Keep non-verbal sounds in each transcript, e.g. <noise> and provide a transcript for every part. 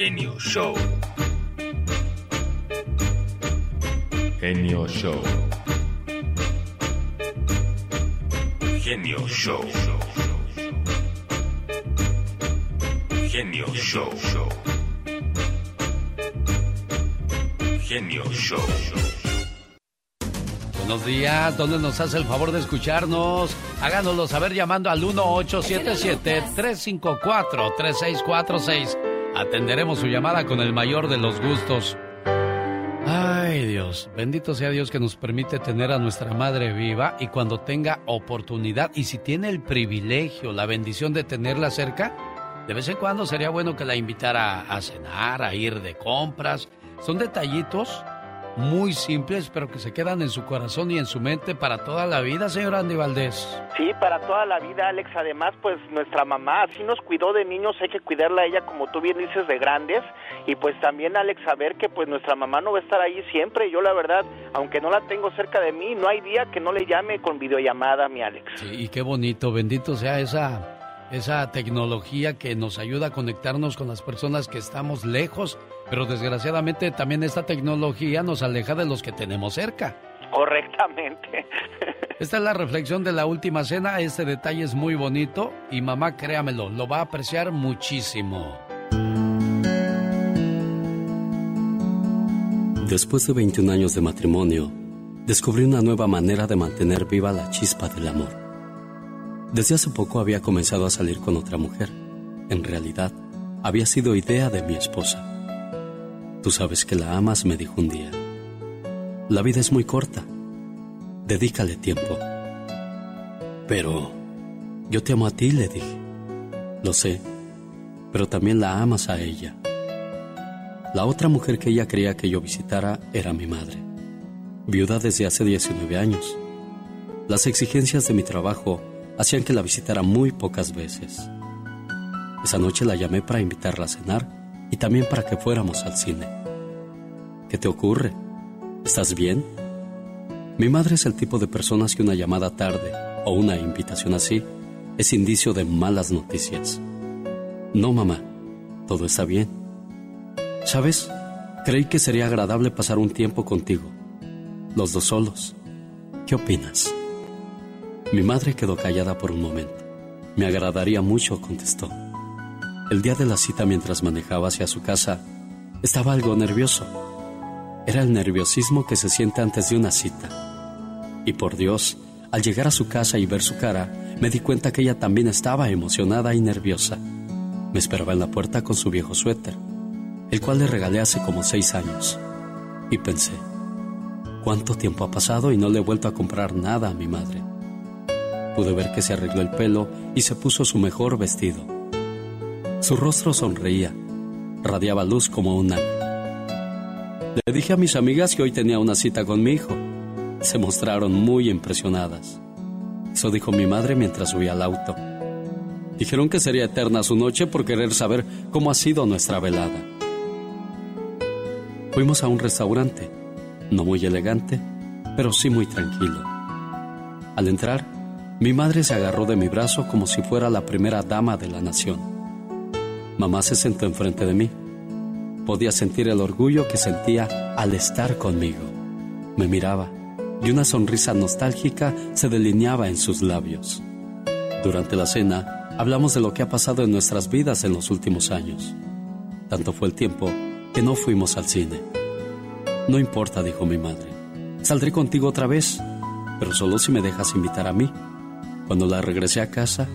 Genio Show. Genio Show. Genio Show. Genio Show. Genio Show. Buenos días, ¿dónde nos hace el favor de escucharnos? Háganoslo saber llamando al 1877-354-3646. Atenderemos su llamada con el mayor de los gustos. Ay Dios, bendito sea Dios que nos permite tener a nuestra madre viva y cuando tenga oportunidad y si tiene el privilegio, la bendición de tenerla cerca, de vez en cuando sería bueno que la invitara a cenar, a ir de compras. Son detallitos muy simples, pero que se quedan en su corazón y en su mente para toda la vida, señor Andy Valdés. Sí, para toda la vida, Alex. Además, pues nuestra mamá así nos cuidó de niños, hay que cuidarla a ella, como tú bien dices, de grandes. Y pues también, Alex, saber que pues nuestra mamá no va a estar ahí siempre. Yo, la verdad, aunque no la tengo cerca de mí, no hay día que no le llame con videollamada, mi Alex. Sí, y qué bonito, bendito sea esa esa tecnología que nos ayuda a conectarnos con las personas que estamos lejos, pero desgraciadamente también esta tecnología nos aleja de los que tenemos cerca. Correctamente. <laughs> Esta es la reflexión de la última cena, este detalle es muy bonito y mamá, créamelo, lo va a apreciar muchísimo. Después de 21 años de matrimonio, descubrí una nueva manera de mantener viva la chispa del amor. Desde hace poco había comenzado a salir con otra mujer. En realidad, había sido idea de mi esposa. Tú sabes que la amas, me dijo un día. La vida es muy corta. Dedícale tiempo. Pero yo te amo a ti, le dije. Lo sé, pero también la amas a ella. La otra mujer que ella quería que yo visitara era mi madre, viuda desde hace 19 años. Las exigencias de mi trabajo hacían que la visitara muy pocas veces. Esa noche la llamé para invitarla a cenar y también para que fuéramos al cine. ¿Qué te ocurre? ¿Estás bien? Mi madre es el tipo de personas que una llamada tarde o una invitación así es indicio de malas noticias. No, mamá, todo está bien. ¿Sabes? Creí que sería agradable pasar un tiempo contigo, los dos solos. ¿Qué opinas? Mi madre quedó callada por un momento. Me agradaría mucho, contestó. El día de la cita mientras manejaba hacia su casa, estaba algo nervioso. Era el nerviosismo que se siente antes de una cita. Y por Dios, al llegar a su casa y ver su cara, me di cuenta que ella también estaba emocionada y nerviosa. Me esperaba en la puerta con su viejo suéter, el cual le regalé hace como seis años. Y pensé, ¿cuánto tiempo ha pasado y no le he vuelto a comprar nada a mi madre? Pude ver que se arregló el pelo y se puso su mejor vestido. Su rostro sonreía, radiaba luz como un ángel. Le dije a mis amigas que hoy tenía una cita con mi hijo. Se mostraron muy impresionadas. Eso dijo mi madre mientras subía al auto. Dijeron que sería eterna su noche por querer saber cómo ha sido nuestra velada. Fuimos a un restaurante, no muy elegante, pero sí muy tranquilo. Al entrar, mi madre se agarró de mi brazo como si fuera la primera dama de la nación. Mamá se sentó enfrente de mí. Podía sentir el orgullo que sentía al estar conmigo. Me miraba y una sonrisa nostálgica se delineaba en sus labios. Durante la cena, hablamos de lo que ha pasado en nuestras vidas en los últimos años. Tanto fue el tiempo que no fuimos al cine. No importa, dijo mi madre. Saldré contigo otra vez, pero solo si me dejas invitar a mí. Cuando la regresé a casa,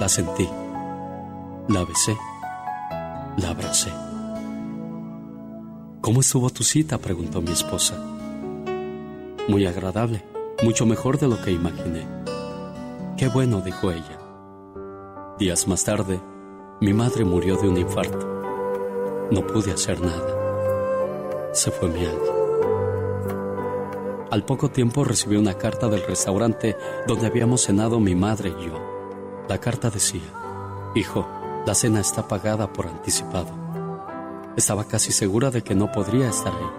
la sentí, la besé, la abracé. ¿Cómo estuvo tu cita? preguntó mi esposa. Muy agradable, mucho mejor de lo que imaginé. Qué bueno, dijo ella. Días más tarde, mi madre murió de un infarto. No pude hacer nada. Se fue mi ángel. Al poco tiempo recibí una carta del restaurante donde habíamos cenado mi madre y yo. La carta decía, Hijo, la cena está pagada por anticipado. Estaba casi segura de que no podría estar ahí,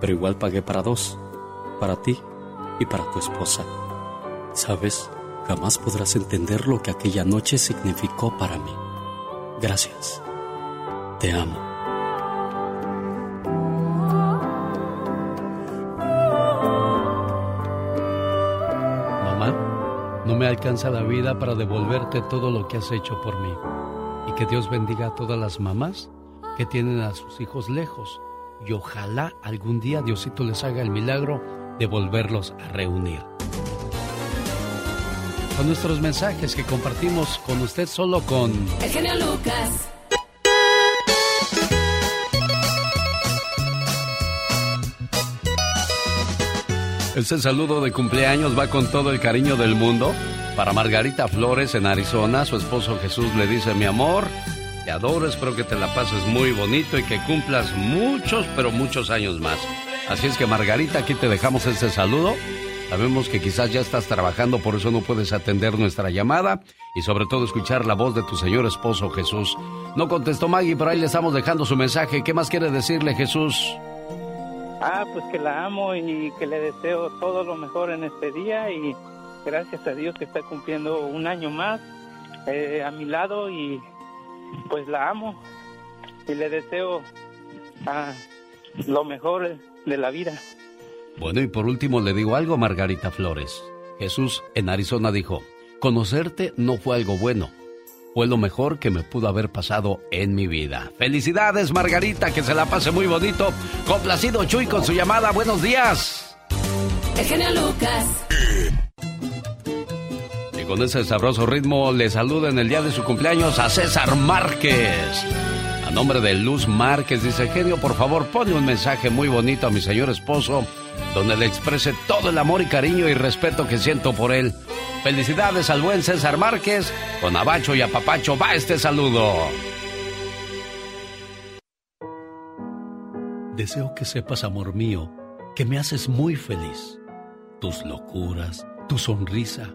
pero igual pagué para dos, para ti y para tu esposa. Sabes, jamás podrás entender lo que aquella noche significó para mí. Gracias. Te amo. Mamá, No me alcanza la vida para devolverte todo lo que has hecho por mí. Y que Dios bendiga a todas las mamás que tienen a sus hijos lejos. Y ojalá algún día Diosito les haga el milagro de volverlos a reunir. Con nuestros mensajes que compartimos con usted solo con... El genio Lucas. Este saludo de cumpleaños va con todo el cariño del mundo. Para Margarita Flores en Arizona, su esposo Jesús le dice, mi amor, te adoro, espero que te la pases muy bonito y que cumplas muchos, pero muchos años más. Así es que Margarita, aquí te dejamos este saludo. Sabemos que quizás ya estás trabajando, por eso no puedes atender nuestra llamada y sobre todo escuchar la voz de tu señor esposo Jesús. No contestó Maggie, pero ahí le estamos dejando su mensaje. ¿Qué más quiere decirle Jesús? Ah, pues que la amo y que le deseo todo lo mejor en este día y gracias a Dios que está cumpliendo un año más eh, a mi lado y pues la amo y le deseo ah, lo mejor de la vida. Bueno, y por último le digo algo, Margarita Flores. Jesús en Arizona dijo, conocerte no fue algo bueno, fue lo mejor que me pudo haber pasado en mi vida. Felicidades, Margarita, que se la pase muy bonito. Complacido Chuy con su llamada. Buenos días. El genio Lucas. Con ese sabroso ritmo le saluda en el día de su cumpleaños a César Márquez. A nombre de Luz Márquez dice, genio, por favor, pone un mensaje muy bonito a mi señor esposo, donde le exprese todo el amor y cariño y respeto que siento por él. Felicidades al buen César Márquez. Con Abacho y Apapacho va este saludo. Deseo que sepas, amor mío, que me haces muy feliz. Tus locuras, tu sonrisa,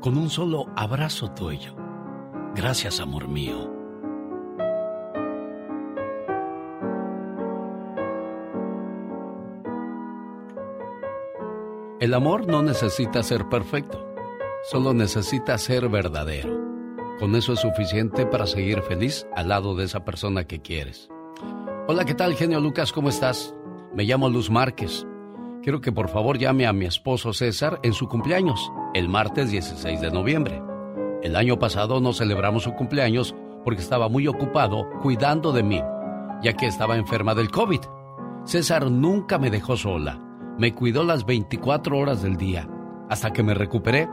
con un solo abrazo tuyo. Gracias, amor mío. El amor no necesita ser perfecto Solo necesita ser verdadero. Con eso es suficiente para seguir feliz al lado de esa persona que quieres. Hola, ¿qué tal, genio Lucas? ¿Cómo estás? Me llamo Luz Márquez. Quiero que por favor llame a mi esposo César en su cumpleaños, el martes 16 de noviembre. El año pasado no celebramos su cumpleaños porque estaba muy ocupado cuidando de mí, ya que estaba enferma del COVID. César nunca me dejó sola. Me cuidó las 24 horas del día. Hasta que me recuperé,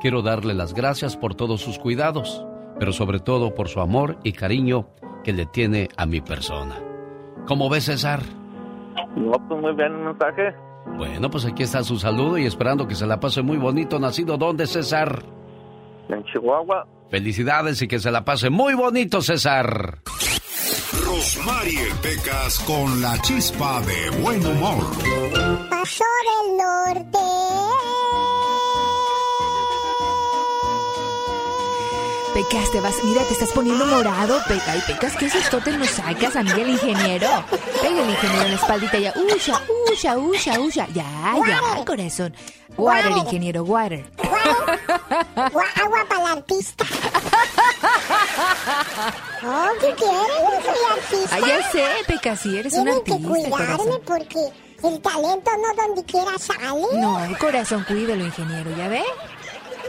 Quiero darle las gracias por todos sus cuidados, pero sobre todo por su amor y cariño que le tiene a mi persona. ¿Cómo ves, César? No, pues muy bien el mensaje. Bueno, pues aquí está su saludo y esperando que se la pase muy bonito. ¿Nacido dónde, César? En Chihuahua. Felicidades y que se la pase muy bonito, César. Rosmarie Pecas con la chispa de buen humor. Pasó del norte Pecas, te vas, mira, te estás poniendo morado, Peca. Y Pecas, ¿qué esto te lo sacas, amiga el ingeniero? Pega el ingeniero en la espaldita ya. Usha, usha, usha, usha. Ya, ya, corazón. Water, ingeniero, water. Agua para el artista. <laughs> Oh, ¿qué quieres? No soy artista. Ah, ya sé, Peca, sí, eres un artista, Tienen que cuidarme porque el talento no donde quiera sale. No, corazón, cuídelo, ingeniero, ¿ya ve?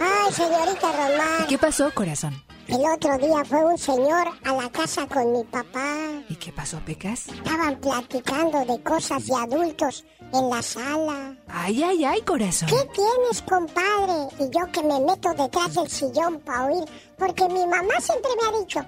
Ay, señorita Román. ¿Qué pasó, corazón? El otro día fue un señor a la casa con mi papá. ¿Y qué pasó, Pecas? Estaban platicando de cosas de adultos en la sala. Ay, ay, ay, corazón. ¿Qué tienes, compadre? Y yo que me meto detrás del sillón para oír, porque mi mamá siempre me ha dicho,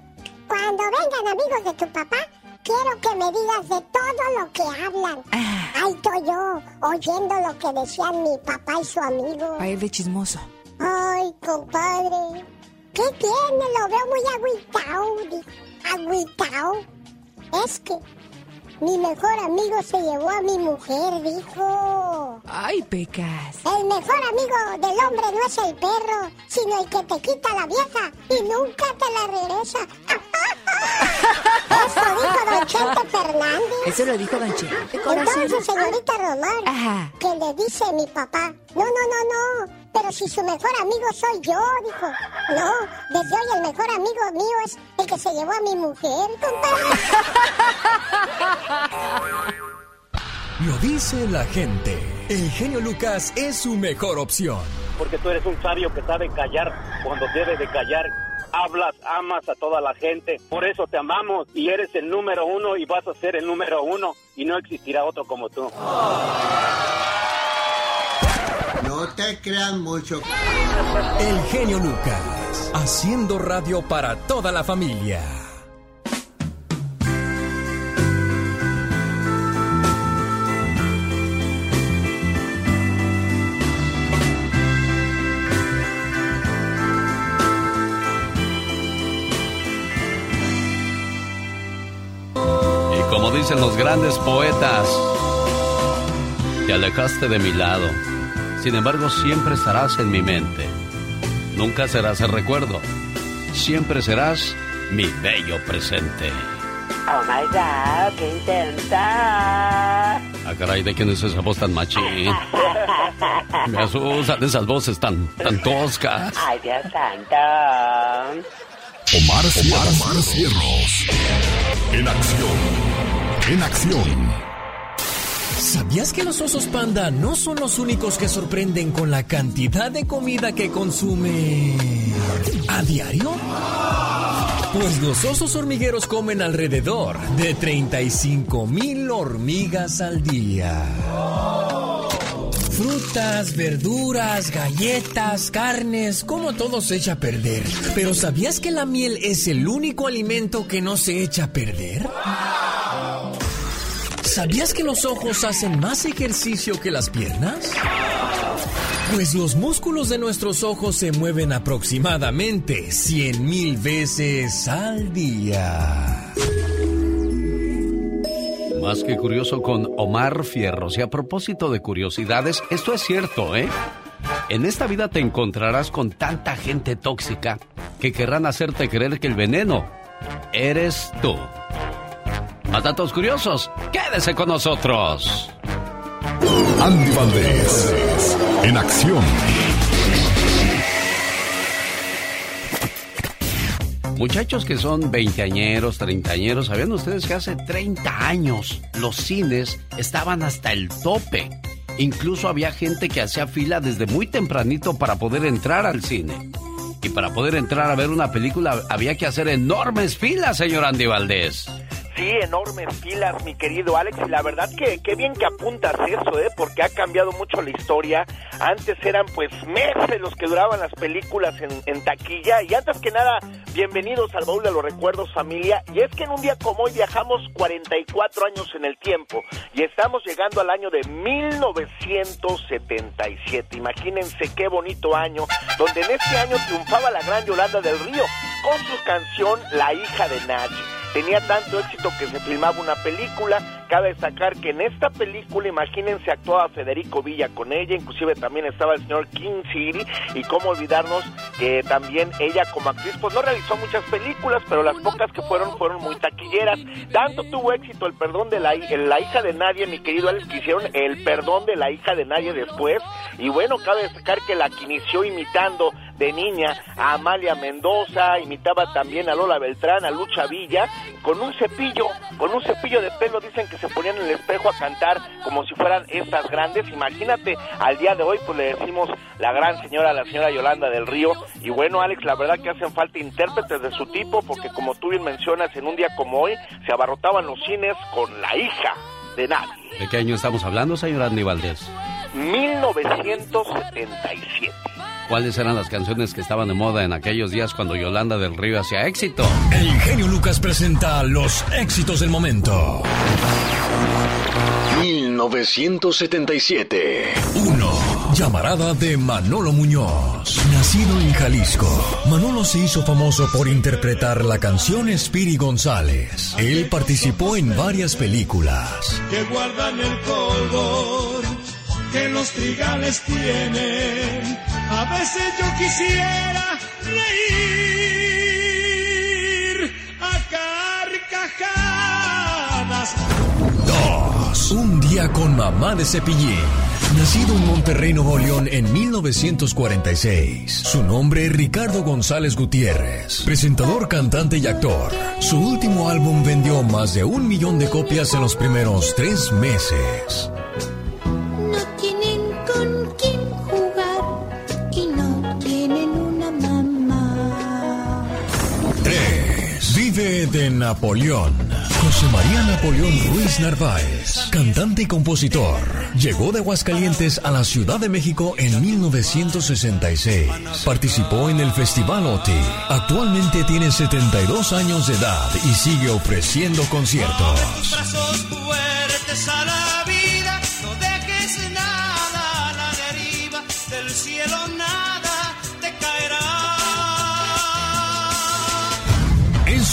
cuando vengan amigos de tu papá, quiero que me digas de todo lo que hablan. Ah. Ahí estoy yo, oyendo lo que decían mi papá y su amigo. Va a ir de chismoso. Ay, compadre. ¿Qué tiene? Lo veo muy agüitao. Agüitao. Es que Mi mejor amigo se llevó a mi mujer, dijo. Ay, Pecas. El mejor amigo del hombre no es el perro, sino el que te quita la vieja y nunca te la regresa. <laughs> Eso dijo Don Chente Fernández. Eso lo dijo Don Chente. Entonces, señorita Román, Ajá. que le dice mi papá, no, no, no, no, pero si su mejor amigo soy yo, dijo. No, desde hoy el mejor amigo mío es el que se llevó a mi mujer, compadre. Lo dice la gente. El genio Lucas es su mejor opción. Porque tú eres un sabio que sabe callar cuando debe de callar. Hablas, amas a toda la gente. Por eso te amamos y eres el número uno y vas a ser el número uno y no existirá otro como tú. No te crean mucho. El genio Lucas. Haciendo radio para toda la familia. Y como dicen los grandes poetas, te alejaste de mi lado. Sin embargo, siempre estarás en mi mente. Nunca serás el recuerdo. Siempre serás mi bello presente. Oh my god, qué intensa. Ah, caray, ¿de quién es esa voz tan machín? <laughs> Me asustan esas voces tan, tan toscas. Ay, Dios santo. Omar. Omar Cierros. En acción. En acción. ¿Sabías que los osos panda no son los únicos que sorprenden con la cantidad de comida que consumen a diario? Pues los osos hormigueros comen alrededor de 35 mil hormigas al día. Frutas, verduras, galletas, carnes, como todo se echa a perder. Pero ¿sabías que la miel es el único alimento que no se echa a perder? ¿Sabías que los ojos hacen más ejercicio que las piernas? Pues los músculos de nuestros ojos se mueven aproximadamente 100 mil veces al día. Más que curioso con Omar Fierros. Y a propósito de curiosidades, esto es cierto, ¿eh? En esta vida te encontrarás con tanta gente tóxica que querrán hacerte creer que el veneno eres tú. Más datos curiosos, quédese con nosotros. Andy Valdés. En acción. Muchachos que son veinteañeros, treintañeros, ¿sabían ustedes que hace 30 años los cines estaban hasta el tope? Incluso había gente que hacía fila desde muy tempranito para poder entrar al cine. Y para poder entrar a ver una película había que hacer enormes filas, señor Andy Valdés. Sí, enormes filas, mi querido Alex, y la verdad que qué bien que apuntas eso, ¿eh? Porque ha cambiado mucho la historia. Antes eran pues meses los que duraban las películas en, en taquilla, y antes que nada, bienvenidos al baúl de los recuerdos, familia. Y es que en un día como hoy viajamos 44 años en el tiempo, y estamos llegando al año de 1977. Imagínense qué bonito año, donde en este año triunfaba la gran Yolanda del Río con su canción La hija de nadie. Tenía tanto éxito que se filmaba una película. Cabe destacar que en esta película, imagínense, actuaba Federico Villa con ella, inclusive también estaba el señor King City, y cómo olvidarnos que también ella como actriz, pues no realizó muchas películas, pero las pocas que fueron, fueron muy taquilleras. Tanto tuvo éxito el perdón de la, la hija de nadie, mi querido Alex, que hicieron el perdón de la hija de nadie después, y bueno, cabe destacar que la que inició imitando de niña a Amalia Mendoza, imitaba también a Lola Beltrán, a Lucha Villa, con un cepillo, con un cepillo de pelo, dicen que se ponían en el espejo a cantar como si fueran estas grandes. Imagínate, al día de hoy, pues le decimos la gran señora, la señora Yolanda del Río. Y bueno, Alex, la verdad que hacen falta intérpretes de su tipo, porque como tú bien mencionas, en un día como hoy se abarrotaban los cines con la hija de nadie. ¿De qué año estamos hablando, señor Andy Valdés? 1977. ¿Cuáles eran las canciones que estaban de moda en aquellos días cuando Yolanda del Río hacía éxito? El genio Lucas presenta los éxitos del momento. 1977. 1. Llamarada de Manolo Muñoz. Nacido en Jalisco, Manolo se hizo famoso por interpretar la canción Spiri González. Él participó en varias películas. Que guardan el color que los trigales tienen. A veces yo quisiera reír a carcajadas. Dos. Un día con mamá de Cepillín. Nacido en Monterrey, Nuevo León en 1946. Su nombre es Ricardo González Gutiérrez. Presentador, cantante y actor. Su último álbum vendió más de un millón de copias en los primeros tres meses. 3. Vive de Napoleón. José María Napoleón Ruiz Narváez, cantante y compositor, llegó de Aguascalientes a la Ciudad de México en 1966. Participó en el Festival OTI. Actualmente tiene 72 años de edad y sigue ofreciendo conciertos. Brazos fuertes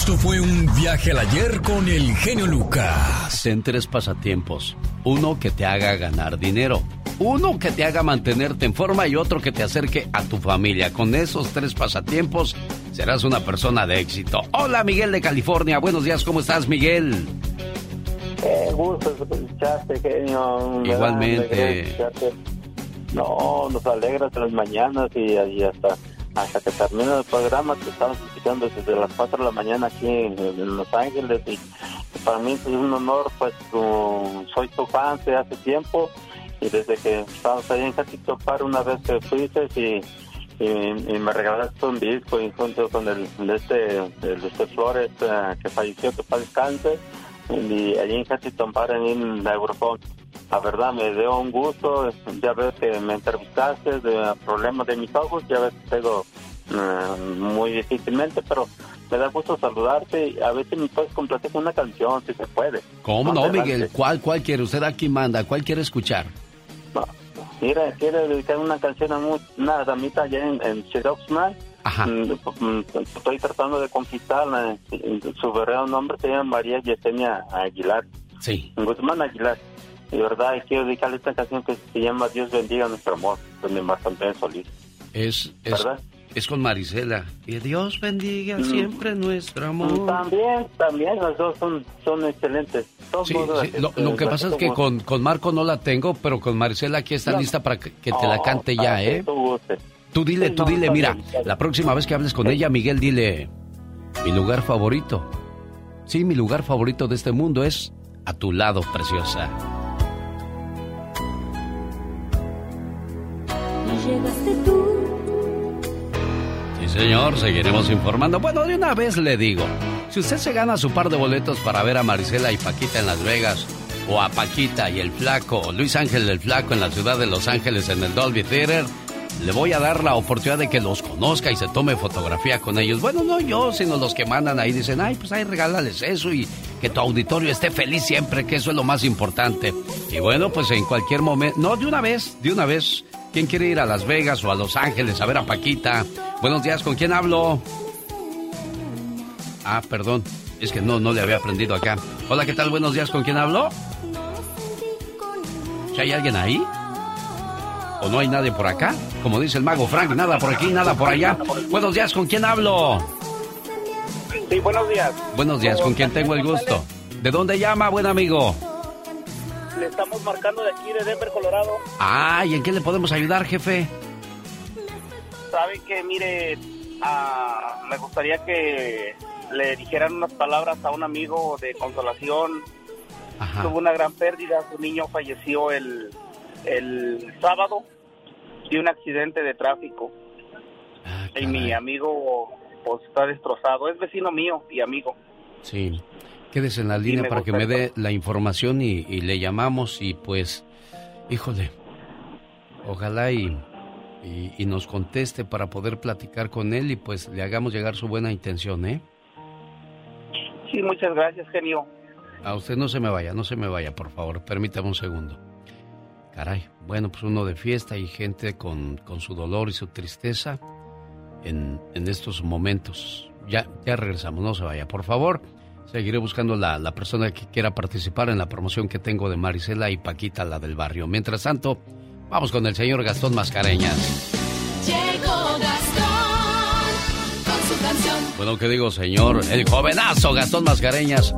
Esto fue un viaje al ayer con el genio Lucas. Ten tres pasatiempos. Uno que te haga ganar dinero. Uno que te haga mantenerte en forma y otro que te acerque a tu familia. Con esos tres pasatiempos serás una persona de éxito. Hola Miguel de California. Buenos días, ¿cómo estás Miguel? Qué gusto escucharte, genio. Igualmente. escucharte. No, nos alegra las mañanas y, y hasta hasta que termine el programa te estamos escuchando desde las 4 de la mañana aquí en, Los Ángeles y para mí es un honor, pues soy tu fan de hace tiempo y desde que estábamos ahí en Catito Par una vez que fuiste y, me regalaste un disco y junto con el, el este, el este Flores eh, que falleció, que descanse y allí en Catito Par en la Eurofón. La verdad me dio un gusto, ya ves que me entrevistaste de problemas de mis ojos, ya ves que tengo eh, muy difícilmente, pero me da gusto saludarte y a veces me puedes complacer con una canción, si se puede. ¿Cómo no, Adelante. Miguel? ¿Cuál, cuál quiere? Usted aquí manda. ¿Cuál quiere escuchar? Mira, quiero dedicar una canción a una damita allá en, en Chidoxman. Ajá. Mm, mm, Estoy tratando de conquistarla. eh, Su verdadero nombre se llama María Yesenia Aguilar. Sí. Guzmán Aguilar. De verdad, y quiero dedicarle esta canción que se llama Dios bendiga nuestro amor, de mi Marta Solís. Es, es, ¿Verdad? es con Marisela. Que Dios bendiga Mm. siempre nuestro amor. También, también, las dos son, son excelentes. Son Sí, Lo, lo que pasa es que con, con Marco no la tengo, pero con Marisela aquí está No. lista para que, que te la cante ya, ¿eh? tú dile, tú dile, mira, la próxima vez que hables con ella, Miguel, dile, mi lugar favorito. Sí, mi lugar favorito de este mundo es a tu lado, preciosa. Sí, señor, seguiremos informando. Bueno, de una vez le digo, si usted se gana su par de boletos para ver a Marisela y Paquita en Las Vegas, o a Paquita y el Flaco, o Luis Ángel el Flaco en la ciudad de Los Ángeles en el Dolby Theater, le voy a dar la oportunidad de que los conozca y se tome fotografía con ellos. Bueno, no yo, sino los que mandan ahí dicen, ay, pues ahí regálales eso y que tu auditorio esté feliz siempre, que eso es lo más importante. Y bueno, pues en cualquier momento, no, de una vez, de una vez. ¿Quién quiere ir a Las Vegas o a Los Ángeles a ver a Paquita? Buenos días, ¿con quién hablo? Ah, perdón, es que no, no le había aprendido acá. Hola, ¿qué tal? Buenos días, ¿con quién hablo? ¿Si hay alguien ahí? ¿O no hay nadie por acá? Como dice el mago Frank, nada por aquí, nada por allá. Buenos días, ¿con quién hablo? Sí, buenos días. Buenos días, ¿con quién tengo el gusto? ¿De dónde llama, buen amigo? Le estamos marcando de aquí, de Denver, Colorado. Ah, ¿y en qué le podemos ayudar, jefe? Sabe que, mire, ah, me gustaría que le dijeran unas palabras a un amigo de consolación. Tuvo una gran pérdida, su niño falleció el, el sábado de un accidente de tráfico. y mi amigo pues está destrozado, es vecino mío y amigo. Sí. Quédese en la línea para que me dé la información y, y le llamamos y pues, híjole, ojalá y, y, y nos conteste para poder platicar con él y pues le hagamos llegar su buena intención, ¿eh? Sí, muchas gracias, genio. A usted no se me vaya, no se me vaya, por favor, permítame un segundo. Caray, bueno, pues uno de fiesta y gente con, con su dolor y su tristeza en, en, estos momentos. Ya, ya regresamos, no se vaya, por favor. Seguiré buscando la, la persona que quiera participar en la promoción que tengo de Marisela y Paquita, la del barrio. Mientras tanto, vamos con el señor Gastón Mascareñas. Llegó Gastón con su canción. Bueno, ¿qué digo, señor? El jovenazo Gastón Mascareñas.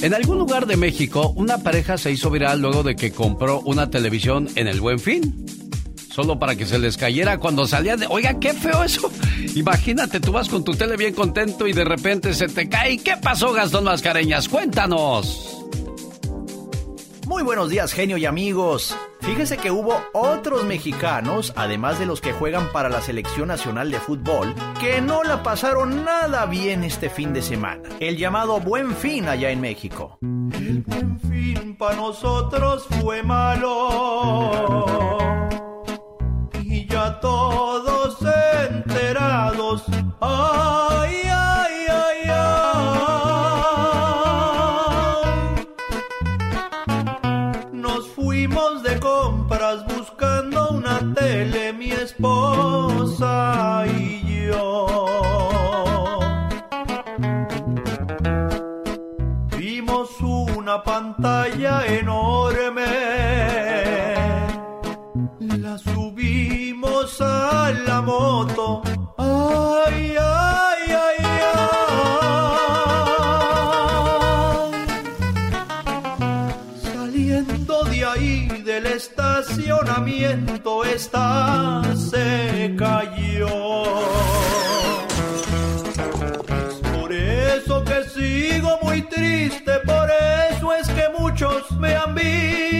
En algún lugar de México, una pareja se hizo viral luego de que compró una televisión en el Buen Fin. Solo para que se les cayera cuando salían de... Oiga, qué feo eso. Imagínate, tú vas con tu tele bien contento y de repente se te cae. ¿Qué pasó, Gastón Mascareñas? Cuéntanos. Muy buenos días, genio y amigos. Fíjese que hubo otros mexicanos, además de los que juegan para la Selección Nacional de Fútbol, que no la pasaron nada bien este fin de semana. El llamado Buen Fin allá en México. El buen fin para nosotros fue malo. Todos enterados. Ay, ay, ay, ay. Nos fuimos de compras buscando una tele, mi esposa Ay, ay, ay, ay. Saliendo de ahí del estacionamiento, esta se cayó. Por eso que sigo muy triste, por eso es que muchos me han visto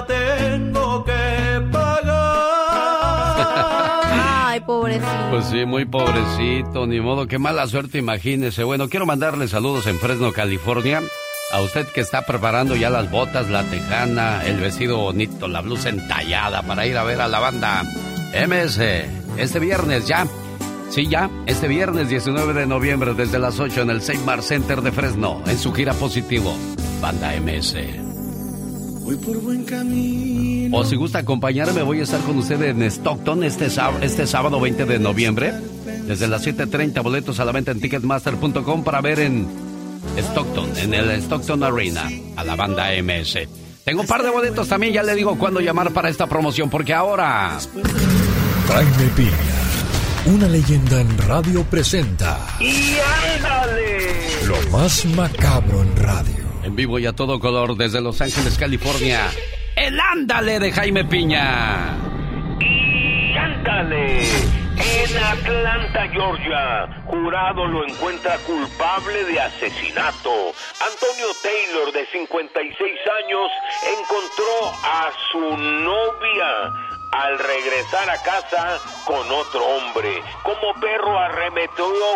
la tengo que pagar. Ay, pobrecito. Pues sí, muy pobrecito, ni modo, qué mala suerte, imagínese. Bueno, quiero mandarle saludos en Fresno, California. A usted que está preparando ya las botas, la tejana, el vestido bonito, la blusa entallada para ir a ver a la banda MS. Este viernes ya. Sí, ya. Este viernes 19 de noviembre desde las 8 en el Seymour Center de Fresno, en su gira positivo. Banda MS. Voy por buen camino. O si gusta acompañarme, voy a estar con usted en Stockton este, este sábado 20 de noviembre. Desde las 7.30 boletos a la venta en ticketmaster.com para ver en Stockton, en el Stockton Arena, a la banda MS. Tengo un par de boletos también, ya le digo cuándo llamar para esta promoción, porque ahora... Jaime Piña, una leyenda en radio presenta ¡Y ándale! lo más macabro en radio. En vivo y a todo color desde Los Ángeles, California. El ándale de Jaime Piña. Y ándale. En Atlanta, Georgia, jurado lo encuentra culpable de asesinato. Antonio Taylor, de 56 años, encontró a su novia al regresar a casa con otro hombre. Como perro arremetió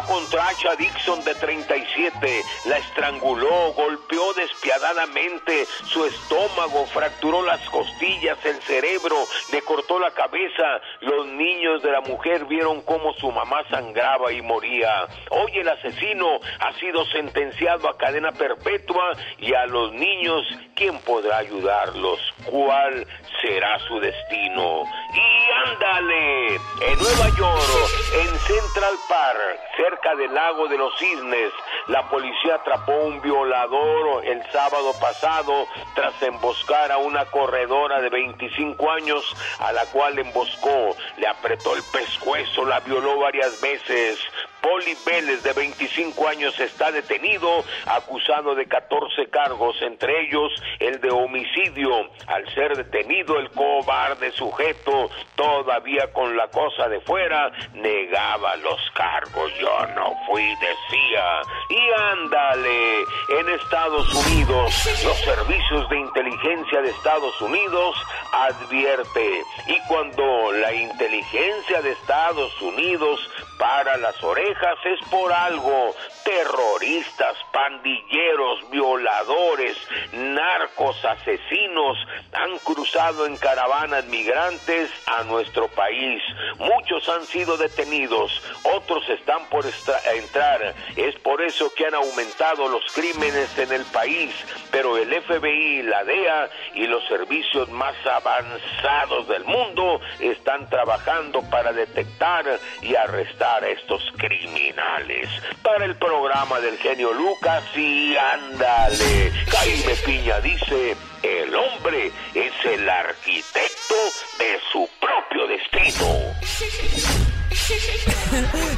contra Asha Dixon de 37, la estranguló, golpeó despiadadamente su estómago, fracturó las costillas, el cerebro, le cortó la cabeza. Los niños de la mujer vieron cómo su mamá sangraba y moría. Hoy el asesino ha sido sentenciado a cadena perpetua y a los niños, ¿quién podrá ayudarlos? ¿Cuál será su destino? Y ándale, en Nueva York, en Central Park, cerca del lago de los cisnes, la policía atrapó un violador el sábado pasado tras emboscar a una corredora de 25 años a la cual emboscó, le apretó el pescuezo, la violó varias veces. Poli Vélez, de 25 años, está detenido, acusado de 14 cargos, entre ellos el de homicidio. Al ser detenido, el cobarde sujeto, todavía con la cosa de fuera, negaba los cargos. Yo no fui, decía. Y ándale, en Estados Unidos, los servicios de inteligencia de Estados Unidos advierte. Y cuando la inteligencia de Estados Unidos para las orejas es por algo. Terroristas, pandilleros, violadores, narcos, asesinos han cruzado en caravanas migrantes a nuestro país. Muchos han sido detenidos, otros están por entrar. Es por eso que han aumentado los crímenes en el país, pero el FBI, la DEA y los servicios más avanzados del mundo están trabajando para detectar y arrestar a estos criminales. Para el programa del genio Lucas y ándale, Jaime Piña dice, el hombre es el arquitecto de su propio destino.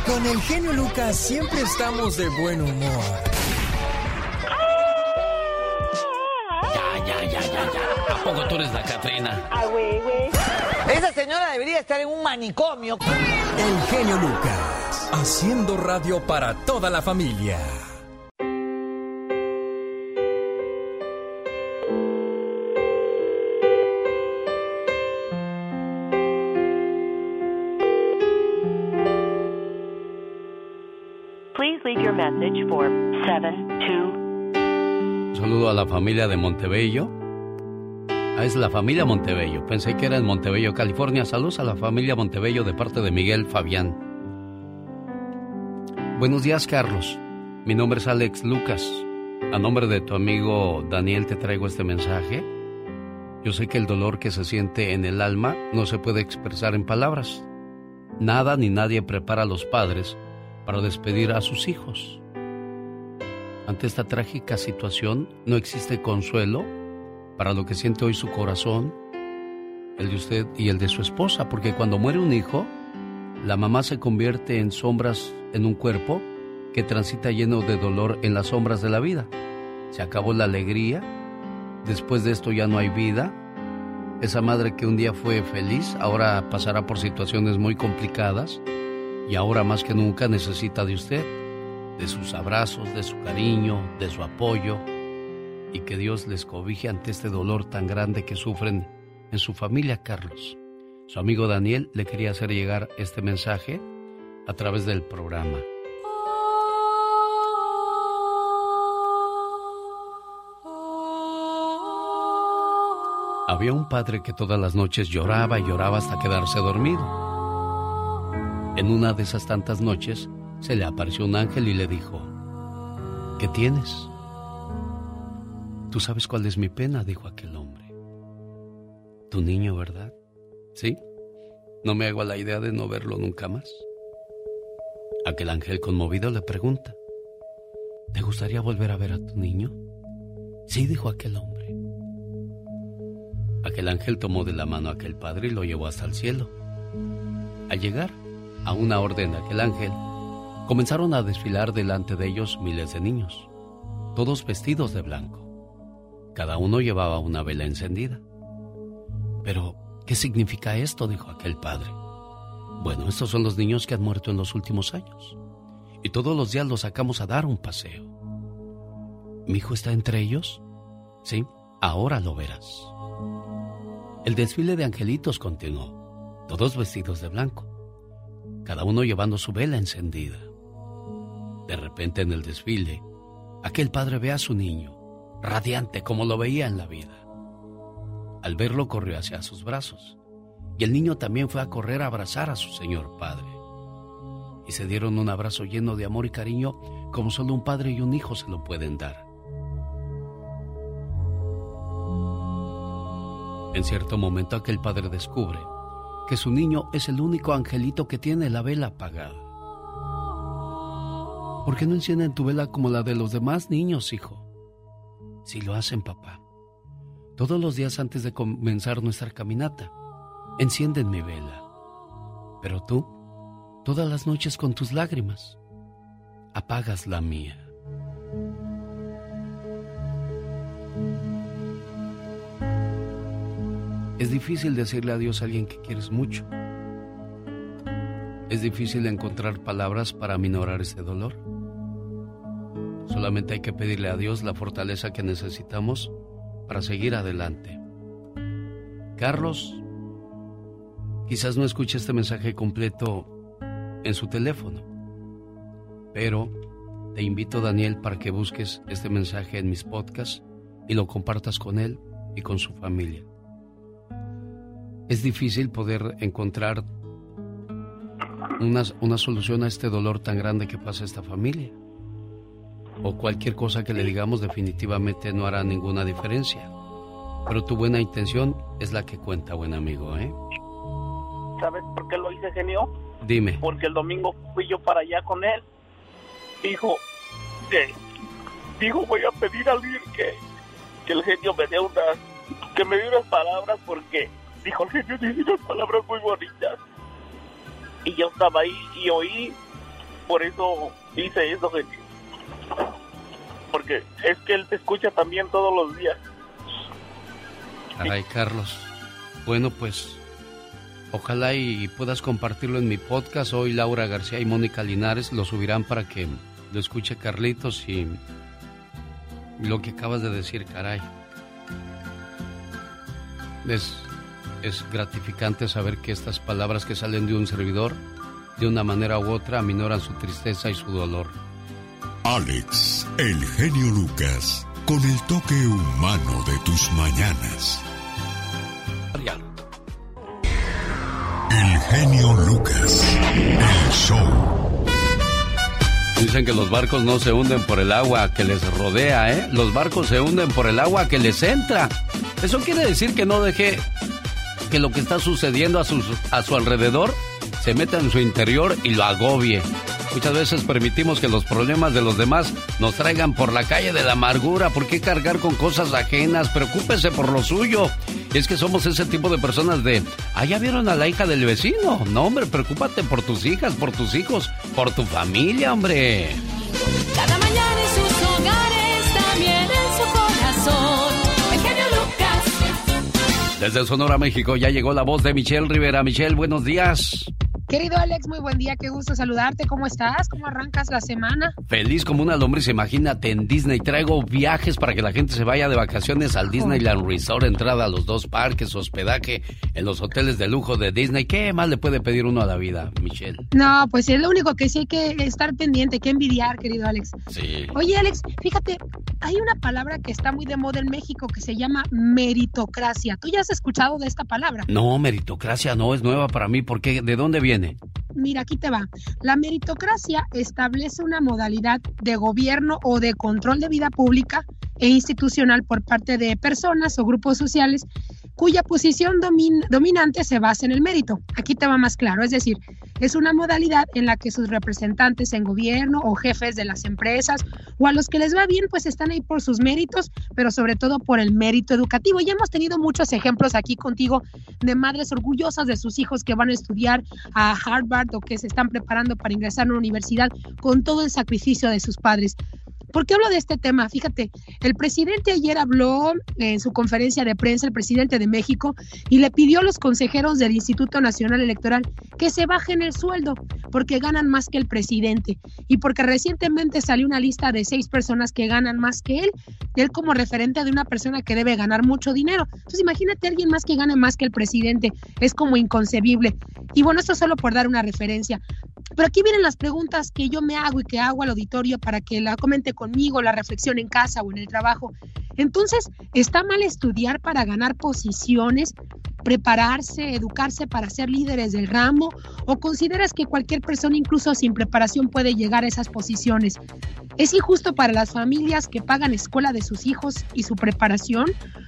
Con el genio Lucas siempre estamos de buen humor. Ya, ya, ya, ya, ya. ¿A poco tú eres la Catrina? Ah, güey, güey. Esa señora debería estar en un manicomio. El genio Lucas, haciendo radio para toda la familia. Please leave your message for 72. Un saludo a la familia de Montebello. Ah, es la familia Montebello. Pensé que era en Montebello, California. Saludos a la familia Montebello de parte de Miguel Fabián. Buenos días, Carlos. Mi nombre es Alex Lucas. A nombre de tu amigo Daniel te traigo este mensaje. Yo sé que el dolor que se siente en el alma no se puede expresar en palabras. Nada ni nadie prepara a los padres para despedir a sus hijos. Ante esta trágica situación no existe consuelo para lo que siente hoy su corazón, el de usted y el de su esposa, porque cuando muere un hijo, la mamá se convierte en sombras en un cuerpo que transita lleno de dolor en las sombras de la vida. Se acabó la alegría, después de esto ya no hay vida. Esa madre que un día fue feliz, ahora pasará por situaciones muy complicadas y ahora más que nunca necesita de usted, de sus abrazos, de su cariño, de su apoyo y que Dios les cobije ante este dolor tan grande que sufren en su familia, Carlos. Su amigo Daniel le quería hacer llegar este mensaje a través del programa. Había un padre que todas las noches lloraba y lloraba hasta quedarse dormido. En una de esas tantas noches se le apareció un ángel y le dijo, ¿qué tienes? Tú sabes cuál es mi pena, dijo aquel hombre. Tu niño, ¿verdad? ¿Sí? No me hago la idea de no verlo nunca más. Aquel ángel conmovido le pregunta, ¿te gustaría volver a ver a tu niño? Sí, dijo aquel hombre. Aquel ángel tomó de la mano a aquel padre y lo llevó hasta el cielo. Al llegar a una orden de aquel ángel, comenzaron a desfilar delante de ellos miles de niños, todos vestidos de blanco. Cada uno llevaba una vela encendida. Pero, ¿qué significa esto? dijo aquel padre. Bueno, estos son los niños que han muerto en los últimos años. Y todos los días los sacamos a dar un paseo. ¿Mi hijo está entre ellos? Sí, ahora lo verás. El desfile de angelitos continuó, todos vestidos de blanco, cada uno llevando su vela encendida. De repente en el desfile, aquel padre ve a su niño, radiante como lo veía en la vida. Al verlo corrió hacia sus brazos, y el niño también fue a correr a abrazar a su señor padre. Y se dieron un abrazo lleno de amor y cariño como solo un padre y un hijo se lo pueden dar. En cierto momento aquel padre descubre que su niño es el único angelito que tiene la vela apagada. ¿Por qué no encienden tu vela como la de los demás niños, hijo? Si lo hacen, papá. Todos los días antes de comenzar nuestra caminata, encienden mi vela. Pero tú, todas las noches con tus lágrimas, apagas la mía. Es difícil decirle adiós a alguien que quieres mucho. Es difícil encontrar palabras para minorar ese dolor. Solamente hay que pedirle a Dios la fortaleza que necesitamos para seguir adelante. Carlos, quizás no escuche este mensaje completo en su teléfono, pero te invito, Daniel, para que busques este mensaje en mis podcasts y lo compartas con él y con su familia. Es difícil poder encontrar una, una solución a este dolor tan grande que pasa esta familia. O cualquier cosa que le digamos definitivamente no hará ninguna diferencia. Pero tu buena intención es la que cuenta, buen amigo, ¿eh? ¿Sabes por qué lo hice, genio? Dime. Porque el domingo fui yo para allá con él. Dijo, que, dijo, voy a pedir a alguien que, que el genio me dé unas, que me dé unas palabras porque, dijo el genio, dice unas palabras muy bonitas. Y yo estaba ahí y oí, por eso hice eso, genio. Porque es que él te escucha también todos los días. Caray, Carlos. Bueno, pues ojalá y puedas compartirlo en mi podcast. Hoy Laura García y Mónica Linares lo subirán para que lo escuche Carlitos y lo que acabas de decir, caray. Es, es gratificante saber que estas palabras que salen de un servidor, de una manera u otra, aminoran su tristeza y su dolor. Alex, el genio Lucas, con el toque humano de tus mañanas. El genio Lucas, el show. Dicen que los barcos no se hunden por el agua que les rodea, ¿eh? Los barcos se hunden por el agua que les entra. Eso quiere decir que no deje que lo que está sucediendo a, a su alrededor se meta en su interior y lo agobie. Muchas veces permitimos que los problemas de los demás nos traigan por la calle de la amargura. ¿Por qué cargar con cosas ajenas? Preocúpese por lo suyo. Es que somos ese tipo de personas de, ah, ya vieron a la hija del vecino. No, hombre, preocúpate por tus hijas, por tus hijos, por tu familia, hombre. Cada mañana en sus hogares, también en su corazón. El genio Lucas. Desde Sonora, México, ya llegó la voz de Michelle Rivera. Michelle, buenos días. Querido Alex, muy buen día, qué gusto saludarte. ¿Cómo estás? ¿Cómo arrancas la semana? Feliz como una lombriz, imagínate, en Disney traigo viajes para que la gente se vaya de vacaciones al Disneyland Resort, entrada a los dos parques, hospedaje en los hoteles de lujo de Disney. ¿Qué más le puede pedir uno a la vida, Michelle? No, pues es lo único que sí hay que estar pendiente, que envidiar, querido Alex. Sí. Oye, Alex, fíjate, hay una palabra que está muy de moda en México que se llama meritocracia. ¿Tú ya has escuchado de esta palabra? No, meritocracia no es nueva para mí. ¿Por qué? ¿De dónde viene? Mira, aquí te va. La meritocracia establece una modalidad de gobierno o de control de vida pública e institucional por parte de personas o grupos sociales cuya posición domin- dominante se basa en el mérito. Aquí te va más claro, es decir, es una modalidad en la que sus representantes en gobierno o jefes de las empresas o a los que les va bien, pues están ahí por sus méritos, pero sobre todo por el mérito educativo. Ya hemos tenido muchos ejemplos aquí contigo de madres orgullosas de sus hijos que van a estudiar a Harvard o que se están preparando para ingresar a una universidad con todo el sacrificio de sus padres. ¿Por qué hablo de este tema? Fíjate, el presidente ayer habló en su conferencia de prensa, el presidente de México, y le pidió a los consejeros del Instituto Nacional Electoral que se bajen el sueldo porque ganan más que el presidente y porque recientemente salió una lista de seis personas que ganan más que él, él como referente de una persona que debe ganar mucho dinero. Entonces imagínate a alguien más que gane más que el presidente, es como inconcebible. Y bueno, esto solo por dar una referencia. Pero aquí vienen las preguntas que yo me hago y que hago al auditorio para que la comente conmigo, la reflexión en casa o en el trabajo. Entonces, ¿está mal estudiar para ganar posiciones, prepararse, educarse para ser líderes del ramo? ¿O consideras que cualquier persona, incluso sin preparación, puede llegar a esas posiciones? ¿Es injusto para las familias que pagan escuela de sus hijos y su preparación?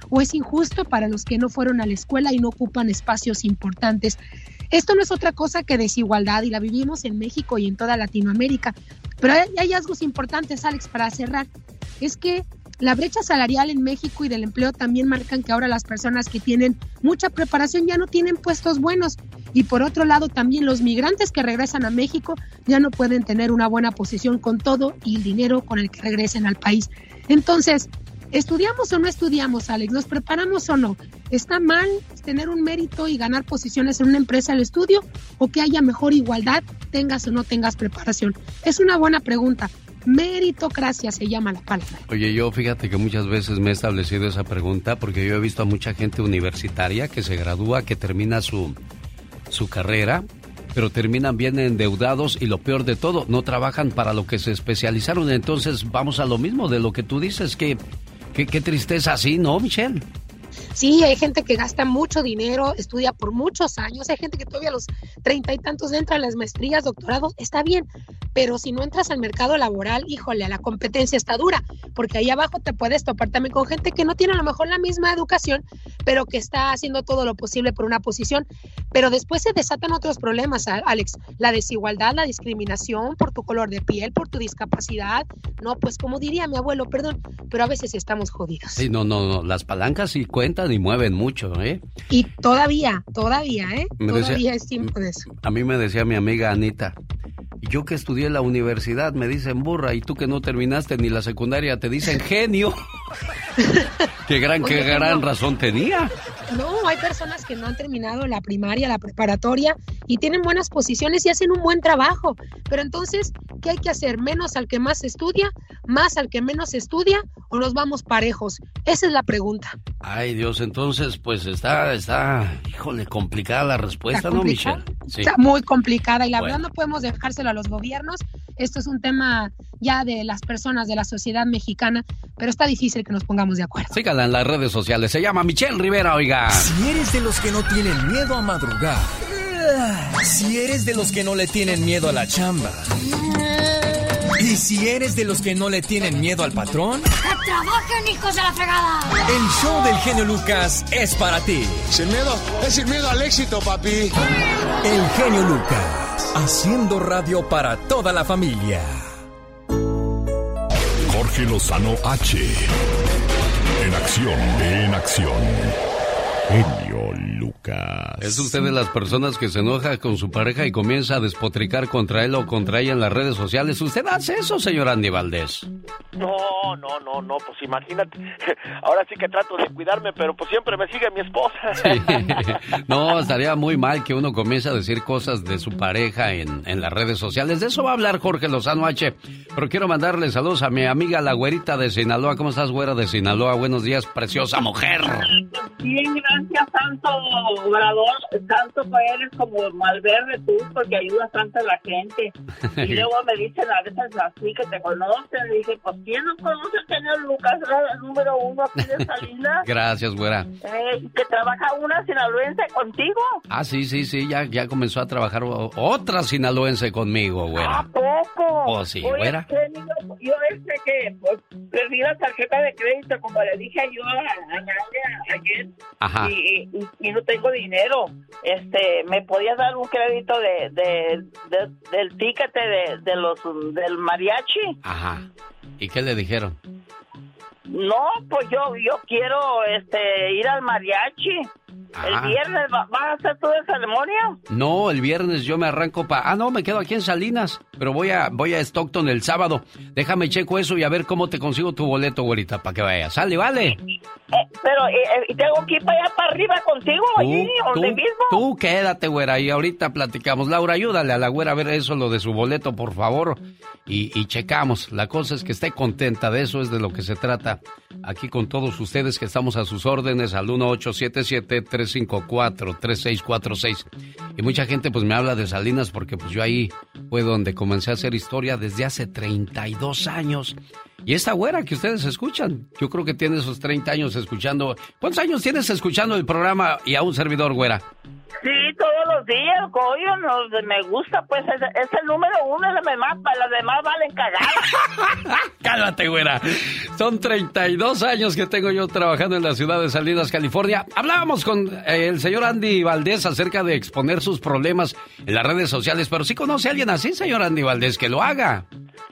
¿O es injusto para los que no fueron a la escuela y no ocupan espacios importantes? Esto no es otra cosa que desigualdad y la vivimos en México y en toda Latinoamérica. Pero hay hallazgos importantes, Alex, para cerrar. Es que la brecha salarial en México y del empleo también marcan que ahora las personas que tienen mucha preparación ya no tienen puestos buenos. Y por otro lado, también los migrantes que regresan a México ya no pueden tener una buena posición con todo y el dinero con el que regresen al país. Entonces, ¿estudiamos o no estudiamos, Alex? ¿Nos preparamos o no? ¿Está mal tener un mérito y ganar posiciones en una empresa al estudio o que haya mejor igualdad, tengas o no tengas preparación? Es una buena pregunta. Meritocracia se llama la palabra. Oye, yo fíjate que muchas veces me he establecido esa pregunta porque yo he visto a mucha gente universitaria que se gradúa, que termina su, su carrera, pero terminan bien endeudados y lo peor de todo, no trabajan para lo que se especializaron. Entonces vamos a lo mismo de lo que tú dices, que, qué tristeza así, ¿no, Michelle? Sí, hay gente que gasta mucho dinero, estudia por muchos años, hay gente que todavía a los treinta y tantos entra a las maestrías, doctorados, está bien, pero si no entras al mercado laboral, híjole, la competencia está dura, porque ahí abajo te puedes topar también con gente que no tiene a lo mejor la misma educación, pero que está haciendo todo lo posible por una posición, pero después se desatan otros problemas, Alex, la desigualdad, la discriminación por tu color de piel, por tu discapacidad, no, pues como diría mi abuelo, perdón, pero a veces estamos jodidos. Sí, no, no, no, las palancas sí cuentan y mueven mucho, ¿eh? Y todavía, todavía, ¿eh? Me decía- todavía es tiempo de eso. A mí me decía mi amiga Anita, yo que estudié la universidad me dicen burra y tú que no terminaste ni la secundaria te dicen genio. <laughs> qué gran, qué gran razón tenía. No, hay personas que no han terminado la primaria, la preparatoria y tienen buenas posiciones y hacen un buen trabajo. Pero entonces, ¿qué hay que hacer? ¿Menos al que más estudia? ¿Más al que menos estudia? ¿O nos vamos parejos? Esa es la pregunta. Ay Dios, entonces pues está, está, híjole, complicada la respuesta, ¿no, complicada. Michelle? Sí. Está muy complicada y la Bueno. verdad no podemos dejárselo a los gobiernos. Esto es un tema ya de las personas, de la sociedad mexicana, pero está difícil que nos pongamos de acuerdo. Síganla en las redes sociales, se llama Michelle Rivera, oiga. Si eres de los que no tienen miedo a madrugar. Si eres de los que no le tienen miedo a la chamba. Y si eres de los que no le tienen miedo al patrón, ¡Que trabajen, hijos de la fregada! el show del genio Lucas es para ti. Sin miedo, es sin miedo al éxito, papi. El genio Lucas, haciendo radio para toda la familia. Jorge Lozano H. En acción, en acción. Genio Lucas. ¿Es usted de las personas que se enoja con su pareja y comienza a despotricar contra él o contra ella en las redes sociales? ¿Usted hace eso, señor Andy Valdés? No, no, no, no, pues imagínate. <laughs> Ahora sí que trato de cuidarme, pero pues siempre me sigue mi esposa. <laughs> No, estaría muy mal que uno comience a decir cosas de su pareja en, en las redes sociales. De eso va a hablar Jorge Lozano H. Pero quiero mandarle saludos a mi amiga la güerita de Sinaloa. ¿Cómo estás, güera de Sinaloa? Buenos días, preciosa mujer. Bien, gracias, Santo Obrador. Santo que eres como Malverde tú, porque ayudas tanto a la gente. <laughs> Y luego me dicen a veces así que te conocen. Y dije, pues, ¿quién no conoce señor Lucas, el número uno aquí de Salinas? <laughs> Gracias, güera. Eh, que trabaja una sinaloense contigo. Ah, sí, sí, sí, ya, ya comenzó a trabajar otra sinaloense conmigo, güera. Poco. Oh, sí, Oye, güera. yo este que, pues, perdí la tarjeta de crédito, como le dije yo a, a Nadia ayer. Ajá. Y, y- y no tengo dinero. Este, ¿me podías dar un crédito de, de, de- del ticket de, de los del mariachi? Ajá. ¿Y qué le dijeron? No, pues yo yo quiero este ir al mariachi. El Ah. viernes va- vas a hacer toda esa ceremonia. No, el viernes yo me arranco para... Ah, no, me quedo aquí en Salinas, pero voy a, voy a Stockton el sábado. Déjame checo eso y a ver cómo te consigo tu boleto, güerita, para que vayas. Sale, vale. Eh, pero eh, eh, ¿y tengo que ir para allá para arriba contigo, allí, donde mismo. tú quédate, güera, y ahorita platicamos. Laura, ayúdale a la güera a ver eso, lo de su boleto, por favor. Y, y checamos. La cosa es que esté contenta, de eso es de lo que se trata. Aquí con todos ustedes que estamos a sus órdenes al 1877-354-3646. Y mucha gente pues me habla de Salinas porque pues yo ahí fue donde comencé a hacer historia desde hace 32 años. Y esta güera que ustedes escuchan, yo creo que tiene esos 30 años escuchando. ¿Cuántos años tienes escuchando el programa y a un servidor, güera? Sí, todos los días, coño, no, me gusta, pues es, es el número uno, las demás, las demás valen cagar. <laughs> Cálmate, güera. Son 32 años que tengo yo trabajando en la ciudad de Salinas, California. Hablábamos con eh, el señor Andy Valdés acerca de exponer sus problemas en las redes sociales, pero sí conoce a alguien así, señor Andy Valdés, que lo haga.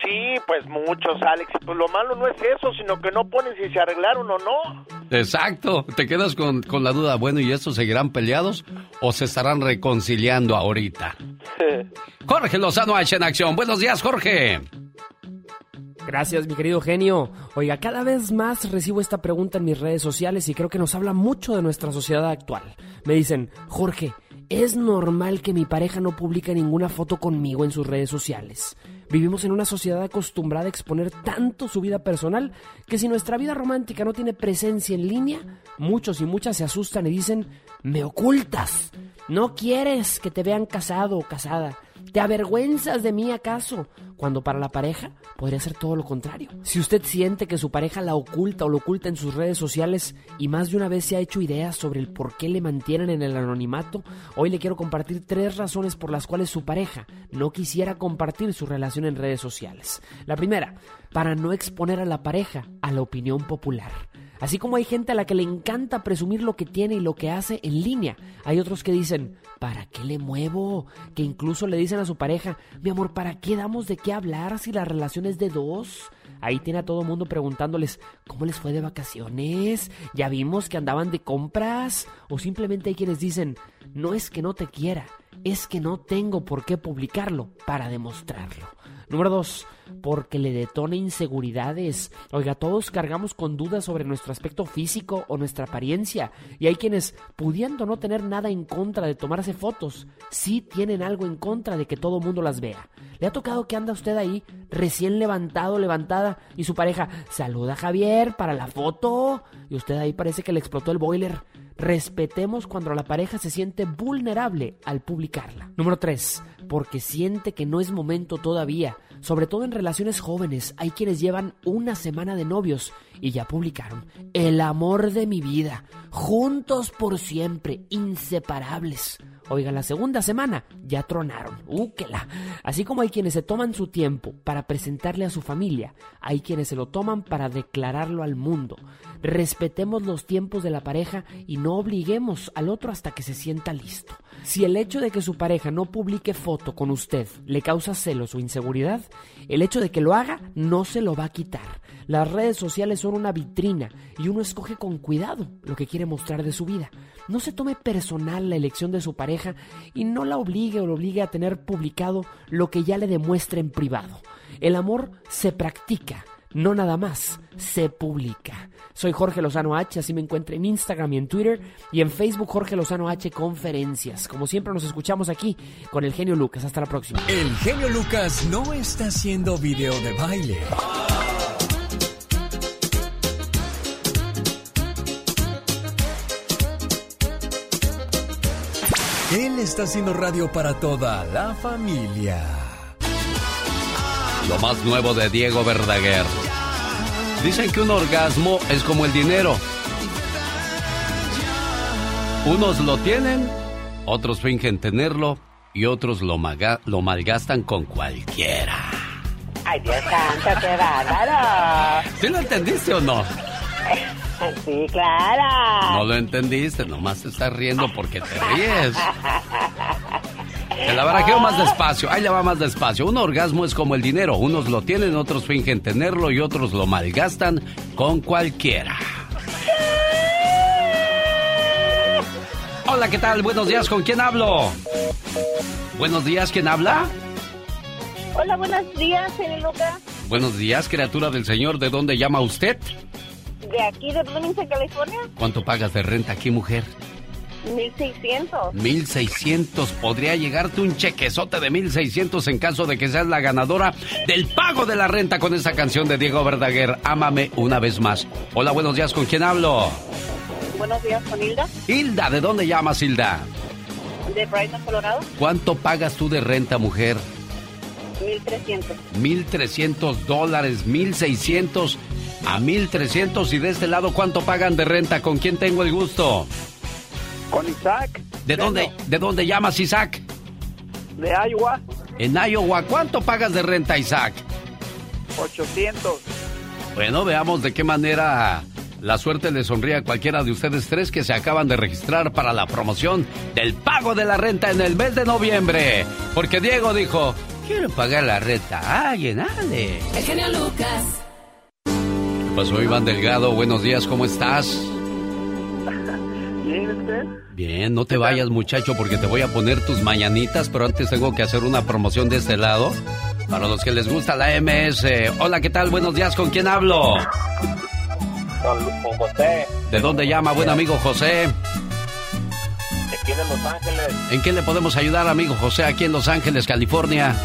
Sí, pues muchos, Alex. Pues lo malo no es eso, sino que no ponen si se arreglaron o no. Exacto. Te quedas con, con la duda, bueno, ¿y estos seguirán peleados o se estarán reconciliando ahorita? <laughs> Jorge Lozano H en acción. Buenos días, Jorge. Gracias, mi querido genio. Oiga, cada vez más recibo esta pregunta en mis redes sociales y creo que nos habla mucho de nuestra sociedad actual. Me dicen, Jorge, ¿es normal que mi pareja no publique ninguna foto conmigo en sus redes sociales? Vivimos en una sociedad acostumbrada a exponer tanto su vida personal que si nuestra vida romántica no tiene presencia en línea, muchos y muchas se asustan y dicen, me ocultas. No quieres que te vean casado o casada. ¿Te avergüenzas de mí acaso? Cuando para la pareja podría ser todo lo contrario. Si usted siente que su pareja la oculta o lo oculta en sus redes sociales y más de una vez se ha hecho ideas sobre el por qué le mantienen en el anonimato, hoy le quiero compartir tres razones por las cuales su pareja no quisiera compartir su relación en redes sociales. La primera, para no exponer a la pareja a la opinión popular. Así como hay gente a la que le encanta presumir lo que tiene y lo que hace en línea, hay otros que dicen, ¿para qué le muevo? Que incluso le dicen a su pareja, mi amor, ¿para qué damos de qué hablar si la relación es de dos? Ahí tiene a todo mundo preguntándoles, ¿cómo les fue de vacaciones? ¿Ya vimos que andaban de compras? O simplemente hay quienes dicen, no es que no te quiera, es que no tengo por qué publicarlo para demostrarlo. Número dos, porque le detona inseguridades. Oiga, todos cargamos con dudas sobre nuestro aspecto físico o nuestra apariencia. Y hay quienes, pudiendo no tener nada en contra de tomarse fotos, sí tienen algo en contra de que todo mundo las vea. ¿Le ha tocado que anda usted ahí, recién levantado, levantada, y su pareja, saluda Javier para la foto? Y usted ahí parece que le explotó el boiler. Respetemos cuando la pareja se siente vulnerable al publicarla. Número 3. Porque siente que no es momento todavía. Sobre todo en relaciones jóvenes, hay quienes llevan una semana de novios y ya publicaron El amor de mi vida, juntos por siempre, inseparables. Oiga, la segunda semana ya tronaron. ¡Úquela! Así como hay quienes se toman su tiempo para presentarle a su familia, hay quienes se lo toman para declararlo al mundo. Respetemos los tiempos de la pareja y no obliguemos al otro hasta que se sienta listo. Si el hecho de que su pareja no publique foto con usted le causa celos o inseguridad, el hecho de que lo haga no se lo va a quitar. Las redes sociales son una vitrina y uno escoge con cuidado lo que quiere mostrar de su vida. No se tome personal la elección de su pareja y no la obligue o lo obligue a tener publicado lo que ya le demuestra en privado. El amor se practica, no nada más, se publica. Soy Jorge Lozano H, así me encuentro en Instagram y en Twitter y en Facebook Jorge Lozano H Conferencias. Como siempre nos escuchamos aquí con el genio Lucas. Hasta la próxima. El genio Lucas no está haciendo video de baile. Él está haciendo radio para toda la familia. Lo más nuevo de Diego Verdaguer. Dicen que un orgasmo es como el dinero. Unos lo tienen, otros fingen tenerlo y otros lo, maga- lo malgastan con cualquiera. Ay, Dios santo, qué bárbaro. ¿Sí lo entendiste o no? Sí, claro. No lo entendiste, nomás te estás riendo porque te ríes. <laughs> Te la barajeo más despacio, ahí le va más despacio. Un orgasmo es como el dinero, unos lo tienen, otros fingen tenerlo y otros lo malgastan con cualquiera. Hola, ¿qué tal? Buenos días, ¿con quién hablo? Buenos días, ¿quién habla? Hola, buenos días, señor Lucas. Buenos días, criatura del Señor, ¿de dónde llama usted? De aquí de Bloomington, California. ¿Cuánto pagas de renta aquí, mujer? 1600. 1600. Podría llegarte un chequezote de 1600 en caso de que seas la ganadora del pago de la renta con esa canción de Diego Verdaguer. Ámame una vez más. Hola, buenos días. ¿Con quién hablo? Buenos días, con Hilda. Hilda, ¿de dónde llamas, Hilda? De Brighton, Colorado. ¿Cuánto pagas tú de renta, mujer? 1300. 1300 dólares, 1600 a 1300. Y de este lado, ¿cuánto pagan de renta? ¿Con quién tengo el gusto? Con Isaac. ¿De dónde, ¿De dónde llamas, Isaac? De Iowa, En Iowa, ¿cuánto pagas de renta, Isaac? 800. Bueno, veamos de qué manera la suerte le sonríe a cualquiera de ustedes tres que se acaban de registrar para la promoción del pago de la renta en el mes de noviembre. Porque Diego dijo, quiero pagar la renta. Ay, dale. El genio Lucas. ¿Qué pasó, Iván Delgado? Buenos días, ¿cómo estás? <laughs> ¿Bien usted? Bien, no te vayas muchacho porque te voy a poner tus mañanitas, pero antes tengo que hacer una promoción de este lado. Para los que les gusta la MS. Hola, ¿qué tal? Buenos días, ¿con quién hablo? Con, José, ¿De dónde llama, buen amigo José? de aquí de Los Ángeles. ¿En qué le podemos ayudar, amigo José, aquí en Los Ángeles, California?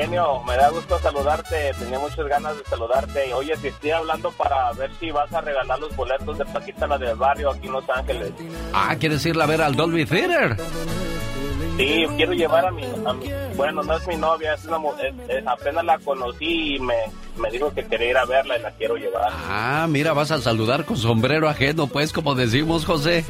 Genio, me da gusto saludarte. Tenía muchas ganas de saludarte. Oye, te estoy hablando para ver si vas a regalar los boletos de Paquita la del barrio aquí en Los Ángeles. Ah, ¿quieres irla a ver al Dolby Theater? Sí, quiero llevar a mi, a mi- bueno, no es mi novia, es una mu- es- es- apenas la conocí y me, me dijo que quería ir a verla y la quiero llevar. Ah, mira, vas a saludar con sombrero ajeno, pues, como decimos, José.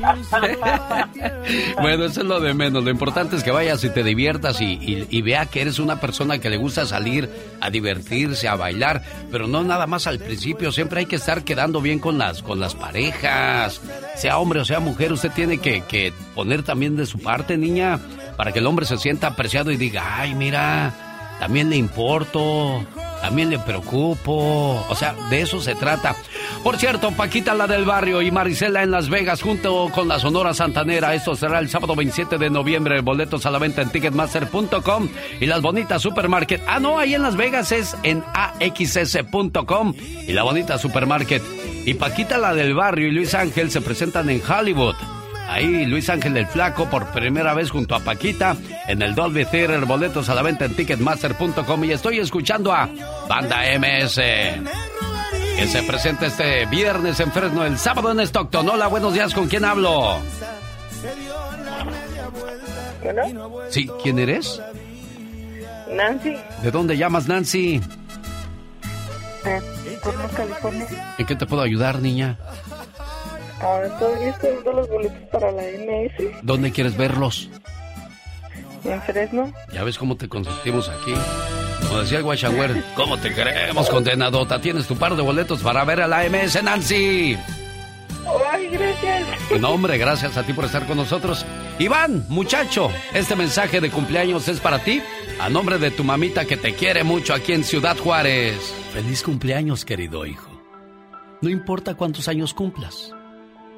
<laughs> bueno, eso es lo de menos. Lo importante es que vayas y te diviertas y, vea que eres una persona que le gusta salir a divertirse, a bailar, pero no nada más al principio. Siempre hay que estar quedando bien con las, con las parejas. Sea hombre o sea mujer, usted tiene que poner también de su parte, niña, para que el hombre se sienta apreciado y diga, ay, mira, también le importo, también le preocupo. O sea, de eso se trata. Por cierto, Paquita la del barrio y Marisela en Las Vegas junto con la Sonora Santanera. Esto será el sábado 27 de noviembre. Boletos a la venta en ticketmaster.com y las bonitas supermarket. Ah, no, ahí en Las Vegas es en axs.com y la bonita supermarket. Y Paquita la del barrio y Luis Ángel se presentan en Hollywood. Ahí Luis Ángel el Flaco por primera vez junto a Paquita en el Dolby Theater, boletos a la venta en ticketmaster.com y estoy escuchando a Banda MS que se presenta este viernes en Fresno, el sábado en Stockton. Hola, buenos días, ¿con quién hablo? Sí, ¿quién eres? Nancy, ¿De dónde llamas, Nancy? eh, California. ¿En qué te puedo ayudar, niña? Ah, todavía estoy viendo los boletos para la MS ¿Dónde quieres verlos? en Fresno. Ya ves cómo te consentimos aquí. Como decía el Guachangüer, ¿cómo te queremos, condenadota? Tienes tu par de boletos para ver a la MS, Nancy. Ay, gracias. No, hombre, gracias a ti por estar con nosotros. Iván, muchacho, este mensaje de cumpleaños es para ti, a nombre de tu mamita que te quiere mucho aquí en Ciudad Juárez. Feliz cumpleaños, querido hijo. No importa cuántos años cumplas.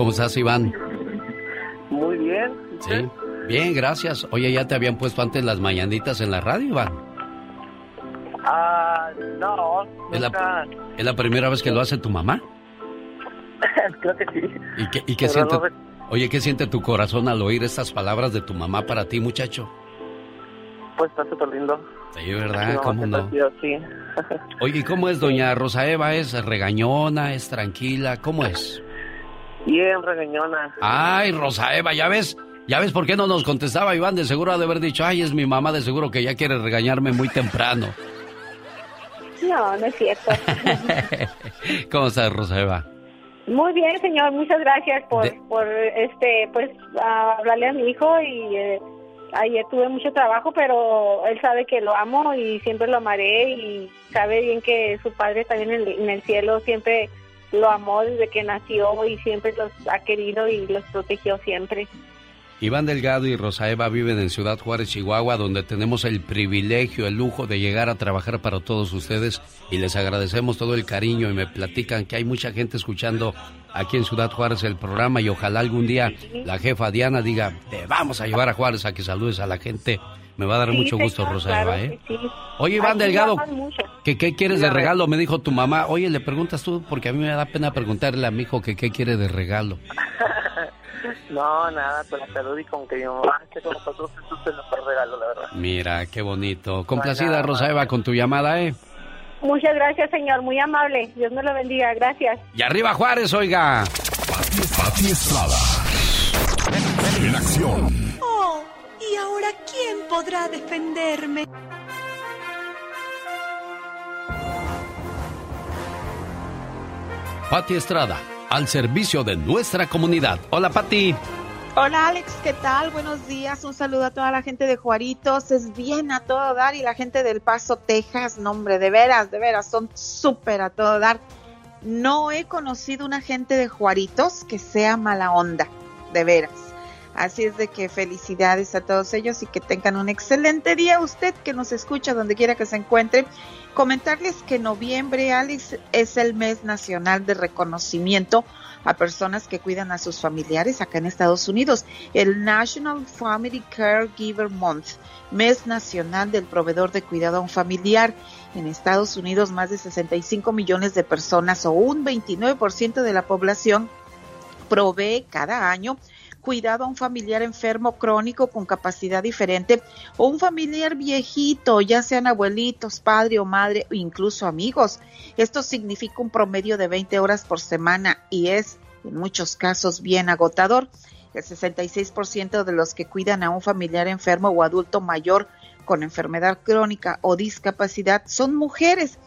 ¿Cómo estás, Iván? Muy bien. Sí. Bien, gracias. Oye, ¿ya te habían puesto antes las mañanitas en la radio, Iván? Ah, no, ¿Es la, es la primera vez que lo hace tu mamá? <laughs> Creo que sí. ¿Y qué, y qué Pero siente? no Oye, ¿qué siente tu corazón al oír estas palabras de tu mamá para ti, muchacho? Pues está súper lindo. Sí, ¿verdad? No, ¿Cómo no? sí. Oye, ¿y cómo es <laughs> doña Rosa Eva? ¿Es regañona? ¿Es tranquila? ¿Cómo es? Bien, regañona. Ay, Rosa Eva, ¿ya ves? ¿Ya ves por qué no nos contestaba Iván? De seguro ha de haber dicho, ay, es mi mamá, de seguro que ya quiere regañarme muy temprano. No, no es cierto. <laughs> ¿Cómo estás, Rosa Eva? Muy bien, señor. Muchas gracias por, por este, pues, a hablarle a mi hijo y eh, ayer tuve mucho trabajo, pero él sabe que lo amo y siempre lo amaré y sabe bien que su padre también en el cielo siempre lo amó desde que nació y siempre los ha querido y los protegió siempre. Iván Delgado y Rosa Eva viven en Ciudad Juárez, Chihuahua, donde tenemos el privilegio, el lujo de llegar a trabajar para todos ustedes y les agradecemos todo el cariño y me platican que hay mucha gente escuchando aquí en Ciudad Juárez el programa y ojalá algún día la jefa Diana diga, te vamos a llevar a Juárez a que saludes a la gente. Me va a dar Sí, mucho gusto, señor, Rosa claro Eva, ¿eh? sí. Oye, Iván Aquí Delgado. ¿que qué quieres de regalo? Me dijo tu mamá. Oye, le preguntas tú, porque a mí me da pena preguntarle a mi hijo que qué quiere de regalo. <laughs> No, nada, con la salud y con que mi mamá esté con nosotros, eso es el mejor regalo, la verdad. Mira, qué bonito. Complacida, nada Rosa Eva, con tu llamada, ¿eh? Muchas gracias, señor. Muy amable. Dios me lo bendiga. Gracias. Y arriba Juárez, oiga. Pati Estrada. En acción. Oh, ¿y ahora quién podrá defenderme? Pati Estrada, al servicio de nuestra comunidad. Hola, Pati. Hola Alex, ¿qué tal? Buenos días. Un saludo a toda la gente de Juaritos. Es bien a todo dar y la gente del Paso, Texas. No, hombre, de veras, de veras, son súper a todo dar. no he conocido una gente de Juaritos que sea mala onda, de veras. Así es de que felicidades a todos ellos y que tengan un excelente día. Usted que nos escucha donde quiera que se encuentre, comentarles que noviembre, Alex, es el mes nacional de reconocimiento a personas que cuidan a sus familiares acá en Estados Unidos. El National Family Caregiver Month, mes nacional del proveedor de cuidado a un familiar. En Estados Unidos, más de 65 millones de personas o un 29% de la población provee cada año cuidado a un familiar enfermo crónico con capacidad diferente o un familiar viejito, ya sean abuelitos, padre o madre o incluso amigos. Esto significa un promedio de 20 horas por semana y es en muchos casos bien agotador. El 66% de los que cuidan a un familiar enfermo o adulto mayor con enfermedad crónica o discapacidad son mujeres.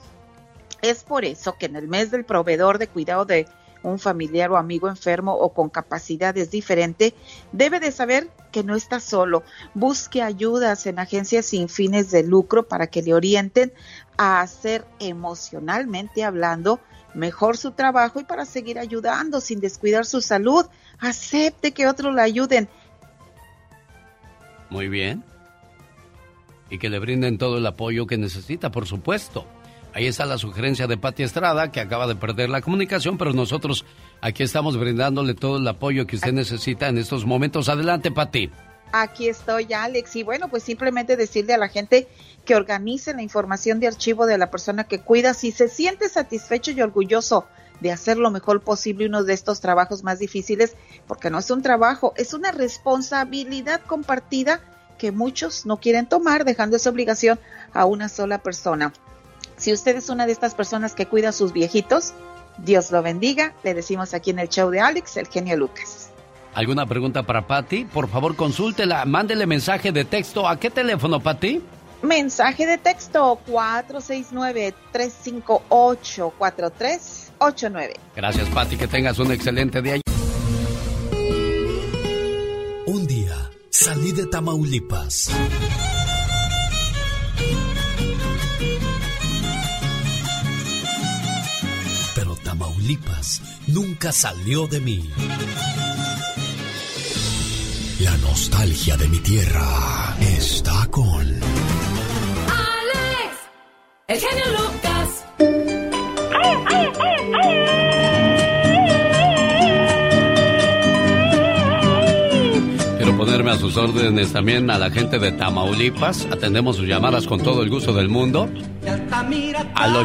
Es por eso que en el mes del proveedor de cuidado de un familiar o amigo enfermo o con capacidades diferentes, debe de saber que no está solo. Busque ayudas en agencias sin fines de lucro para que le orienten a hacer emocionalmente hablando mejor su trabajo y para seguir ayudando sin descuidar su salud. Acepte que otros le ayuden. Muy bien. Y que le brinden todo el apoyo que necesita, por supuesto. Ahí está la sugerencia de Pati Estrada, que acaba de perder la comunicación, pero nosotros aquí estamos brindándole todo el apoyo que usted necesita en estos momentos. Adelante, Pati. Aquí estoy, Alex. Y bueno, pues simplemente decirle a la gente que organice la información de archivo de la persona que cuida. Si se siente satisfecho y orgulloso de hacer lo mejor posible uno de estos trabajos más difíciles, porque no es un trabajo, es una responsabilidad compartida que muchos no quieren tomar, dejando esa obligación a una sola persona. Si usted es una de estas personas que cuida a sus viejitos, Dios lo bendiga. Le decimos aquí en el show de Alex, el genio Lucas. ¿Alguna pregunta para Patty? Por favor, consúltela. Mándele mensaje de texto. ¿A qué teléfono, Patty? Mensaje de texto 469-358-4389. Gracias, Patty. Que tengas un excelente día. Un día salí de Tamaulipas Tamaulipas nunca salió de mí. La nostalgia de mi tierra está con... Alex, el genio Lucas. Quiero ponerme a sus órdenes también a la gente de Tamaulipas. Atendemos sus llamadas con todo el gusto del mundo. Al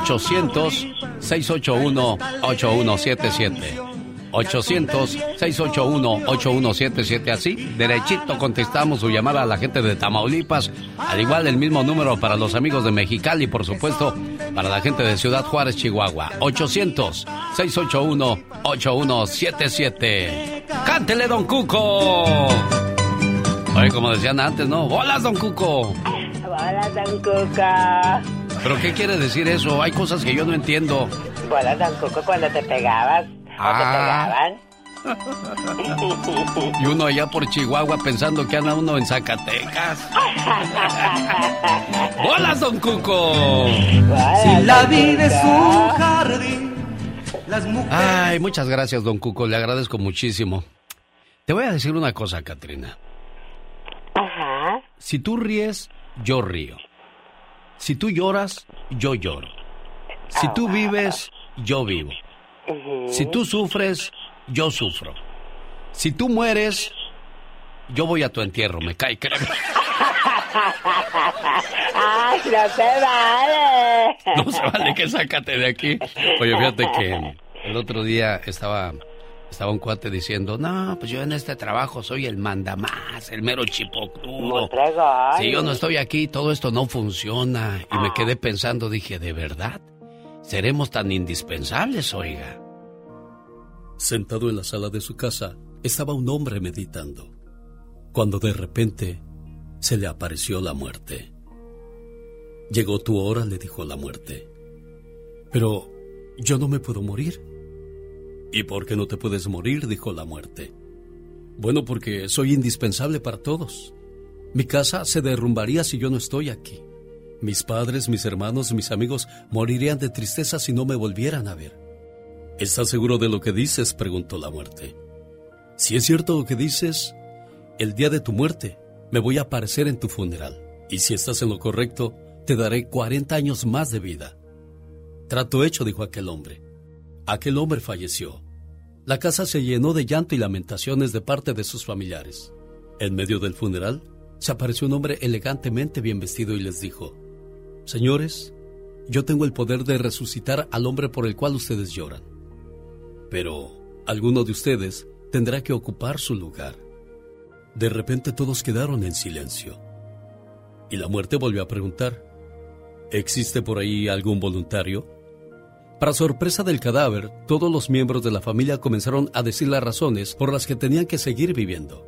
800-681-8177. 800-681-8177. Así, derechito contestamos su llamada a la gente de Tamaulipas. Al igual el mismo número para los amigos de Mexicali por supuesto para la gente de Ciudad Juárez, Chihuahua. 800-681-8177. ¡Cántele, don Cuco! Oye, como decían antes, ¿no? ¡Hola, don Cuco! Hola, Don Cuco. ¿Pero qué quiere decir eso? Hay cosas que yo no entiendo. Hola, Don Cuco, cuando te pegabas. ¿O te Ah. pegaban? Y uno allá por Chihuahua pensando que anda uno en Zacatecas. <laughs> ¡Hola, don Cuco! Si la vida es un jardín, las mujeres. Ay, muchas gracias, don Cuco. Le agradezco muchísimo. Te voy a decir una cosa, Katrina. Ajá. Si tú ríes, yo río. Si tú lloras, yo lloro. Si tú vives, yo vivo. Si tú sufres, yo sufro. Si tú mueres, yo voy a tu entierro, me cae, créeme. <laughs> ¡Ay, no se vale! No se vale que sácate de aquí. Oye, fíjate que el otro día estaba, estaba un cuate diciendo, no, pues yo en este trabajo soy el mandamás, el mero chipocludo. Si yo no estoy aquí, todo esto no funciona. Y me quedé pensando, dije, ¿de verdad? ¿Seremos tan indispensables, oiga? Sentado en la sala de su casa, estaba un hombre meditando, cuando de repente se le apareció la muerte. Llegó tu hora, le dijo la muerte. Pero yo no me puedo morir. ¿Y por qué no te puedes morir? dijo la muerte. Bueno, porque soy indispensable para todos. Mi casa se derrumbaría si yo no estoy aquí. Mis padres, mis hermanos, mis amigos morirían de tristeza si no me volvieran a ver. ¿Estás seguro de lo que dices? preguntó la muerte. Si es cierto lo que dices, el día de tu muerte me voy a aparecer en tu funeral. Y si estás en lo correcto, te daré 40 años más de vida. Trato hecho, dijo aquel hombre. Aquel hombre falleció. La casa se llenó de llanto y lamentaciones de parte de sus familiares. En medio del funeral, se apareció un hombre elegantemente bien vestido y les dijo, Señores, yo tengo el poder de resucitar al hombre por el cual ustedes lloran. Pero alguno de ustedes tendrá que ocupar su lugar. De repente todos quedaron en silencio. Y la muerte volvió a preguntar, ¿existe por ahí algún voluntario? Para sorpresa del cadáver, todos los miembros de la familia comenzaron a decir las razones por las que tenían que seguir viviendo.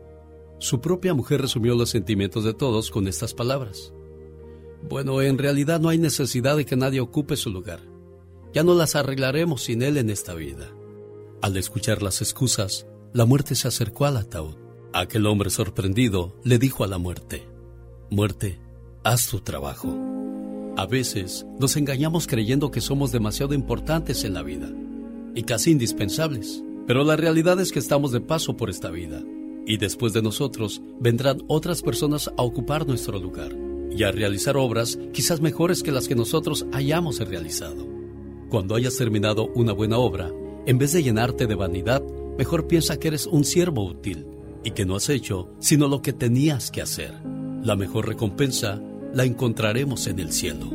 Su propia mujer resumió los sentimientos de todos con estas palabras. Bueno, en realidad no hay necesidad de que nadie ocupe su lugar. Ya no las arreglaremos sin él en esta vida. Al escuchar las excusas, la muerte se acercó al ataúd. Aquel hombre sorprendido le dijo a la muerte, Muerte, haz tu trabajo. A veces nos engañamos creyendo que somos demasiado importantes en la vida y casi indispensables, pero la realidad es que estamos de paso por esta vida y después de nosotros vendrán otras personas a ocupar nuestro lugar y a realizar obras quizás mejores que las que nosotros hayamos realizado. Cuando hayas terminado una buena obra, en vez de llenarte de vanidad, mejor piensa que eres un siervo útil y que no has hecho sino lo que tenías que hacer. La mejor recompensa la encontraremos en el cielo.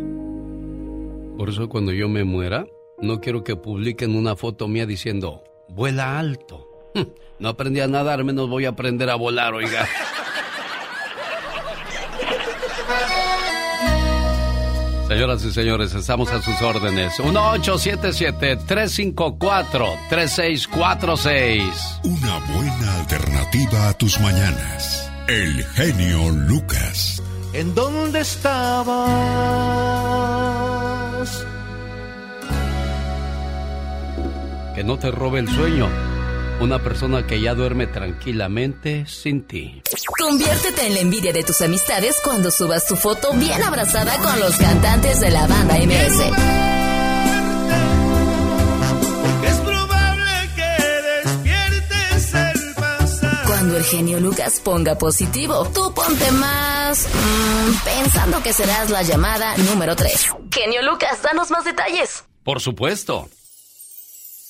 Por eso cuando yo me muera, no quiero que publiquen una foto mía diciendo, vuela alto. Hm, no aprendí a nadar, menos voy a aprender a volar, oiga. <laughs> Señoras y señores, estamos a sus órdenes. 1877-354-3646. Una buena alternativa a tus mañanas. El genio Lucas. ¿En dónde estabas? Que no te robe el sueño. Una persona que ya duerme tranquilamente sin ti. Conviértete en la envidia de tus amistades cuando subas tu foto bien abrazada con los cantantes de la banda MS. Genio Lucas ponga positivo, tú ponte más mm, pensando que serás la llamada número 3. Genio Lucas, danos más detalles. Por supuesto.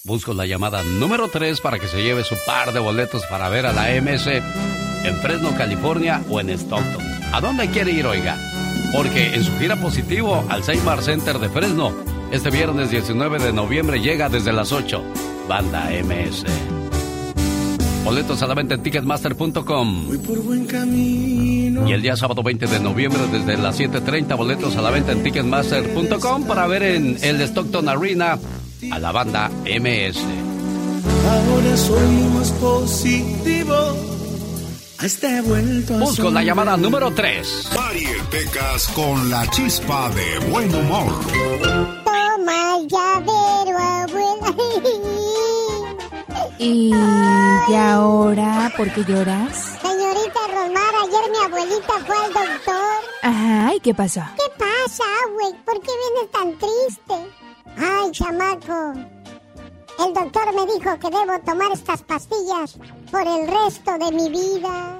Busco la llamada número 3 para que se lleve su par de boletos para ver a la MS en Fresno, California o en Stockton. ¿A dónde quiere ir, oiga? Porque en su gira positivo al Seymour Center de Fresno, este viernes 19 de noviembre llega desde las 8. Banda MS. Boletos a la venta en ticketmaster.com. Voy por buen camino. Y el día sábado 20 de noviembre desde las 7.30 boletos a la venta en ticketmaster.com para ver en el Stockton Arena a la banda MS. Ahora soy más positivo. Hasta vuelto Busco la llamada número 3. Mariel Pecas con la chispa de buen humor. Toma el llavero, abuela. <laughs> ¿Y ahora por qué lloras? Señorita Rosmar, ayer mi abuelita fue al doctor. Ajá, ¿y qué pasó? ¿Qué pasa, güey? ¿Por qué vienes tan triste? Ay, chamaco. El doctor me dijo que debo tomar estas pastillas por el resto de mi vida.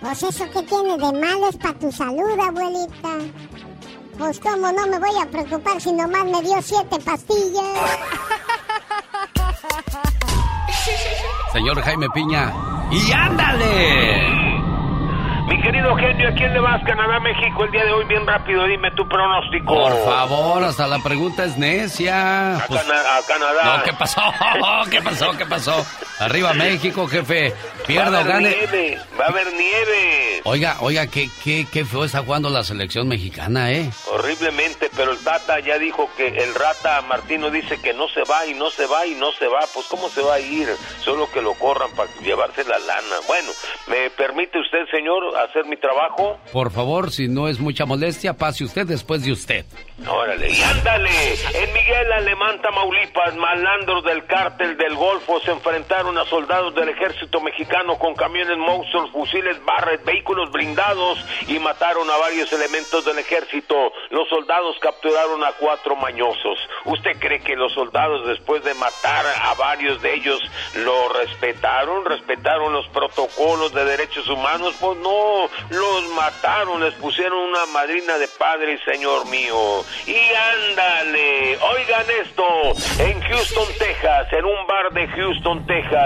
Pues eso que tiene de malo es para tu salud, abuelita. Pues cómo no me voy a preocupar si nomás me dio siete pastillas. <laughs> Señor Jaime Piña. ¡Y ándale! Mi querido genio, ¿a quién le vas? Canadá, México, el día de hoy, bien rápido, dime tu pronóstico. Por favor, hasta la pregunta es necia. A, Pues- Cana- a Canadá. No, ¿qué pasó? <laughs> ¿Qué pasó? ¿Qué pasó? Arriba México, jefe. Va a Pierda o haber gane. nieve, va a haber nieve. Oiga, oiga, qué, qué, qué feo está jugando la selección mexicana, ¿eh? Horriblemente, pero el Tata ya dijo que el Rata Martino dice que no se va y no se va y no se va. Pues ¿cómo se va a ir? Solo que lo corran para llevarse la lana. Bueno, ¿me permite usted, señor, hacer mi trabajo? Por favor, si no es mucha molestia, pase usted después de usted. Órale, y ándale. En Miguel Alemán, Tamaulipas, malandros del cártel del Golfo se enfrentaron a soldados del ejército mexicano con camiones monstruos, fusiles Barrett, vehículos blindados y mataron a varios elementos del ejército. Los soldados capturaron a cuatro mañosos. ¿Usted cree que los soldados después de matar a varios de ellos lo respetaron? ¿Respetaron los protocolos de derechos humanos? Pues no, los mataron, les pusieron una madrina de padre, señor mío. Y ándale, oigan esto, en Houston, Texas, en un bar de Houston, Texas,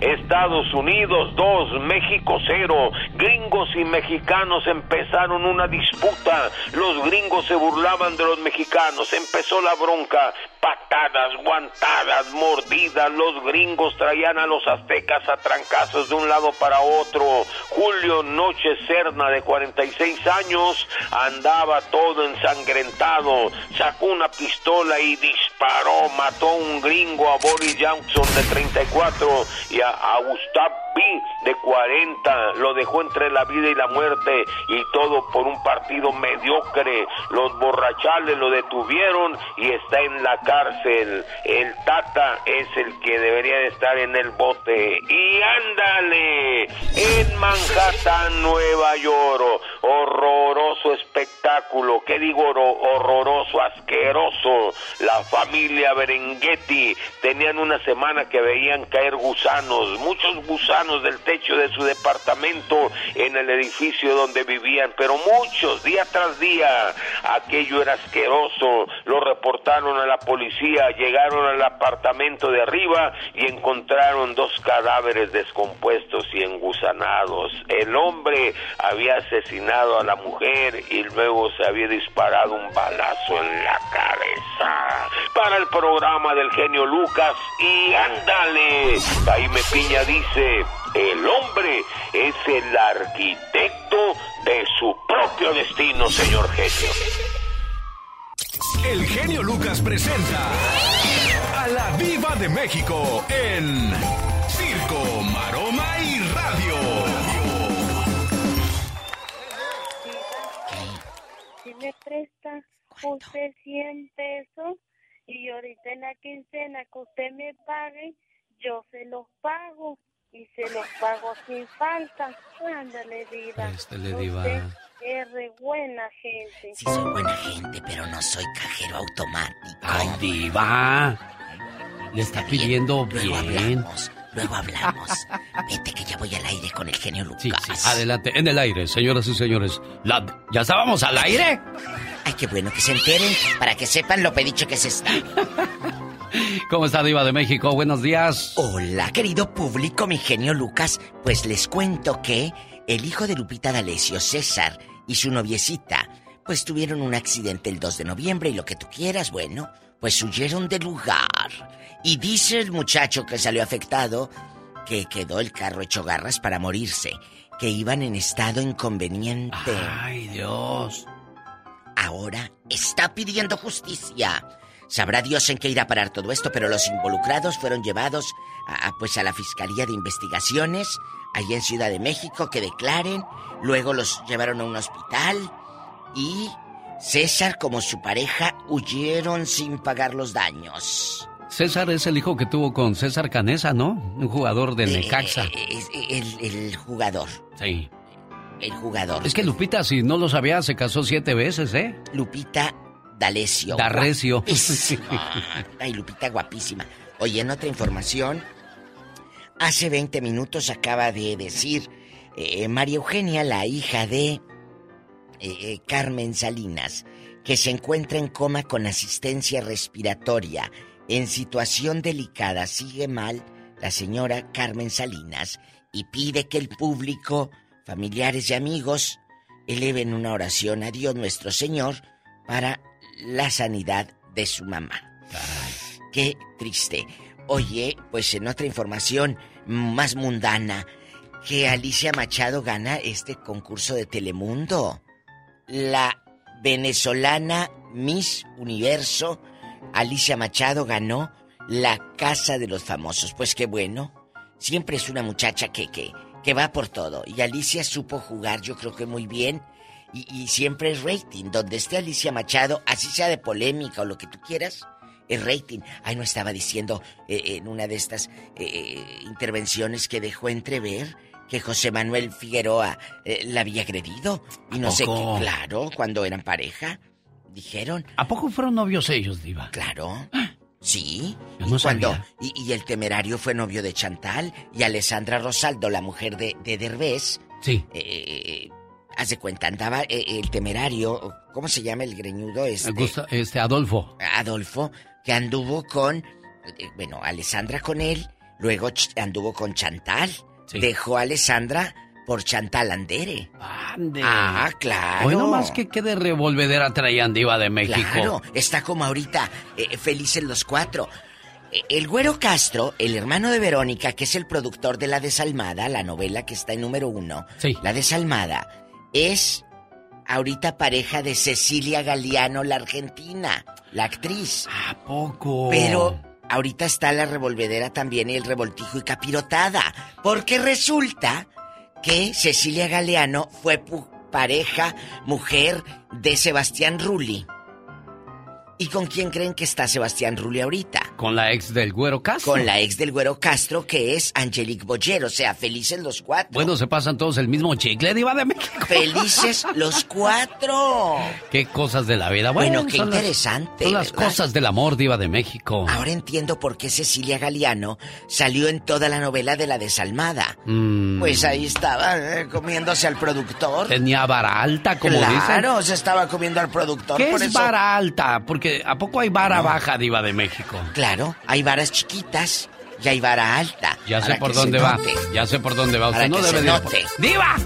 Estados Unidos 2, México 0, gringos y mexicanos empezaron una disputa, los gringos se burlaban de los mexicanos, empezó la bronca, patadas, guantadas, mordidas, los gringos traían a los aztecas a trancazos de un lado para otro, Julio Noche Serna de 46 años andaba todo ensangrentado, sacó una pistola y disparó, mató a un gringo a Boris Johnson de 34 y a, a B de 40, lo dejó entre la vida y la muerte y todo por un partido mediocre, los borrachales lo detuvieron y está en la cárcel, el Tata es el que debería de estar en el bote. Y ándale, en Manhattan, Nueva York, horroroso espectáculo, ¿qué digo horror- horroroso, asqueroso? La familia Berenghetti tenían una semana que veían caer gusanos, muchos gusanos del techo de su departamento en el edificio donde vivían, pero muchos, día tras día, aquello era asqueroso, lo reportaron a la policía, llegaron al apartamento de arriba y encontraron dos cadáveres descompuestos y engusanados. El hombre había asesinado a la mujer y luego se había disparado un balazo en la cabeza. Para el programa del genio Lucas y ándale, Jaime Piña dice, el hombre es el arquitecto de su propio destino, señor genio. El genio Lucas presenta a la Viva de México en me presta usted 100 pesos y ahorita en la quincena que usted me pague, yo se los pago y se los pago sin falta. Ándale, diva. Préstele, diva. Usted es re buena gente. Sí, soy buena gente, pero no soy cajero automático. Ay, diva. Le está pidiendo bien. hablamos, luego hablamos. <laughs> Vete que ya voy al aire con el genio Lucas. Sí, sí, adelante, en el aire, señoras y señores. La- ¿Ya estábamos al aire? Ay, qué bueno que se enteren para que sepan lo pedicho que se está. <laughs> ¿Cómo está Diva de México? Buenos días. Hola, querido público, mi genio Lucas. Pues les cuento que el hijo de Lupita D'Alessio, César, y su noviecita, pues tuvieron un accidente el 2 de noviembre y lo que tú quieras, bueno, pues huyeron del lugar. Y dice el muchacho que salió afectado que quedó el carro hecho garras para morirse, que iban en estado inconveniente. Ay, Dios. Ahora está pidiendo justicia. Sabrá Dios en qué irá a parar todo esto, pero los involucrados fueron llevados a, pues a la Fiscalía de Investigaciones, allí en Ciudad de México, que declaren. Luego los llevaron a un hospital y César, como su pareja, huyeron sin pagar los daños. César es el hijo que tuvo con César Canesa, ¿no? Un jugador del Eh, Necaxa. eh, el, el jugador. Sí. El jugador. Es que Lupita, si no lo sabía, se casó siete veces, ¿eh? Lupita D'Alessio. D'Arrecio. <laughs> Ay, Lupita, guapísima. Oye, en otra información, hace 20 minutos acaba de decir eh, María Eugenia, la hija de eh, eh, Carmen Salinas, que se encuentra en coma con asistencia respiratoria, en situación delicada. Sigue mal la señora Carmen Salinas y pide que el público, familiares y amigos, eleven una oración a Dios nuestro Señor para la sanidad de su mamá. Qué triste. Oye, pues en otra información más mundana, que Alicia Machado gana este concurso de Telemundo. La venezolana Miss Universo, Alicia Machado, ganó la Casa de los Famosos. Pues qué bueno. Siempre es una muchacha que, que, que va por todo. Y Alicia supo jugar, yo creo que muy bien. Y, y siempre es rating. Donde esté Alicia Machado, así sea de polémica o lo que tú quieras, es rating. Ay, no estaba diciendo eh, en una de estas eh, intervenciones que dejó entrever que José Manuel Figueroa eh, la había agredido. Y no sé qué, claro, cuando eran pareja, dijeron. ¿A poco fueron novios ellos, Diva? Claro. Sí. Yo no y cuando sabía. y, y el temerario fue novio de Chantal y Alessandra Rosaldo, la mujer de, de Derbez. Sí. Eh, haz de cuenta, andaba eh, el temerario, ¿cómo se llama el greñudo? Este, este Adolfo. Adolfo, que anduvo con, eh, bueno, Alessandra con él, luego anduvo con Chantal. Dejó a Alessandra por Chantal Andere. Ah, claro. Hoy nomás que quede revolvedera traían Diva de México. Claro, está como ahorita, eh, felices los cuatro. Eh, El Güero Castro, el hermano de Verónica, que es el productor de La Desalmada, la novela que está en número uno, La Desalmada, es ahorita pareja de Cecilia Galeano, la argentina, la actriz. ¿A poco? Pero ahorita está la revolvedera también y el revoltijo y capirotada, porque resulta que Cecilia Galeano fue pareja, mujer de Sebastián Rulli. ¿Y con quién creen que está Sebastián Rulli ahorita? Con la ex del Güero Castro. Con la ex del Güero Castro, que es Angelique Boyer, o sea, felices los cuatro. Bueno, se pasan todos el mismo chicle, Diva de México. Felices <laughs> los cuatro. Qué cosas de la vida. Bueno, Bueno, qué son las- interesante, son las ¿verdad? cosas del amor, Diva de México. Ahora entiendo por qué Cecilia Galeano salió en toda la novela de La Desalmada. Mm, Pues ahí estaba eh, comiéndose al productor. Tenía vara alta, como dicen. claro, se estaba comiendo al productor. ¿Qué por es eso- vara alta? Porque ¿a poco hay vara No. baja, Diva de México? Claro, hay varas chiquitas y hay vara alta. Ya sé por dónde va. note. Ya sé por dónde va. Usted Para no que debe se. ¡Diva!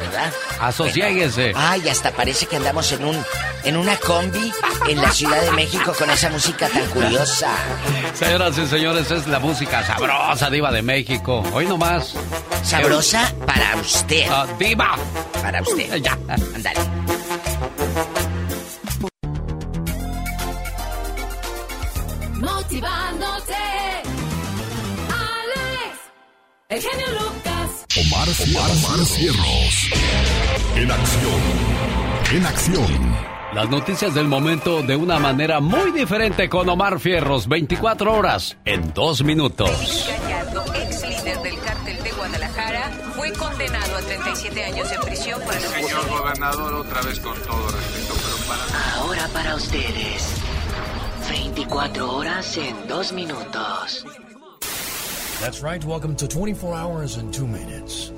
¿Verdad? Asociéguese. Ay, hasta parece que andamos en un en una combi en la Ciudad de México con esa música tan curiosa. Señoras y señores, es la música sabrosa, Diva de México. Hoy nomás. Sabrosa para usted. Ah, ¡Diva! Para usted. Ya. Ándale. El genio Lucas. Omar, Omar, Cierros. En acción. En acción. Las noticias del momento de una manera muy diferente con Omar Fierros. 24 horas en 2 minutos. Gallardo, ex líder del cártel de Guadalajara, fue condenado a 37 años de prisión por el Señor gobernador, otra vez con todo respeto, pero para... Ahora para ustedes. 24 horas en 2 minutos. That's right, welcome to 24 hours and 2 minutes.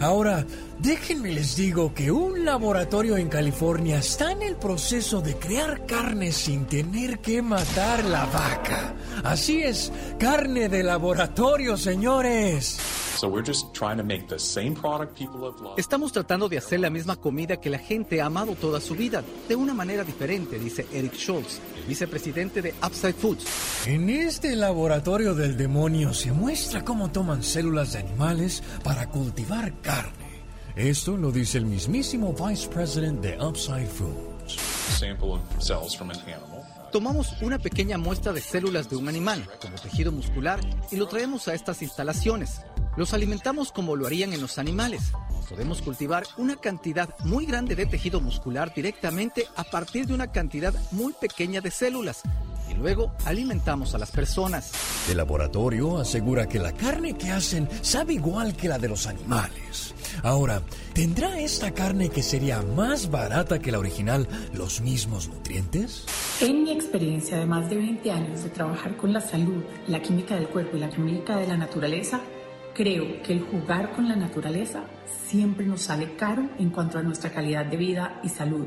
Ahora, déjenme les digo que un laboratorio en California está en el proceso de crear carne sin tener que matar la vaca. Así es, carne de laboratorio, señores. So we're just trying to make the same product people have loved. Estamos tratando de hacer la misma comida que la gente ha amado toda su vida, de una manera diferente, dice Eric Schultz, el vicepresidente de Upside Foods. En este laboratorio del demonio se muestra cómo toman células de animales para cultivar carne. Esto lo dice el mismísimo Vice President de Upside Foods. Sample of cells from an animal. Tomamos una pequeña muestra de células de un animal, como tejido muscular, y lo traemos a estas instalaciones. Los alimentamos como lo harían en los animales. Podemos cultivar una cantidad muy grande de tejido muscular directamente a partir de una cantidad muy pequeña de células. Y luego alimentamos a las personas. El laboratorio asegura que la carne que hacen sabe igual que la de los animales. Ahora, ¿tendrá esta carne que sería más barata que la original los mismos nutrientes? En mi experiencia de más de 20 años de trabajar con la salud, la química del cuerpo y la química de la naturaleza, creo que el jugar con la naturaleza siempre nos sale caro en cuanto a nuestra calidad de vida y salud.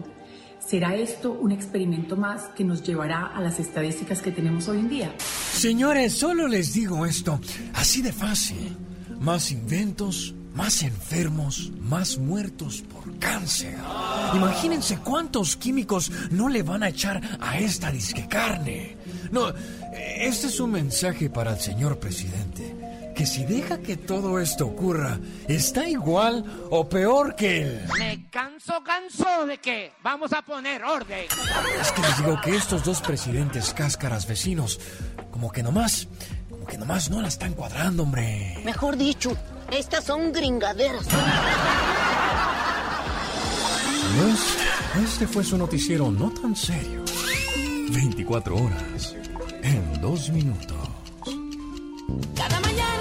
¿Será esto un experimento más que nos llevará a las estadísticas que tenemos hoy en día? Señores, solo les digo esto, así de fácil. Más inventos, más enfermos, más muertos por cáncer. Imagínense cuántos químicos no le van a echar a esta disque carne. No, este es un mensaje para el señor presidente. Que si deja que todo esto ocurra, está igual o peor que él. Me canso, canso de que vamos a poner orden. Es que les digo que estos dos presidentes cáscaras vecinos, como que nomás, como que nomás no la están cuadrando, hombre. Mejor dicho, estas son gringaderas. este fue su noticiero no tan serio. 24 horas en dos minutos. Cada mañana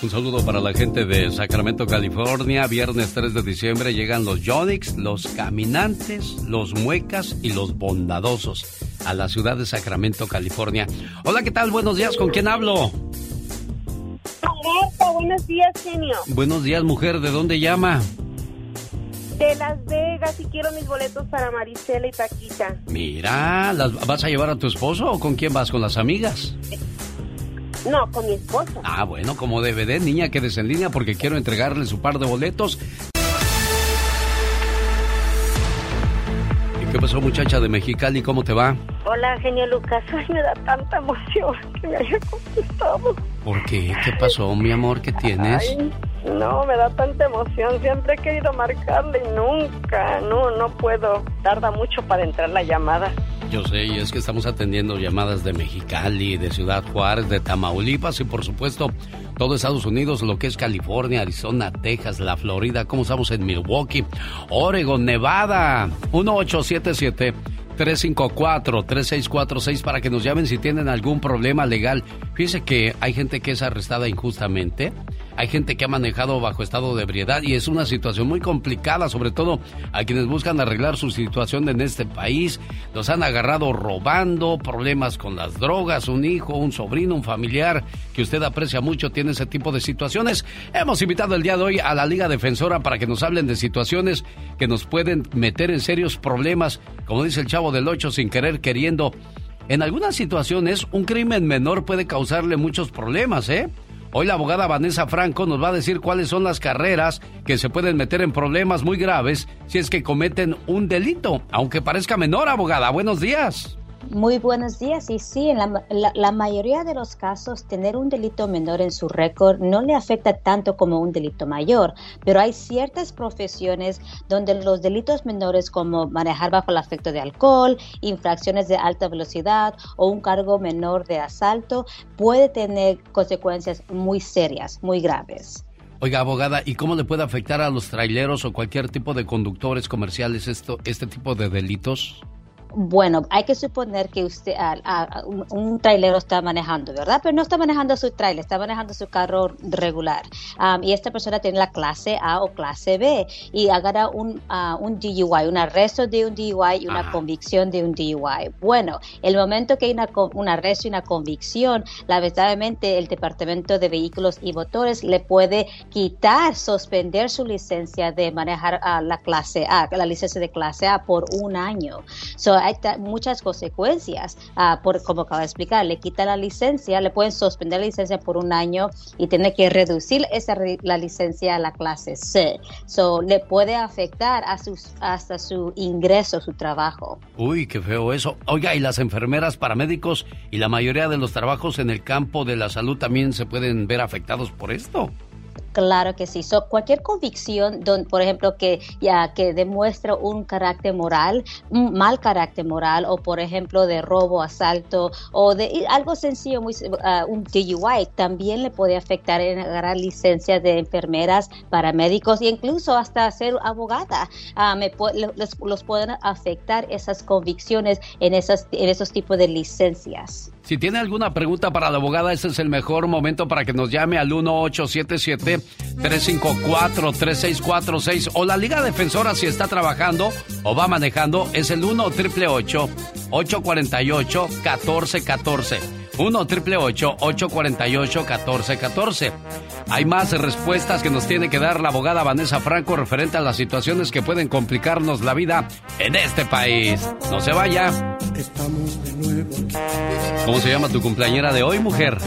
Un saludo para la gente de Sacramento, California. Viernes 3 de diciembre llegan los Yonix, los caminantes, los muecas y los bondadosos a la ciudad de Sacramento, California. Hola, ¿qué tal? Buenos días, ¿con quién hablo? Marta, buenos días, genio. Buenos días, mujer, ¿de dónde llama? De Las Vegas y quiero mis boletos para Marisela y Paquita. Mira, ¿las ¿vas a llevar a tu esposo o con quién vas? ¿Con las amigas? No, con mi esposo. Ah, bueno, como DVD, niña, quedes en línea porque quiero entregarle su par de boletos. ¿Y qué pasó, muchacha de Mexicali? ¿Cómo te va? Hola, genio Lucas. Ay, me da tanta emoción que me haya contestado. ¿Por qué? ¿Qué pasó, mi amor? ¿Qué tienes? Ay, no, me da tanta emoción. Siempre he querido marcarle y nunca. No, no puedo. Tarda mucho para entrar la llamada. Yo sé, y es que estamos atendiendo llamadas de Mexicali, de Ciudad Juárez, de Tamaulipas y por supuesto todo Estados Unidos, lo que es California, Arizona, Texas, la Florida, como estamos en Milwaukee, Oregon, Nevada, 1877. 354-3646 para que nos llamen si tienen algún problema legal. Fíjese que hay gente que es arrestada injustamente, hay gente que ha manejado bajo estado de ebriedad y es una situación muy complicada, sobre todo a quienes buscan arreglar su situación en este país. Los han agarrado robando, problemas con las drogas, un hijo, un sobrino, un familiar que usted aprecia mucho tiene ese tipo de situaciones. Hemos invitado el día de hoy a la Liga Defensora para que nos hablen de situaciones que nos pueden meter en serios problemas, como dice el chavo del 8, sin querer queriendo. En algunas situaciones, un crimen menor puede causarle muchos problemas, ¿eh? Hoy la abogada Vanessa Franco nos va a decir cuáles son las carreras que se pueden meter en problemas muy graves si es que cometen un delito, aunque parezca menor, abogada. Buenos días. Muy buenos días. Y sí, en la, mayoría de los casos, tener un delito menor en su récord no le afecta tanto como un delito mayor, pero hay ciertas profesiones donde los delitos menores como manejar bajo el afecto de alcohol, infracciones de alta velocidad o un cargo menor de asalto puede tener consecuencias muy serias, muy graves. Oiga, abogada, ¿y cómo le puede afectar a los traileros o cualquier tipo de conductores comerciales esto, este tipo de delitos? Bueno, hay que suponer que usted, un, un trailero está manejando, ¿verdad? Pero no está manejando su trailer, está manejando su carro regular. Am, y esta persona tiene la clase A o clase B y agarra un, ah, un DUI, un arresto de un DUI y una Ajá. convicción de un DUI. Bueno, el momento que hay una, un arresto y una convicción, lamentablemente el Departamento de Vehículos y Motores le puede quitar, suspender su licencia de manejar la clase A, la licencia de clase A por un año. So, hay muchas consecuencias, ah, por, como acabo de explicar, le quita la licencia, le pueden suspender la licencia por un año y tiene que reducir esa la licencia a la clase C. So, le puede afectar a sus, hasta su ingreso, su trabajo. Uy, qué feo eso. Oiga, ¿y las enfermeras, paramédicos y la mayoría de los trabajos en el campo de la salud también se pueden ver afectados por esto? Claro que sí. So, cualquier convicción, don- por ejemplo, que ya que demuestra un carácter moral, un mal carácter moral, o por ejemplo de robo, asalto, o de algo sencillo, muy, ah, un DUI, también le puede afectar en agarrar licencias de enfermeras, paramédicos e incluso hasta ser abogada. Ah, me los, los pueden afectar esas convicciones en, esas, en esos tipos de licencias. Si tiene alguna pregunta para la abogada, este es el mejor momento para que nos llame al 1877-354-3646 o la Liga Defensora si está trabajando o va manejando es el 1 888 848 1414 1 888 848 1414 Hay más respuestas que nos tiene que dar la abogada Vanessa Franco referente a las situaciones que pueden complicarnos la vida en este país. No se vaya. Estamos de nuevo aquí. ¿Cómo se llama tu cumpleañera de hoy, mujer?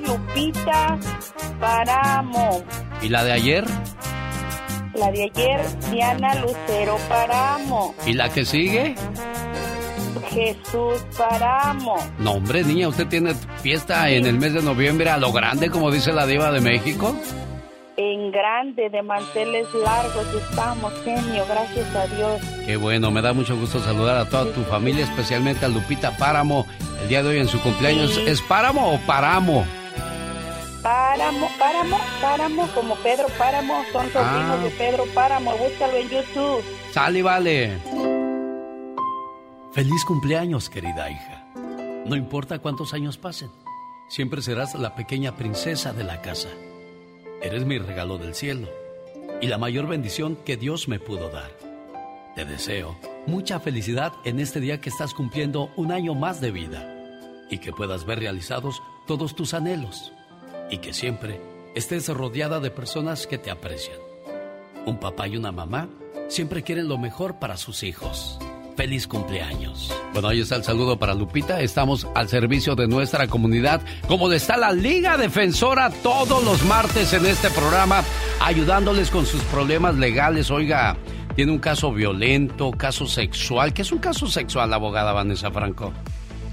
Lupita Paramo. ¿Y la de ayer? La de ayer, Diana Lucero Paramo. ¿Y la que sigue? Jesús Paramo. No, hombre, niña, ¿usted tiene fiesta en el mes de noviembre a lo grande, como dice la diva de México? En grande, de manteles largos estamos, genio, gracias a Dios. Qué bueno, me da mucho gusto saludar a toda tu familia, especialmente a Lupita Páramo. El día de hoy en su cumpleaños, Sí. ¿es Páramo o Paramo? Páramo, Páramo, Páramo, como Pedro Páramo, son sobrinos Ah. de Pedro Páramo, búscalo en YouTube. Sale y vale. Feliz cumpleaños, querida hija. No importa cuántos años pasen, siempre serás la pequeña princesa de la casa. Eres mi regalo del cielo y la mayor bendición que Dios me pudo dar. Te deseo mucha felicidad en este día que estás cumpliendo un año más de vida y que puedas ver realizados todos tus anhelos y que siempre estés rodeada de personas que te aprecian. Un papá y una mamá siempre quieren lo mejor para sus hijos. Feliz cumpleaños. Bueno, ahí está el saludo para Lupita. Estamos al servicio de nuestra comunidad, como está la Liga Defensora todos los martes en este programa, ayudándoles con sus problemas legales. Oiga, tiene un caso violento, caso sexual. ¿Qué es un caso sexual, abogada Vanessa Franco?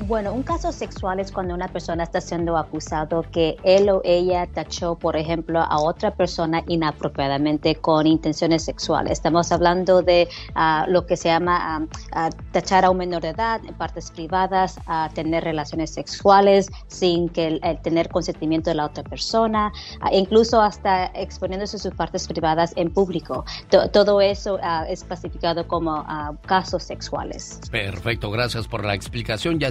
Bueno, un caso sexual es cuando una persona está siendo acusado que él o ella tachó, por ejemplo, a otra persona inapropiadamente con intenciones sexuales. Estamos hablando de ah, lo que se llama ah, ah, tachar a un menor de edad en partes privadas, a tener relaciones sexuales sin que el- tener consentimiento de la otra persona, incluso hasta exponiéndose sus partes privadas en público. To- todo eso es clasificado como casos sexuales. Perfecto, gracias por la explicación. Ya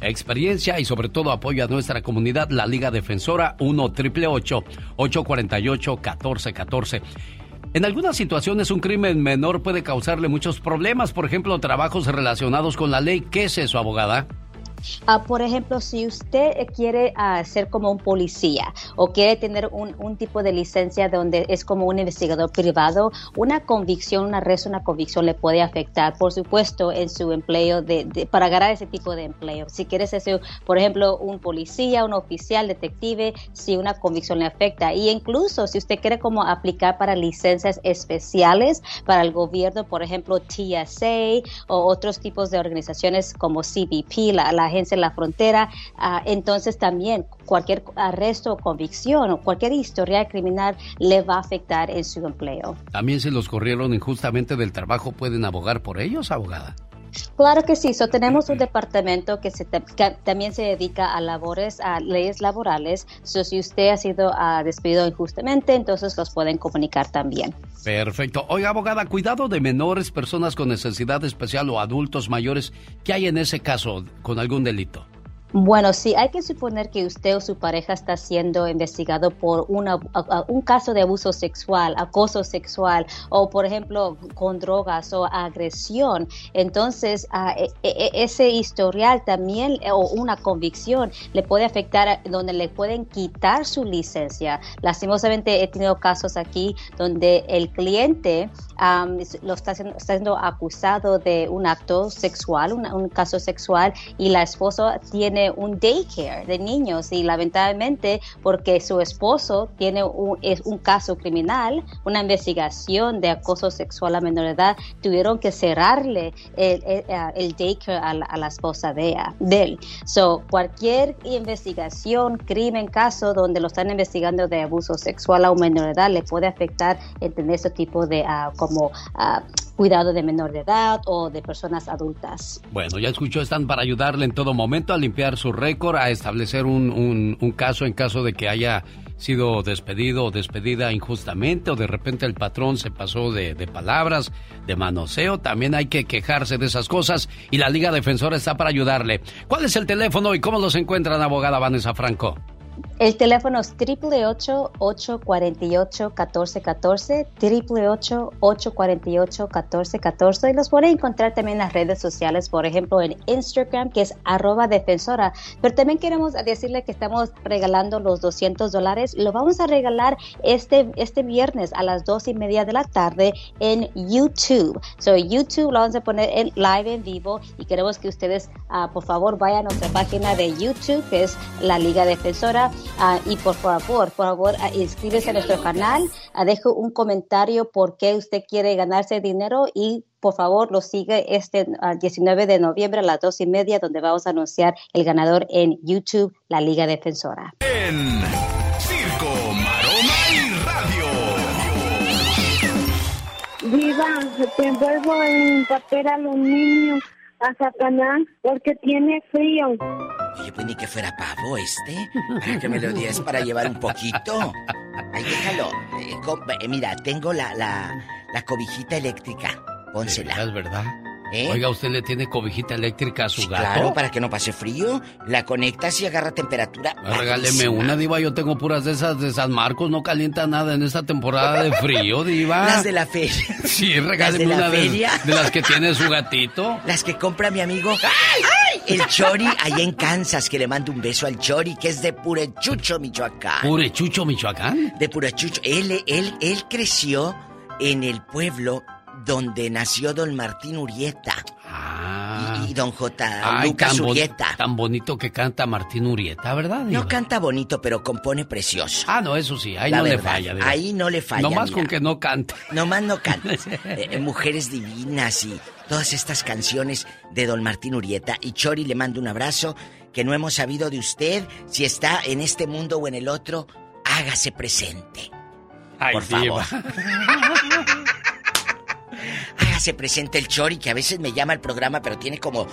experiencia y sobre todo apoyo a nuestra comunidad, la Liga Defensora 1 888 848 1414 En algunas situaciones un crimen menor puede causarle muchos problemas, por ejemplo, trabajos relacionados con la ley. ¿Qué es eso, abogada? Ah, por ejemplo, si usted quiere ah, ser como un policía o quiere tener un, un tipo de licencia donde es como un investigador privado, una convicción, un arresto, una convicción le puede afectar, por supuesto, en su empleo de, de- para ganar ese tipo de empleo. Si quieres ser, por ejemplo, un policía, un oficial, detective, si una convicción le afecta. Y incluso si usted quiere como aplicar para licencias especiales para el gobierno, por ejemplo, TSA o otros tipos de organizaciones como CBP, la, la de la frontera, ah, entonces también cualquier arresto o convicción o cualquier historia criminal le va a afectar en su empleo. También si los corrieron injustamente del trabajo, ¿pueden abogar por ellos, abogada? Claro que sí, so, tenemos un departamento que, se, que también se dedica a labores, a leyes laborales. So, si usted ha sido ah, despedido injustamente, entonces los pueden comunicar también. Perfecto. Oiga, abogada, cuidado de menores, personas con necesidad especial o adultos mayores. ¿Qué hay en ese caso con algún delito? Bueno, sí, hay que suponer que usted o su pareja está siendo investigado por una, un caso de abuso sexual, acoso sexual o, por ejemplo, con drogas o agresión. Entonces, ah, e- e- ese historial también eh, o una convicción le puede afectar donde le pueden quitar su licencia. Lastimosamente he tenido casos aquí donde el cliente es- lo está siendo, está siendo acusado de un acto sexual, un, un caso sexual, y la esposa tiene un daycare de niños y lamentablemente porque su esposo tiene un, es un caso criminal, una investigación de acoso sexual a menor edad, tuvieron que cerrarle el, el daycare a la, esposa de, él. So, cualquier investigación, crimen, caso donde lo están investigando de abuso sexual a un menor edad le puede afectar en tener este tipo de ah, como ah, cuidado de menor de edad o de personas adultas. Bueno, ya escuchó, están para ayudarle en todo momento a limpiar su récord, a establecer un, un- caso en caso de que haya sido despedido o despedida injustamente o de repente el patrón se pasó de, de palabras, de manoseo. También hay que quejarse de esas cosas y la Liga Defensora está para ayudarle. ¿Cuál es el teléfono y cómo los encuentran, abogada Vanessa Franco? El teléfono es 888-848-1414, 888-848-1414 y los pueden encontrar también en las redes sociales, por ejemplo en Instagram que es arroba defensora. Pero también queremos decirle que estamos regalando los 200 dólares, lo vamos a regalar este, este viernes a las dos y media de la tarde en YouTube. So YouTube lo vamos a poner en live en vivo y queremos que ustedes ah, por favor vayan a nuestra página de YouTube que es la Liga Defensora ah, y por favor, por favor ah, inscríbese a nuestro canal, ah, deje un comentario por qué usted quiere ganarse dinero y por favor lo sigue este ah, 19 de noviembre a las dos y media donde vamos a anunciar el ganador en YouTube, la Liga Defensora. En Circo, Maroma y Radio. Viva, te envuelvo en papel aluminio a Satanás porque tiene frío. Oye, pues ni que fuera pavo este. Para que me lo dieras para llevar un poquito. Ay, déjalo. Eh, eh, mira, tengo la, la, la cobijita eléctrica. Pónsela. Es verdad. ¿Eh? Oiga, ¿usted le tiene cobijita eléctrica a su gato? Claro, para que no pase frío. La conectas y agarra temperatura. Regáleme una, Diva. Yo tengo puras de esas de San Marcos. No calienta nada en esta temporada de frío, Diva. <laughs> Las de la feria. Sí, Las regáleme de la una de, feria. de las que tiene su gatito. Las que compra mi amigo. ¡Ay! El Chori allá en Kansas, que le mando un beso al Chori, que es de Purechucho, Michoacán. Purechucho, Michoacán. De Purechucho. Él, él, él creció en el pueblo donde nació don Martín Urieta. Y, y don J. Ah. Ay, Lucas tan, Urieta. tan bonito que canta Martín Urieta, ¿verdad? Diva? No canta bonito, pero compone precioso. Ah, no, eso sí, ahí La no le falla. Diva. Ahí no le falla. Nomás mira. con que no cante. <laughs> Nomás no canta. <laughs> Eh, eh, mujeres divinas y todas estas canciones de don Martín Urieta. Y Chori le mando un abrazo que no hemos sabido de usted. Si está en este mundo o en el otro, hágase presente. Ay, Por favor. <laughs> Diva. Hágase presente el Chori, que a veces me llama al programa, pero tiene como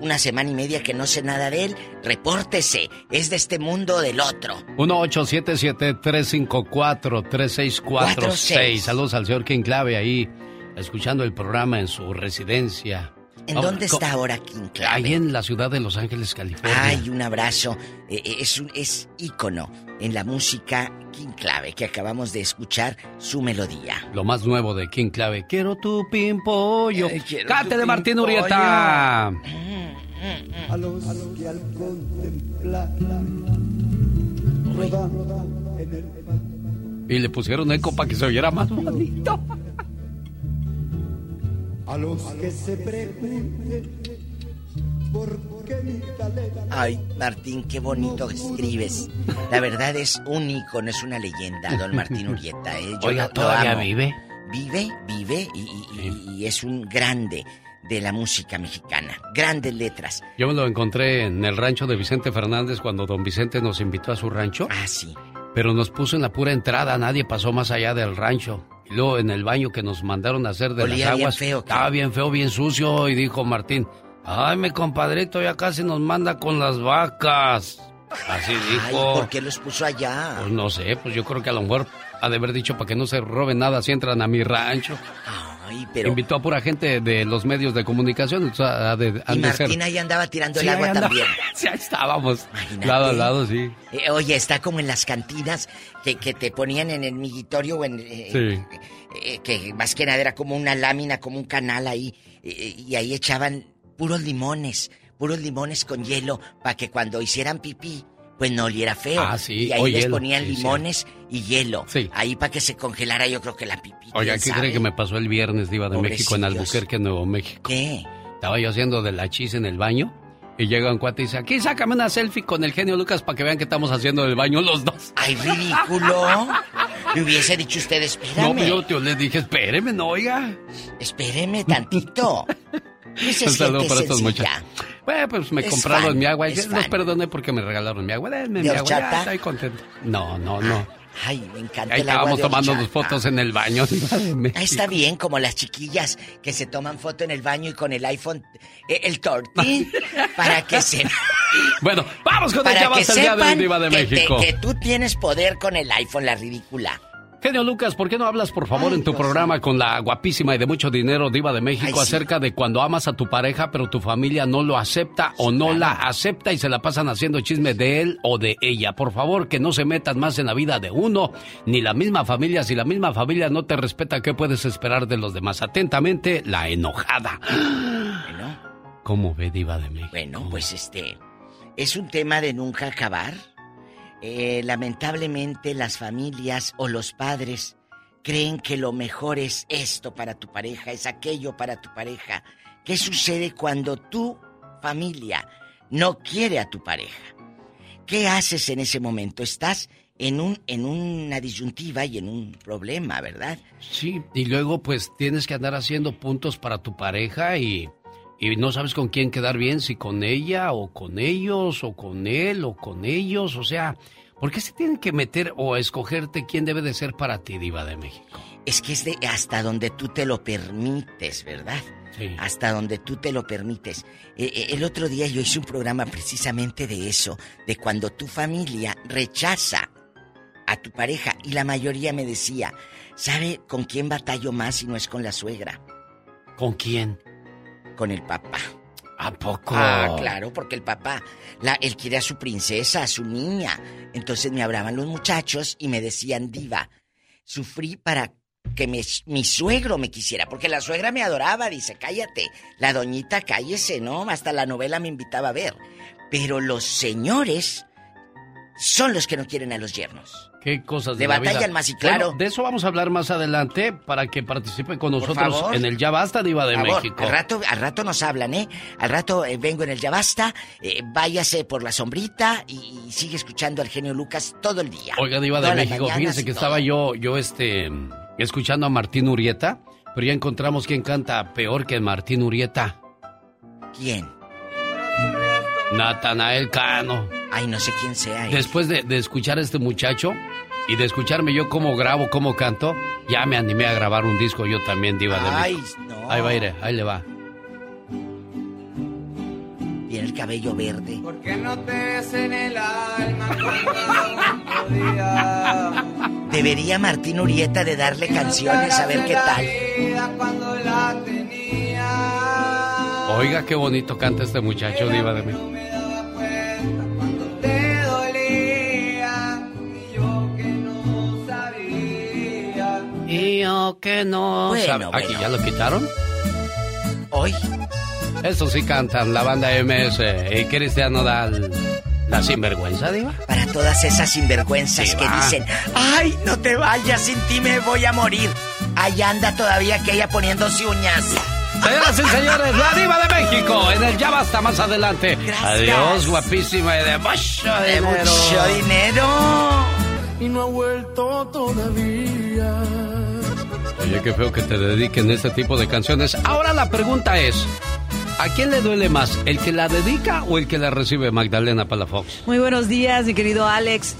una semana y media que no sé nada de él. Repórtese. Es de este mundo o del otro. 1-877-354-3646. Saludos al señor King Clave ahí, escuchando el programa en su residencia. ¿En dónde está ahora King Clave? Ahí en la ciudad de Los Ángeles, California. Ay, un abrazo. Eh, eh, es un es ícono en la música King Clave que acabamos de escuchar su melodía. Lo más nuevo de King Clave. Quiero tu pimpollo. quiero Cate tu de Martín pimpollo. Urieta. A los que al contemplar rodan en el Y le pusieron eco para que se oyera más bonito. A los que se pregunten por qué mi talento Ay, Martín, qué bonito escribes. La verdad es un ícono, es una leyenda, don Martín Urieta. ¿eh? Yo Oiga, lo- lo ¿todavía amo. vive? Vive, vive y, y- y- y es un grande de la música mexicana. Grandes letras. Yo me lo encontré en el rancho de Vicente Fernández cuando don Vicente nos invitó a su rancho. Ah, sí. Pero nos puso en la pura entrada, nadie pasó más allá del rancho. Y luego en el baño que nos mandaron a hacer de Olía las bien aguas. feo, ¿qué? estaba bien feo, bien sucio. Y dijo Martín, ay, mi compadrito ya casi nos manda con las vacas. Así Ay, dijo. ¿por qué los puso allá? Pues no sé, pues yo creo que a lo mejor ha de haber dicho para que no se roben nada si entran a mi rancho. Ay, pero... Invitó a pura gente de los medios de comunicación. de, Y Martín ahí andaba tirando Sí, el agua andaba. también. <laughs> Sí, ahí estábamos. Imagínate. Lado a lado, sí. Eh, oye, está como en las cantinas que, que te ponían en el migitorio o en... eh, Sí. eh, que más que nada era como una lámina, como un canal ahí. y ahí echaban puros limones, puros limones con hielo, para que cuando hicieran pipí, pues no oliera feo. Ah, sí, Y ahí o les hielo, ponían sí, limones y hielo. Sí. Ahí para que se congelara yo creo que la pipí. Oiga, ¿quién ¿qué sabe? cree que me pasó el viernes, Diva de México, en. Albuquerque, Nuevo México? ¿Qué? Estaba yo haciendo de la chis en el baño y llega un cuate y dice, aquí sácame una selfie con el genio Lucas para que vean que estamos haciendo el baño los dos. ¡Ay, ridículo! Le hubiese dicho usted, espérame. No, yo te- les dije, espéreme, no, oiga. Espéreme tantito. <laughs> Pues Un saludo para estos muchachos. Bueno, pues me Es compraron fan, mi agua. Yo los perdoné porque me regalaron mi agua. Denme ¿De mi agua. Ya, estoy contento. No, no, no. Ay, me encanta Ahí el agua estábamos tomando las fotos en el baño. <laughs> Ahí está bien, como las chiquillas que se toman foto en el baño y con el iPhone, eh, el tortín, <laughs> para que se... <laughs> Bueno, vamos con el que el día de sepan Diva de que, te- México. que tú tienes poder con el iPhone, la ridícula. Genio Lucas, ¿por qué no hablas, por favor, en tu programa con la guapísima y de mucho dinero diva de México Ay, sí. acerca de cuando amas a tu pareja, pero tu familia no lo acepta o no la acepta y se la pasan haciendo chisme de él o de ella? Por favor, que no se metan más en la vida de uno, ni la misma familia. Si la misma familia no te respeta, ¿qué puedes esperar de los demás? Atentamente, la enojada. Bueno, ¿Cómo ve diva de México? bueno, pues este, es un tema de nunca acabar. Eh, lamentablemente las familias o los padres creen que lo mejor es esto para tu pareja, es aquello para tu pareja. ¿Qué sucede cuando tu familia no quiere a tu pareja? ¿Qué haces en ese momento? Estás en un en una disyuntiva y en un problema, ¿verdad? Sí, y luego pues tienes que andar haciendo puntos para tu pareja y, y no sabes con quién quedar bien, si con ella o con ellos o con él o con ellos, o sea, ¿Por qué se tienen que meter o escogerte quién debe de ser para ti, Diva de México? Es que es de hasta donde tú te lo permites, ¿verdad? Sí. Hasta donde tú te lo permites. Eh, eh, el otro día yo hice un programa precisamente de eso, de cuando tu familia rechaza a tu pareja y la mayoría me decía, ¿sabe con quién batallo más si no es con la suegra? ¿Con quién? Con el papá. ¿A poco? Ah, claro, porque el papá, la, él quiere a su princesa, a su niña. Entonces me hablaban los muchachos y me decían, diva, sufrí para que mi, mi suegro me quisiera, porque la suegra me adoraba, dice, cállate, la doñita cállese, ¿no? Hasta la novela me invitaba a ver. Pero los señores son los que no quieren a los yernos. ¿Qué cosas de, De la batallan vida? más y claro. Bueno, de eso vamos a hablar más adelante para que participe con nosotros en el Ya Basta, Diva de favor, México. Al rato, al rato nos hablan, ¿eh? Al rato eh, vengo en el Ya Basta, eh, váyase por la sombrita y, y sigue escuchando al genio Lucas todo el día. Oiga, Diva de México, fíjense que todo. estaba yo, yo este, escuchando a Martín Urieta, pero ya encontramos quién canta peor que Martín Urieta. ¿Quién? Natanael Cano. Ay, no sé quién sea. él. Después de, de escuchar a este muchacho y de escucharme yo cómo grabo, cómo canto, ya me animé a grabar un disco yo también, Diva de Ay, México. no. Ahí va, iré, ahí le va. Tiene el cabello verde. ¿Por qué no te ves en el alma cuando podía? Debería Martín Urieta de darle canciones a ver qué tal. Vida cuando la tenía. Oiga, qué bonito canta este muchacho, Diva de México. Que no Bueno, sabe- ¿Aquí bueno. ya lo quitaron? Hoy. Estos sí cantan, la banda MS y Cristiano Dal. La sinvergüenza, Diva. Para todas esas sinvergüenzas que dicen, ay, no te vayas, sin ti me voy a morir. Ahí anda todavía aquella poniéndose uñas. Señoras y <laughs> señores, la Diva de México en el Ya Basta más adelante. Adiós, guapísima y de mucho De dinero. mucho dinero. Y no ha vuelto todavía. Oye, qué feo que te dediquen este tipo de canciones. Ahora la pregunta es, ¿a quién le duele más? ¿El que la dedica o el que la recibe Magdalena Palafox? Muy buenos días, mi querido Alex.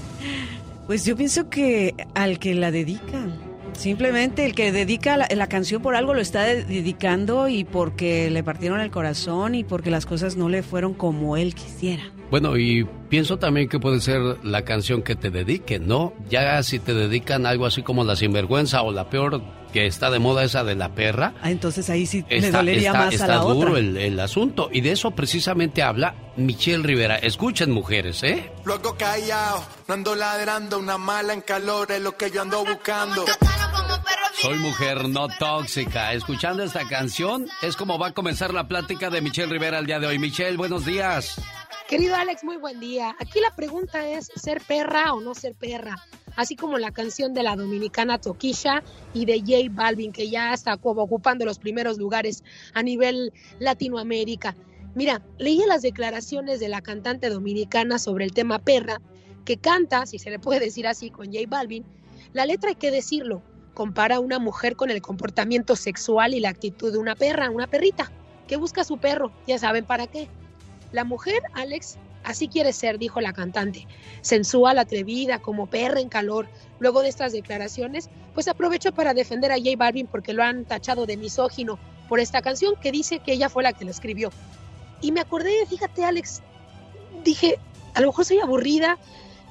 Pues yo pienso que al que la dedica. Simplemente el que dedica la, la canción por algo lo está de- dedicando y porque le partieron el corazón y porque las cosas no le fueron como él quisiera. Bueno, y pienso también que puede ser la canción que te dediquen, ¿no? Ya si te dedican algo así como La Sinvergüenza o la peor que está de moda esa de la perra, Ah, entonces ahí sí le está, dolería está- más está a la duro otra. el, el asunto. Y de eso precisamente habla Michelle Rivera. Escuchen, mujeres, ¿eh? Luego callado, no ando ladrando, una mala en calor es lo que yo ando buscando. Soy mujer no tóxica. Escuchando esta canción es como va a comenzar la plática de Michelle Rivera el día de hoy. Michelle, buenos días. Querido Alex, muy buen día. Aquí la pregunta es ser perra o no ser perra, así como la canción de la dominicana Toquisha y de J Balvin, que ya está ocupando los primeros lugares a nivel Latinoamérica. Mira, leí las declaraciones de la cantante dominicana sobre el tema perra, que canta, si se le puede decir así, con J Balvin. La letra hay que decirlo, compara una mujer con el comportamiento sexual y la actitud de una perra, una perrita, que busca a su perro, ya saben para qué. La mujer, Alex, así quiere ser, dijo la cantante. Sensual, atrevida, como perra en calor. Luego de estas declaraciones, pues aprovecho para defender a J Balvin porque lo han tachado de misógino por esta canción que dice que ella fue la que la escribió. Y me acordé, fíjate, Alex, dije, a lo mejor soy aburrida,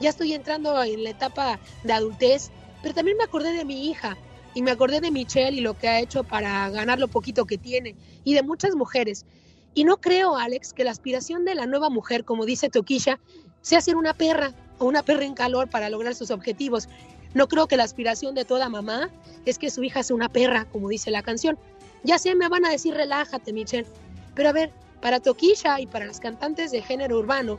ya estoy entrando en la etapa de adultez, pero también me acordé de mi hija y me acordé de Michelle y lo que ha hecho para ganar lo poquito que tiene y de muchas mujeres. Y no creo, Alex, que la aspiración de la nueva mujer, como dice Toquisha, sea ser una perra o una perra en calor para lograr sus objetivos. No creo que la aspiración de toda mamá es que su hija sea una perra, como dice la canción. Ya sé, me van a decir relájate, Michelle. Pero a ver, para Toquisha y para las cantantes de género urbano,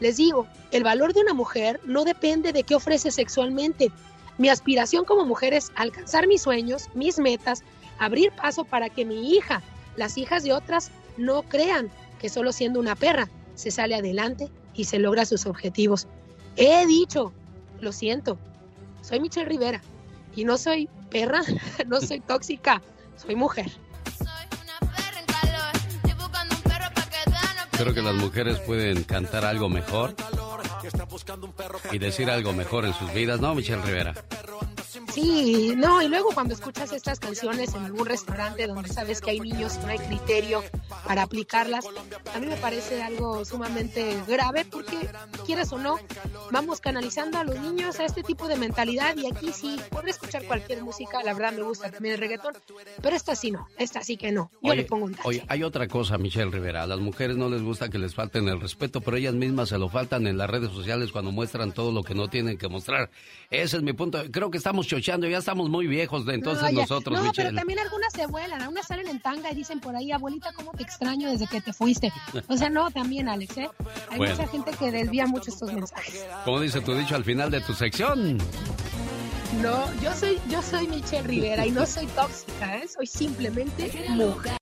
les digo, el valor de una mujer no depende de qué ofrece sexualmente. Mi aspiración como mujer es alcanzar mis sueños, mis metas, abrir paso para que mi hija, las hijas de otras, no crean que solo siendo una perra se sale adelante y se logra sus objetivos. He dicho, lo siento, soy Michelle Rivera y no soy perra, <laughs> no soy tóxica, soy mujer. Creo que las mujeres pueden cantar algo mejor. y decir algo mejor en sus vidas, ¿no, Michelle Rivera? Sí, no, y luego cuando escuchas estas canciones en algún restaurante donde sabes que hay niños no hay criterio para aplicarlas, a mí me parece algo sumamente grave porque, quieras o no, vamos canalizando a los niños a este tipo de mentalidad y aquí sí, podré escuchar cualquier música, la verdad me gusta también el reggaetón, pero esta sí no, esta sí que no, yo Oye, le pongo un tache. Oye, hay otra cosa, Michelle Rivera. A las mujeres no les gusta que les falten el respeto, pero ellas mismas se lo faltan en las redes sociales cuando muestran todo lo que no tienen que mostrar. Ese es mi punto. Creo que estamos chocheando, ya estamos muy viejos de entonces No, nosotros, no, Michelle. pero también algunas se vuelan, algunas salen en tanga y dicen por ahí, abuelita, ¿cómo te extraño desde que te fuiste? O sea, no, también, Alex, ¿eh? Hay Bueno. mucha gente que desvía mucho estos mensajes. Como dice tu dicho al final de tu sección. No, yo soy, yo soy Michelle Rivera y no soy tóxica, ¿eh? Soy simplemente mujer.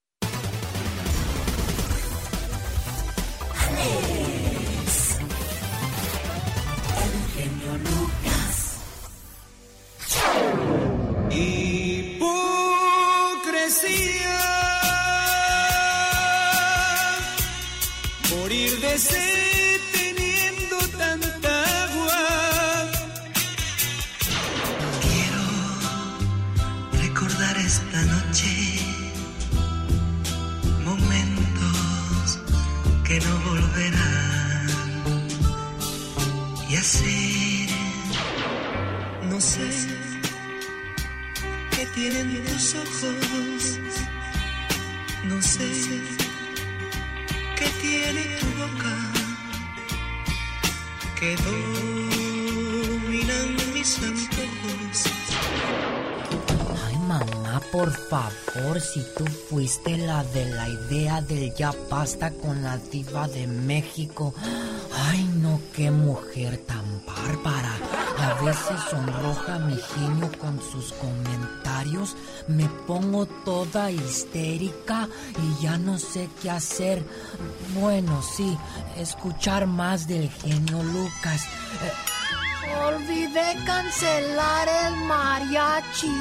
Tienen tus ojos. No sé qué tiene tu boca. Que por favor, si tú fuiste la de la idea del ya basta con la diva de México. Ay, no, qué mujer tan bárbara. A veces sonroja mi genio con sus comentarios. Me pongo toda histérica y ya no sé qué hacer. Bueno, sí, escuchar más del genio Lucas. Eh, Olvidé cancelar el mariachi.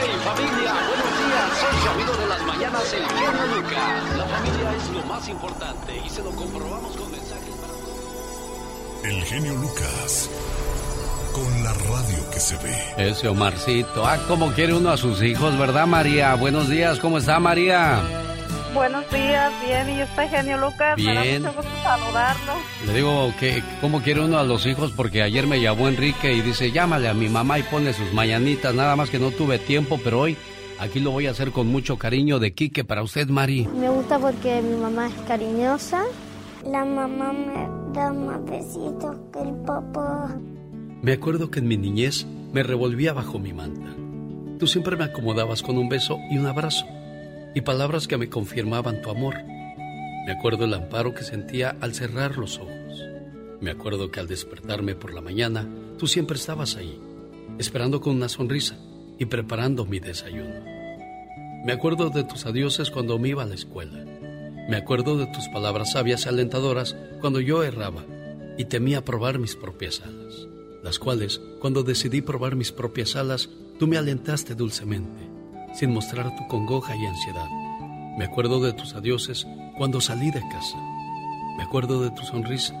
¡Hey familia! ¡Buenos días! Soy su amigo de las mañanas, el genio Lucas. La familia es lo más importante y se lo comprobamos con mensajes El genio Lucas. Con la radio que se ve. Ese Omarcito. Ah, cómo quiere uno a sus hijos, ¿verdad, María? Buenos días, ¿cómo está, María? Buenos días, bien, y usted, genio Lucas, me da Bien. mucho gusto saludarlo. Le digo que cómo quiere uno a los hijos porque ayer me llamó Enrique y dice, llámale a mi mamá y pone sus mañanitas. Nada más que no tuve tiempo, pero hoy aquí lo voy a hacer con mucho cariño de Quique para usted, Mari. Me gusta porque mi mamá es cariñosa. La mamá me da más besitos que el papá. Me acuerdo que en mi niñez me revolvía bajo mi manta. Tú siempre me acomodabas con un beso y un abrazo y palabras que me confirmaban tu amor. Me acuerdo el amparo que sentía al cerrar los ojos. Me acuerdo que al despertarme por la mañana, tú siempre estabas ahí, esperando con una sonrisa y preparando mi desayuno. Me acuerdo de tus adioses cuando me iba a la escuela. Me acuerdo de tus palabras sabias y alentadoras cuando yo erraba y temía probar mis propias alas, las cuales, cuando decidí probar mis propias alas, tú me alentaste dulcemente, sin mostrar tu congoja y ansiedad. Me acuerdo de tus adioses cuando salí de casa. Me acuerdo de tu sonrisa,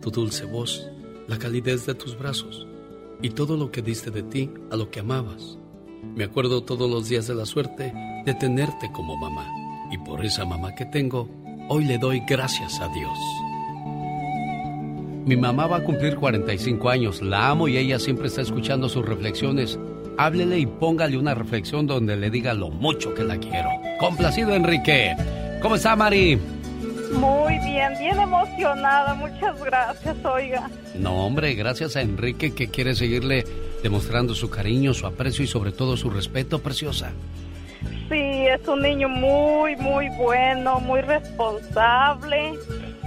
tu dulce voz, la calidez de tus brazos y todo lo que diste de ti a lo que amabas. Me acuerdo todos los días de la suerte de tenerte como mamá. Y por esa mamá que tengo, hoy le doy gracias a Dios. Mi mamá va a cumplir 45 años, la amo y ella siempre está escuchando sus reflexiones. Háblele y póngale una reflexión donde le diga lo mucho que la quiero. Complacido Enrique. ¿Cómo está Mari? Muy bien, bien emocionada, muchas gracias, oiga. No, hombre, gracias a Enrique que quiere seguirle demostrando su cariño, su aprecio y sobre todo su respeto, preciosa. Sí, es un niño muy, muy bueno, muy responsable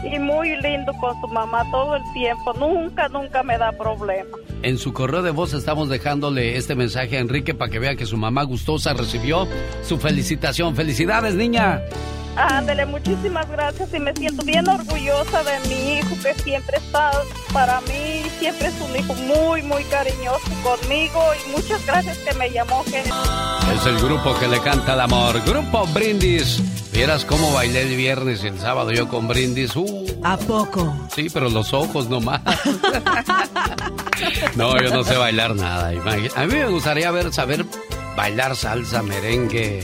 y muy lindo con su mamá todo el tiempo. Nunca, nunca me da problema. En su correo de voz estamos dejándole este mensaje a Enrique para que vea que su mamá gustosa recibió su felicitación. ¡Felicidades, niña! Ándele, muchísimas gracias y me siento bien orgullosa de mi hijo que siempre está para mí, siempre es un hijo muy, muy cariñoso conmigo y muchas gracias que me llamó. Que... Es el grupo que le canta el amor. Grupo Brindis. Vieras cómo bailé el viernes y el sábado yo con Brindis. Uh, ¿A poco? Sí, pero los ojos nomás. <laughs> no, yo no sé bailar nada. A mí me gustaría ver, saber bailar salsa, merengue,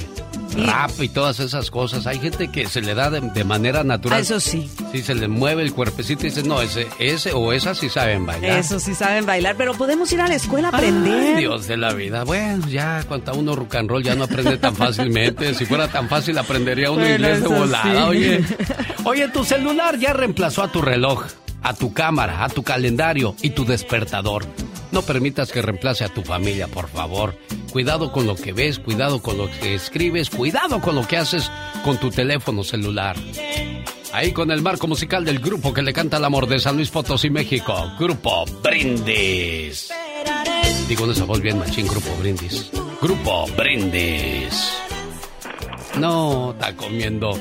rap y todas esas cosas. Hay gente que se le da de, de manera natural. Eso sí. Sí, se le mueve el cuerpecito y dice, no, ese, ese o esa sí saben bailar. Eso sí saben bailar, pero podemos ir a la escuela a aprender. Ay, Dios de la vida. Bueno, ya cuando uno rock and roll ya no aprende tan fácilmente. Si fuera tan fácil aprendería uno Bueno, inglés de volada. sí. Oye, <laughs> oye, tu celular ya reemplazó a tu reloj, a tu cámara, a tu calendario y tu despertador. No permitas que reemplace a tu familia, por favor. Cuidado con lo que ves, cuidado con lo que escribes, cuidado con lo que haces con tu teléfono celular. Ahí con el marco musical del grupo que le canta el amor de San Luis Potosí, México. Grupo Brindis. Digo esa voz bien machín, Grupo Brindis. Grupo Brindis. No, está comiendo.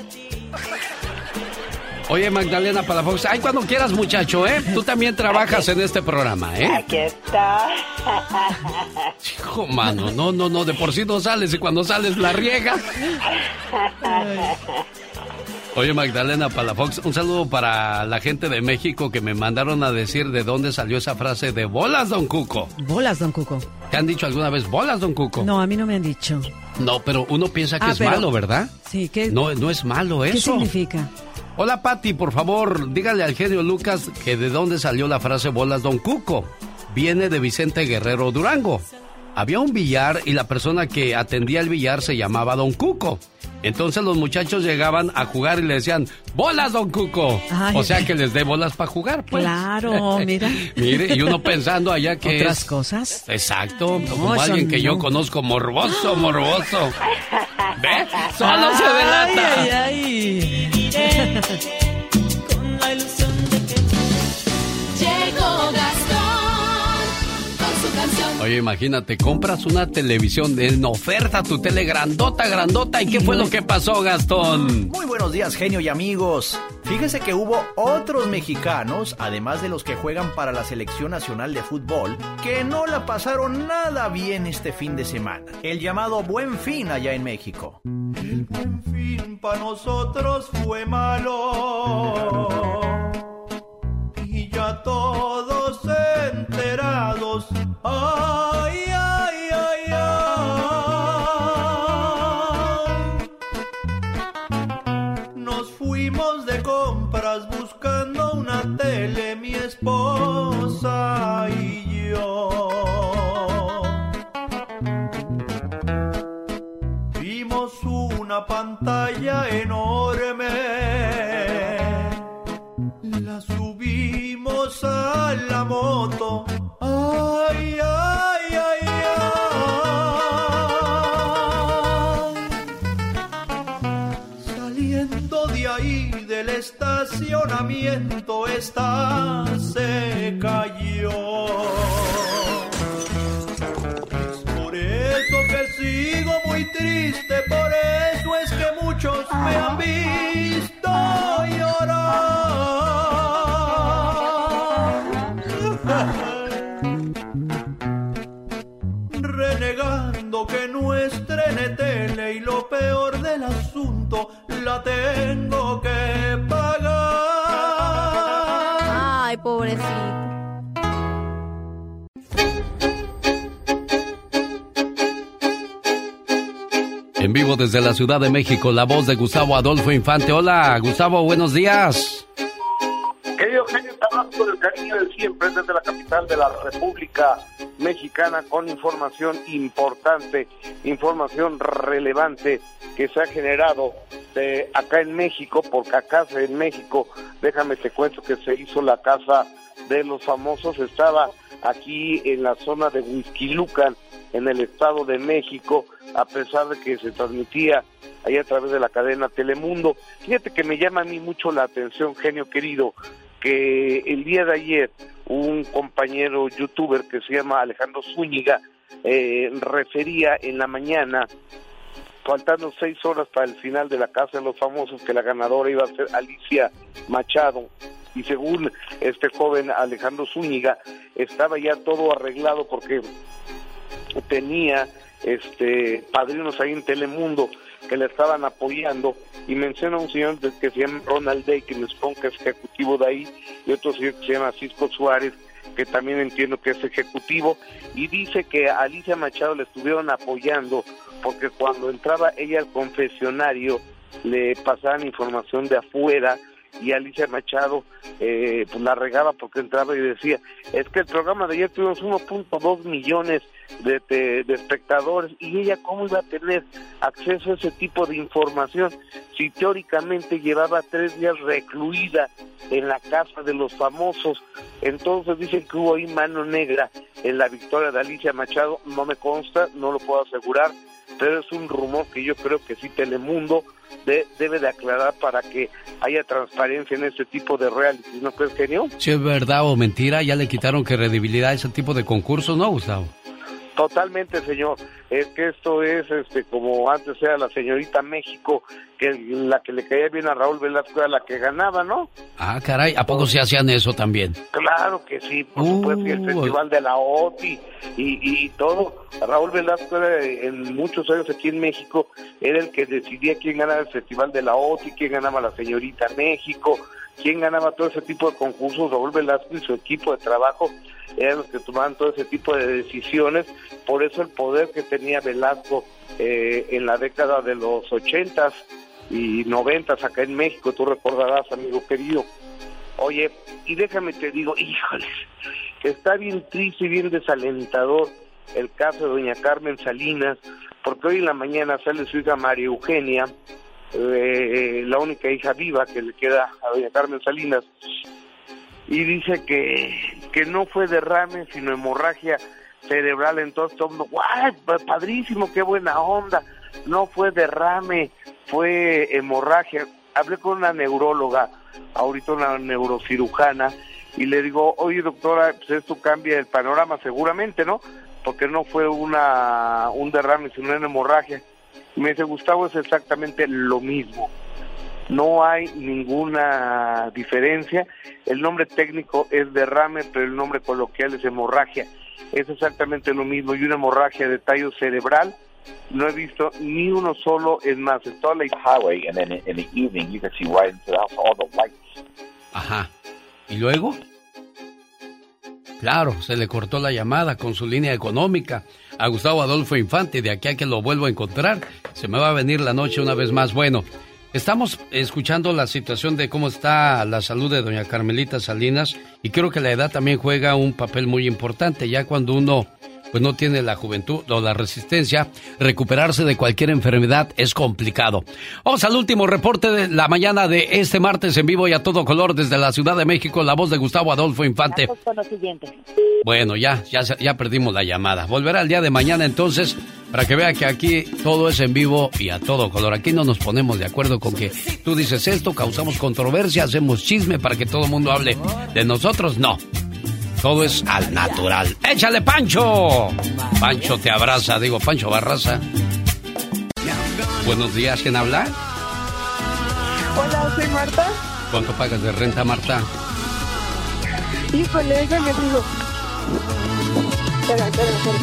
Oye, Magdalena Palafox, ay, cuando quieras, muchacho, ¿eh? Tú también trabajas en este programa, ¿eh? Aquí está. <laughs> Hijo, mano, no, no, no, de por sí no sales y cuando sales la riega. <laughs> Oye, Magdalena Palafox, un saludo para la gente de México que me mandaron a decir de dónde salió esa frase de bolas, don Cuco. Bolas, don Cuco. ¿Te han dicho alguna vez bolas, don Cuco? No, a mí no me han dicho. No, pero uno piensa que Ah, es pero- malo, ¿verdad? Sí, ¿qué, No, no es malo ¿qué eso. significa? Hola, Patti, por favor, dígale al genio Lucas que de dónde salió la frase bolas, don Cuco. Viene de Vicente Guerrero Durango. Había un billar y la persona que atendía el billar se llamaba don Cuco. Entonces los muchachos llegaban a jugar y le decían, bolas, don Cuco. Ay. O sea que les dé bolas para jugar, pues. Claro, <laughs> mira. Mire, y uno pensando allá que ¿Otras es- cosas? Exacto, No, como alguien que yo no. conozco morboso, morboso. ¿Ve? Solo se delata. Ay, ay, Oye, imagínate, compras una televisión en oferta, tu tele grandota, grandota, ¿y qué fue lo que pasó, Gastón? Muy buenos días, genio y amigos. Fíjese que hubo otros mexicanos, además de los que juegan para la Selección Nacional de Fútbol, que no la pasaron nada bien este fin de semana. El llamado Buen Fin allá en México. El buen fin para nosotros fue malo. Desde la Ciudad de México, la voz de Gustavo Adolfo Infante. Hola, Gustavo, buenos días. Querido genio, te con el cariño de siempre desde la capital de la República Mexicana con información importante, información relevante que se ha generado de acá en México, porque acá en México, déjame te cuento que se hizo la casa de los famosos, estaba aquí en la zona de Huizquilucan, en el Estado de México, a pesar de que se transmitía ahí a través de la cadena Telemundo. Fíjate que me llama a mí mucho la atención, genio querido, que el día de ayer un compañero youtuber que se llama Alejandro Zúñiga eh, refería en la mañana, faltando seis horas para el final de la Casa de los Famosos, que la ganadora iba a ser Alicia Machado. Y según este joven Alejandro Zúñiga, estaba ya todo arreglado porque tenía este padrinos ahí en Telemundo que le estaban apoyando. Y menciona un señor que se llama Ronald Day, que supongo que es ejecutivo de ahí, y otro señor que se llama Cisco Suárez, que también entiendo que es ejecutivo, y dice que a Alicia Machado le estuvieron apoyando porque cuando entraba ella al confesionario le pasaban información de afuera y Alicia Machado eh, pues la regaba porque entraba y decía, es que el programa de ayer tuvimos 1.2 millones de, de- de espectadores y ella cómo iba a tener acceso a ese tipo de información si teóricamente llevaba tres días recluida en la casa de los famosos. Entonces dicen que hubo ahí mano negra en la victoria de Alicia Machado, no me consta, no lo puedo asegurar, pero es un rumor que yo creo que sí Telemundo de- debe de aclarar para que haya transparencia en este tipo de reality, ¿no crees, genio? Si es verdad o mentira, ya le quitaron credibilidad a ese tipo de concursos, ¿no, Gustavo? Totalmente, señor. Es que esto es este como antes era la señorita México, que la que le caía bien a Raúl Velasco era la que ganaba, ¿no? Ah, caray, ¿a poco se hacían eso también? Claro que sí, por supuesto, y el Festival de la OTI y, y todo. Raúl Velasco era, en muchos años aquí en México era el que decidía quién ganaba el Festival de la OTI, quién ganaba la Señorita México, quién ganaba todo ese tipo de concursos. Raúl Velasco y su equipo de trabajo eran los que tomaban todo ese tipo de decisiones. Por eso el poder que tenía Velasco eh, en la década de los ochentas y noventas acá en México, tú recordarás, amigo querido. Oye, y déjame te digo, <laughs> híjoles, está bien triste y bien desalentador el caso de doña Carmen Salinas, porque hoy en la mañana sale su hija María Eugenia, eh, la única hija viva que le queda a doña Carmen Salinas, y dice que, que no fue derrame, sino hemorragia cerebral. Entonces, todo el mundo, ¡guay! pa- Padrísimo, qué buena onda. No fue derrame, fue hemorragia. Hablé con una neuróloga, ahorita una neurocirujana, y le digo, oye doctora, pues esto cambia el panorama seguramente, ¿no? Porque no fue una un derrame, sino una hemorragia. Y me dice, Gustavo, es exactamente lo mismo no hay ninguna diferencia. El nombre técnico es derrame, pero el nombre coloquial es hemorragia. Es exactamente lo mismo. Y una hemorragia de tallo cerebral, no he visto ni uno solo. Es más, en toda la highway, and then in the evening you can see right into the house, all the lights. Ajá. ¿Y luego? Claro, se le cortó la llamada con su línea económica a Gustavo Adolfo Infante. De aquí a que lo vuelvo a encontrar, se me va a venir la noche una vez más. Bueno, estamos escuchando la situación de cómo está la salud de doña Carmelita Salinas y creo que la edad también juega un papel muy importante. Ya cuando uno pues no tiene la juventud o la resistencia, recuperarse de cualquier enfermedad es complicado. Vamos al último reporte de la mañana de este martes en vivo y a todo color desde la Ciudad de México, la voz de Gustavo Adolfo Infante. Con lo siguiente. Bueno, ya, ya, ya perdimos la llamada. Volverá el día de mañana entonces para que vea que aquí todo es en vivo y a todo color. Aquí no nos ponemos de acuerdo con que tú dices esto, causamos controversia, hacemos chisme para que todo el mundo hable de nosotros. No. Todo es al natural. ¡Échale, Pancho! Pancho te abraza, digo, Pancho Barraza. Buenos días, ¿quién habla? Hola, soy Marta. ¿Cuánto pagas de renta, Marta? Híjole, déjame digo. Espera, espera, espera.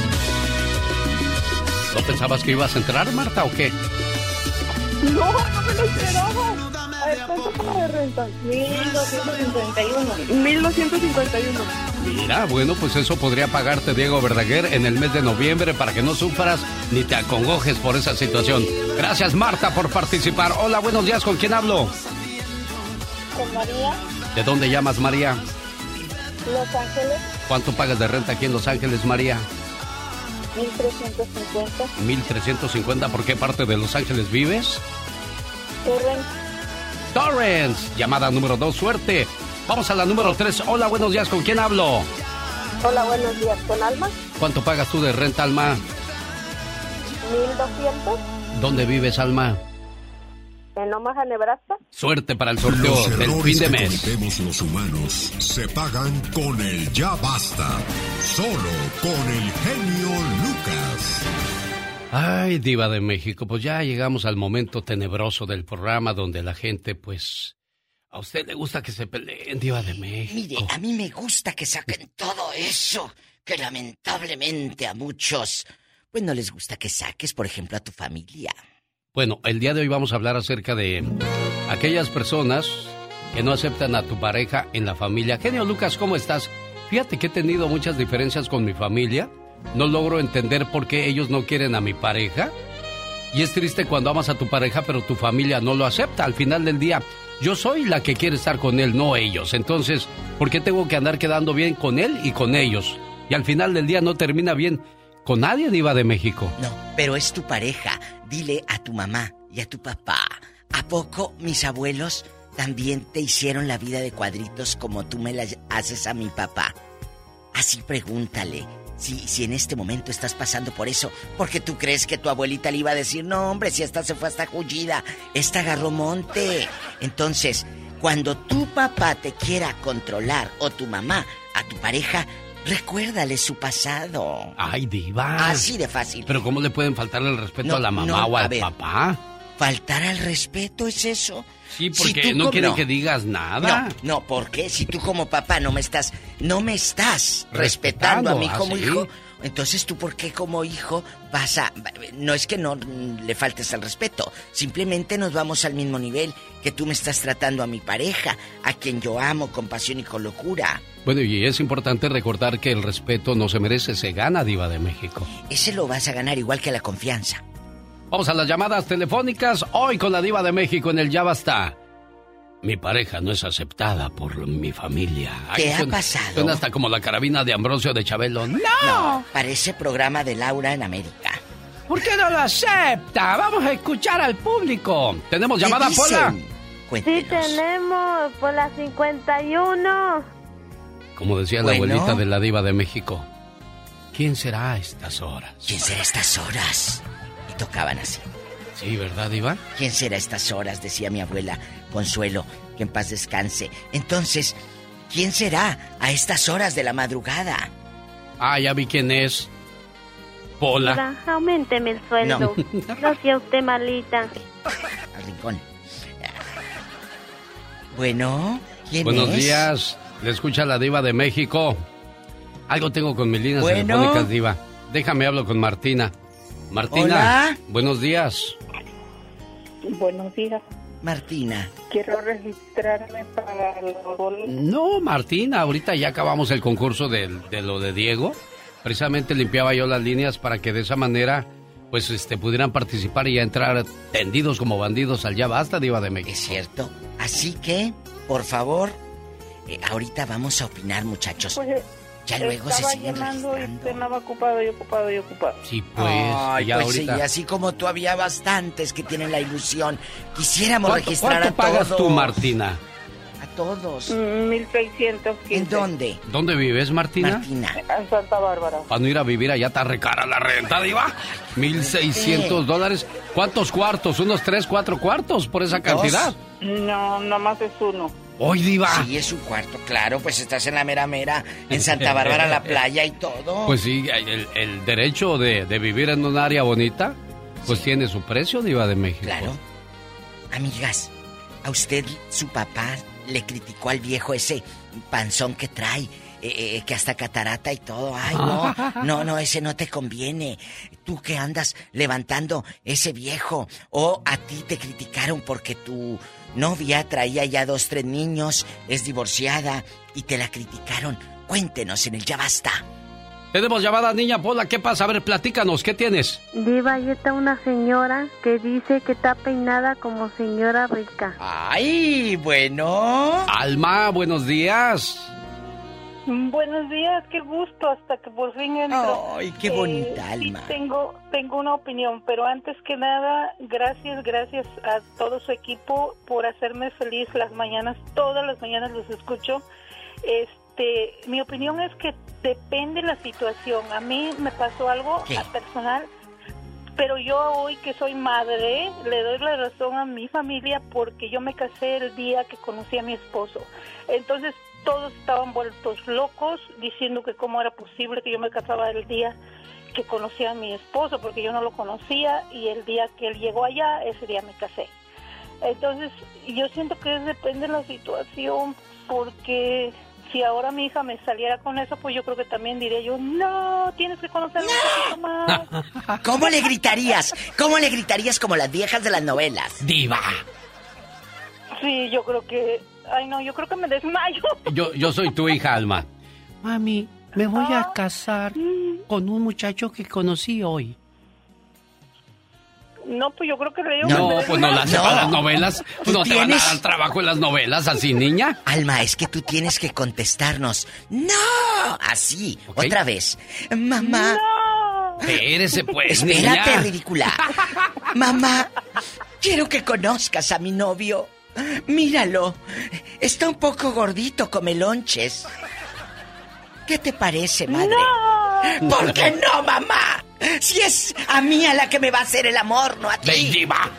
¿No pensabas que ibas a entrar, Marta, o qué? No, no me lo esperaba. A ver, ¿cuánto de renta? 1251. 1251. Mira, bueno, pues eso podría pagarte Diego Verdaguer en el mes de noviembre para que no sufras ni te acongojes por esa situación. Gracias, Marta, por participar. Hola, buenos días, ¿con quién hablo? Con María, ¿De dónde llamas, María? Los Ángeles, ¿Cuánto pagas de renta aquí en Los Ángeles, María? 1350. 1350, ¿por qué parte de Los Ángeles vives? Torrent, Torrance, llamada número 2, suerte. Vamos a la número 3. Hola, buenos días, ¿con quién hablo? Hola, buenos días. ¿Con Alma? ¿Cuánto pagas tú de renta, Alma? 1200. ¿Dónde vives, Alma? En Omaha, Nebraska. Suerte para el sorteo Los del fin de que mes. cometemos los humanos se pagan con el ya basta. Solo con el genio Lucas. Ay, diva de México, pues ya llegamos al momento tenebroso del programa donde la gente, pues, a usted le gusta que se peleen, diva de México. Mire, a mí me gusta que saquen todo eso que lamentablemente a muchos, pues no les gusta que saques, por ejemplo, a tu familia. Bueno, el día de hoy vamos a hablar acerca de aquellas personas que no aceptan a tu pareja en la familia. Genio Lucas, ¿cómo estás? Fíjate que he tenido muchas diferencias con mi familia. No logro entender por qué ellos no quieren a mi pareja. Y es triste cuando amas a tu pareja, pero tu familia no lo acepta. Al final del día, yo soy la que quiere estar con él, no ellos. Entonces, ¿por qué tengo que andar quedando bien con él y con ellos? Y al final del día no termina bien con nadie, Diva de México. No, pero es tu pareja. Dile a tu mamá y a tu papá. ¿A poco mis abuelos también te hicieron la vida de cuadritos como tú me la haces a mi papá? Así pregúntale. Si, si en este momento estás pasando por eso, porque tú crees que tu abuelita le iba a decir, no hombre, si esta se fue hasta Jullida, esta agarró monte. Entonces, cuando tu papá te quiera controlar o tu mamá a tu pareja, recuérdale su pasado. Ay, Diva. Así de fácil. Pero ¿cómo le pueden faltar el respeto No, a la mamá no, o al ver. papá? ¿Faltar al respeto es eso? Sí, porque no como- quieren que digas nada. No, no, porque si tú como papá no me estás, no me estás respetando, a mí como ¿ah, sí? hijo, entonces tú por qué como hijo vas a, no es que no le faltes al respeto, simplemente nos vamos al mismo nivel que tú me estás tratando a mi pareja, a quien yo amo con pasión y con locura. Bueno, y es importante recordar que el respeto no se merece, se gana, Diva de México. Ese lo vas a ganar igual que la confianza. Vamos a las llamadas telefónicas hoy con la Diva de México en el Ya Basta. Mi pareja no es aceptada por mi familia. ¿Qué ha suena- pasado? Suena hasta como la carabina de Ambrosio de Chabelo. ¡No! No, parece programa de Laura en América. ¿Por qué no lo acepta? Vamos a escuchar al público. ¿Tenemos llamada, ¿Qué Pola? dicen? Sí tenemos por la 51. Como decía la abuelita de la Diva de México. ¿Quién será a estas horas? ¿Quién será a estas horas? Y tocaban así. Sí, ¿verdad, Diva? ¿Quién será a estas horas? Decía mi abuela Consuelo, que en paz descanse. Entonces, ¿quién será a estas horas de la madrugada? Ah, ya vi quién es. Pola. Aumenteme el sueldo. No. No sea usted malita. <laughs> Al rincón. Bueno, ¿quién Buenos es? días. Le escucha la Diva de México. Algo tengo con mis líneas Bueno. telefónicas, Diva. Déjame hablo con Martina. Martina. Hola. Buenos días. Buenos días. Martina. Quiero registrarme para los boletos. No, Martina, ahorita ya acabamos el concurso de, de lo de Diego. Precisamente limpiaba yo las líneas para que de esa manera, pues, este, pudieran participar y ya entrar tendidos como bandidos al ya basta, Diva de México. Es cierto. Así que, por favor, eh, ahorita vamos a opinar, muchachos. Pues, Ya luego se estaba siguen llamando y registrando. estaba ocupado y ocupado y ocupado. Sí, pues, Ay, ya pues sí, ahorita. y así como tú había bastantes que tienen la ilusión. Quisiéramos ¿Cuánto, registrar cuánto a pagas todos. tú, Martina? A todos. Mm, 1615. ¿En dónde? ¿Dónde vives, Martina? Martina. En Santa Bárbara. Para no ir a vivir allá está recara la renta, Diva. 1.600 dólares. ¿Cuántos cuartos? ¿Unos tres, cuatro cuartos por esa cantidad? No, nomás es uno. Hoy, Diva. Sí, es un cuarto, claro, pues estás en la mera mera, en Santa <laughs> Bárbara, la playa y todo. Pues sí, el, el derecho de, de vivir en un área bonita, pues tiene su precio, Diva de México. Claro. Amigas, a usted su papá le criticó al viejo ese panzón que trae, eh, eh, que hasta catarata y todo. Ay, no, <laughs> no, no, ese no te conviene. Tú que andas levantando ese viejo. O a ti te criticaron porque tu novia traía ya dos, tres niños, es divorciada y te la criticaron. Cuéntenos en el Ya Basta. Tenemos llamada, niña Pola. ¿Qué pasa? A ver, platícanos. ¿Qué tienes? Diva, ahí está una señora que dice que está peinada como señora rica. Ay, bueno. Alma, buenos días. Buenos días, qué gusto, hasta que por fin entro. Ay, qué Eh, bonita, sí Alma. tengo, tengo una opinión, pero antes que nada, gracias, gracias a todo su equipo por hacerme feliz las mañanas. Todas las mañanas los escucho. Este, mi opinión es que depende la situación. A mí me pasó algo ¿Qué? a personal, pero yo hoy que soy madre, le doy la razón a mi familia porque yo me casé el día que conocí a mi esposo. Entonces todos estaban vueltos locos diciendo que cómo era posible que yo me casaba el día que conocí a mi esposo porque yo no lo conocía y el día que él llegó allá, ese día me casé. Entonces yo siento que depende de la situación porque si ahora mi hija me saliera con eso, pues yo creo que también diría yo, no, tienes que conocerlo un poquito más. <laughs> ¿Cómo le gritarías? ¿Cómo le gritarías como las viejas de las novelas? Diva. Sí, yo creo que, ay no, yo creo que me desmayo. <laughs> Yo, yo soy tu hija, Alma. Mami, me voy a casar con un muchacho que conocí hoy. No, pues yo creo que le digo No, pues no la hace No. para las novelas. Tú No te van a tienes- dar trabajo en las novelas así, niña. Alma, es que tú tienes que contestarnos. ¡No! Así, otra vez. Mamá. Espérese, pues, Espérate, niña. ridícula. <laughs> Mamá, quiero que conozcas a mi novio. Míralo. Está un poco gordito, come lonches. ¿Qué te parece, madre? ¿Por qué no, mamá? Si es a mí a la que me va a hacer el amor, no a ti. Ey, diva.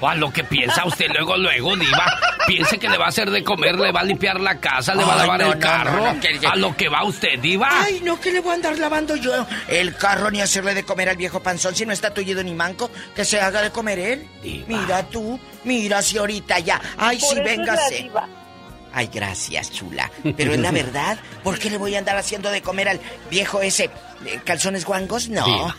O a lo que piensa usted luego, luego, diva. Piense que le va a hacer de comer, le va a limpiar la casa, le va a lavar no, el no, carro. no, no, que- A lo que va usted, diva. Ay, no, que le voy a andar lavando yo el carro ni hacerle de comer al viejo panzón si no está tullido ni manco, que se haga de comer él. Mira tú, mira si ahorita ya. Ay, Por sí, véngase. diva. Ay, gracias, chula. Pero es la <laughs> verdad. ¿Por qué le voy a andar haciendo de comer al viejo ese eh, calzones guangos? No.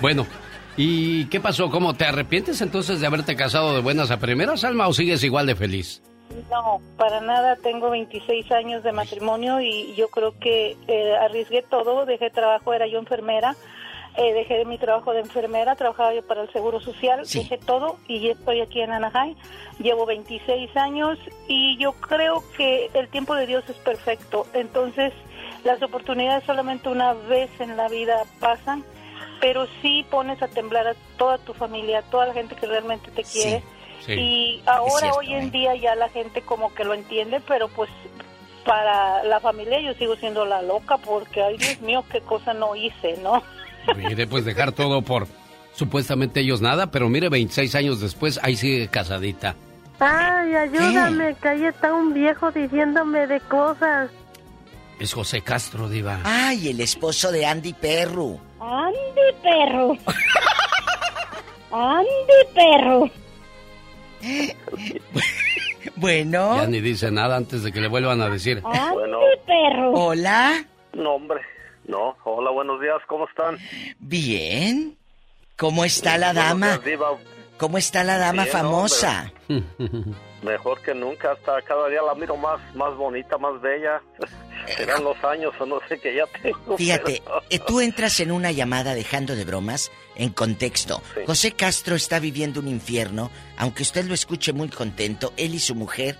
Bueno, ¿y qué pasó? ¿Cómo te arrepientes entonces de haberte casado de buenas a primeras, Alma, o sigues igual de feliz? No, para nada. Tengo 26 años de matrimonio y yo creo que eh, arriesgué todo. Dejé trabajo, era yo enfermera. eh, dejé mi trabajo de enfermera, trabajaba yo para el Seguro Social. Dejé todo y estoy aquí en Anaheim. Llevo 26 años y yo creo que el tiempo de Dios es perfecto. Entonces, las oportunidades solamente una vez en la vida pasan, pero sí pones a temblar a toda tu familia, a toda la gente que realmente te quiere. sí. Y ahora, cierto, hoy en día, ya la gente como que lo entiende, pero pues para la familia yo sigo siendo la loca porque, ay Dios mío, qué cosa no hice, ¿no? Mire, pues dejar todo por supuestamente ellos nada, pero mire, 26 años después, ahí sigue casadita. Ay, ayúdame, que ahí está un viejo diciéndome de cosas. Es José Castro, diva. Ay, el esposo de Andy Perru. ¡Ande, perro! ¡Ande, perro! <laughs> Bueno. Ya ni dice nada antes de que le vuelvan a decir. Bueno. perro! Hola. No, hombre. No. Hola, buenos días. ¿Cómo están? Bien. ¿Cómo está la dama? días, Diva. ¿Cómo está la dama Bien, famosa? <laughs> Mejor que nunca. Hasta cada día la miro más, más bonita, más bella. <laughs> Serán los años o no sé qué ya tengo. Fíjate, pero- eh, tú entras en una llamada dejando de bromas en contexto. José Castro está viviendo un infierno, aunque usted lo escuche muy contento, él y su mujer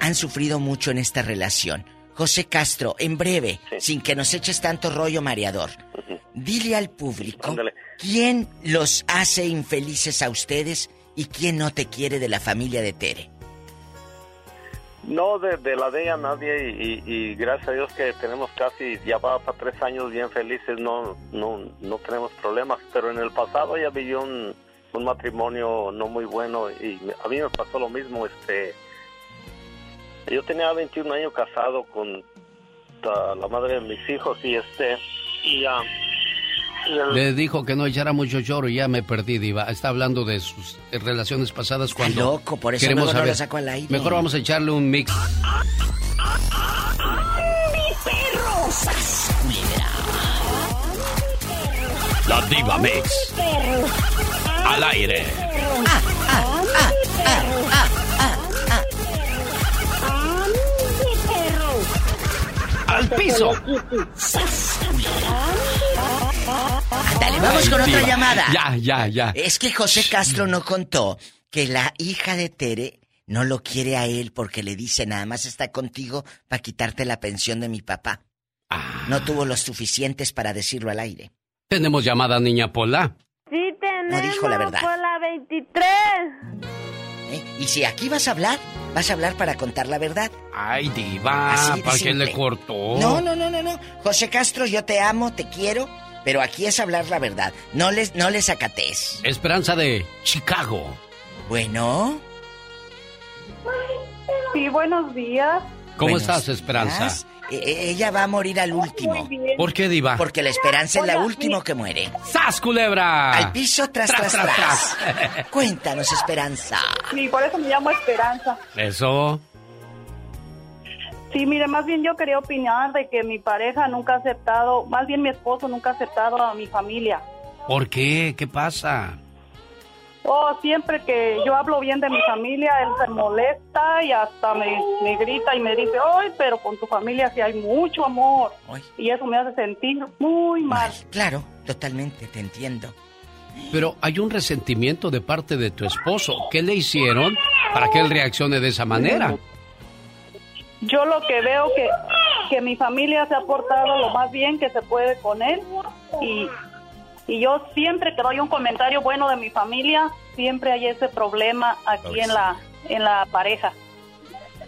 han sufrido mucho en esta relación. José Castro, en breve, sin que nos eches tanto rollo mareador, dile al público quién los hace infelices a ustedes y quién no te quiere de la familia de Tere. No, de, de la de ella nadie y, y- y gracias a Dios que tenemos casi, ya va para tres años bien felices, no, no, no tenemos problemas, pero en el pasado ella vivió un, un matrimonio no muy bueno y a mí me pasó lo mismo, este, yo tenía 21 años casado con la, madre de mis hijos y este, y ya, y el- Le dijo que no echara mucho choro y ya me perdí, Diva. Está hablando de sus relaciones pasadas cuando. loco, por eso queremos no saber. lo saco al aire. Mejor vamos a echarle un mix. ¡Mi perro! La Diva Mix. perro! Al aire. Al piso. Dale, vamos con otra llamada. Ya, ya, ya. Es que José Castro no contó que la hija de Tere no lo quiere a él porque le dice nada más está contigo para quitarte la pensión de mi papá. Ah. No tuvo los suficientes para decirlo al aire. Tenemos llamada, niña Pola. Sí tenemos, No dijo la verdad. por la 23. ¿eh? Y si aquí vas a hablar, vas a hablar para contar la verdad. Ay, Diva, ¿para qué le cortó? No, no, no, no, no. José Castro, yo te amo, te quiero, pero aquí es hablar la verdad. No les, no les acates. Esperanza de Chicago. Bueno. Sí, buenos días. ¿Cómo Buenos estás, Esperanza? días. E- e- ella va a morir al último. ¿Por qué, Diva? Porque la esperanza es la última que muere. ¡Sas, culebra! Al piso, tras, tras, Tras, tras. tras, Cuéntanos, Esperanza. Sí, por eso me llamo Esperanza. Eso. Sí, mire, más bien yo quería opinar de que mi pareja nunca ha aceptado, más bien mi esposo nunca ha aceptado a mi familia. ¿Por qué? ¿Qué pasa? Oh, siempre que yo hablo bien de mi familia, él se molesta y hasta me, me grita y me dice, ay, pero con tu familia sí hay mucho amor. Y eso me hace sentir muy mal. Claro, totalmente, te entiendo. Pero hay un resentimiento de parte de tu esposo. ¿Qué le hicieron para que él reaccione de esa manera? Yo lo que veo que, que mi familia se ha portado lo más bien que se puede con él y, y yo siempre que doy un comentario bueno de mi familia, siempre hay ese problema aquí en la, en la pareja.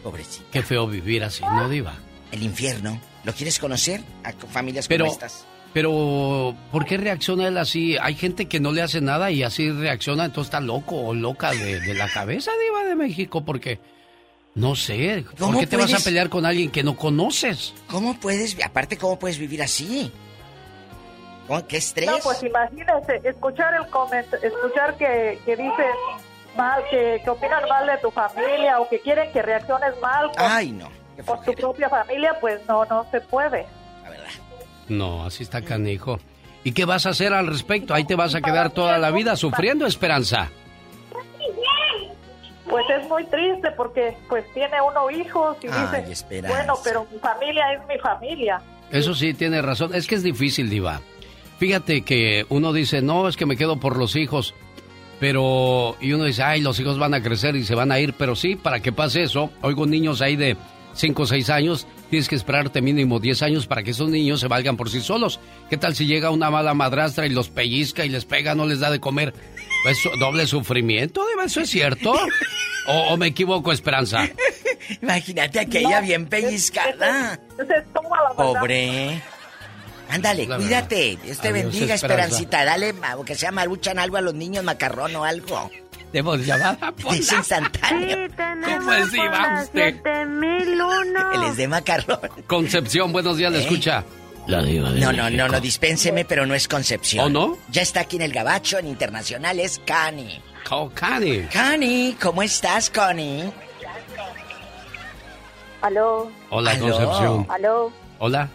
Pobrecito. Qué feo vivir así, ¿no, Diva? El infierno. ¿Lo quieres conocer? A familias Pero, como estas. pero, ¿por qué reacciona él así? Hay gente que no le hace nada y así reacciona, entonces está loco o loca de, de la cabeza, Diva de México, porque, no sé, ¿por ¿Cómo qué te vas a puedes? pelear con alguien que no conoces? ¿Cómo puedes, aparte, cómo puedes vivir así? ¿Cómo- ¿Qué estrés? No, pues imagínese, escuchar el coment escuchar que, que dices mal, que, que opinan mal de tu familia o que quieren que reacciones mal con, Ay, no. con tu propia familia, pues no, no se puede. No, así está canijo. ¿Y qué vas a hacer al respecto? Ahí te vas a quedar toda la vida sufriendo, Esperanza. Pues es muy triste porque pues tiene uno hijos y Ay, dice, Esperanza. bueno, pero mi familia es mi familia. Eso sí, tiene razón. Es que es difícil, Diva. Fíjate que uno dice, no, es que me quedo por los hijos. Pero, y uno dice, ay, los hijos van a crecer y se van a ir. Pero sí, para que pase eso, oigo niños ahí de 5 o 6 años, tienes que esperarte mínimo 10 años para que esos niños se valgan por sí solos. ¿Qué tal si llega una mala madrastra y los pellizca y les pega, no les da de comer? ¿Es doble sufrimiento? ¿Eso es cierto? ¿O, o me equivoco, Esperanza? Imagínate aquella bien pellizcada. Es la. Pobre. Ándale, La cuídate. Dios te Adiós, bendiga, Esperanza. Esperancita. Dale, aunque sea maruchan algo a los niños, macarrón o algo. Demos llamada, Es instantáneo. Sí, tenemos ¿Cómo es, por la usted? 7001. Que les dé macarrón. Concepción, buenos días, le escucha. La diva de. No, no, México. no, no, dispénseme, pero no es Concepción. ¿Oh, no? Ya está aquí en el Gabacho, en Internacional, es Cani. Oh, Cani. Cani, ¿cómo estás, Connie? Aló, Hola, Aló. Concepción. aló, Hola.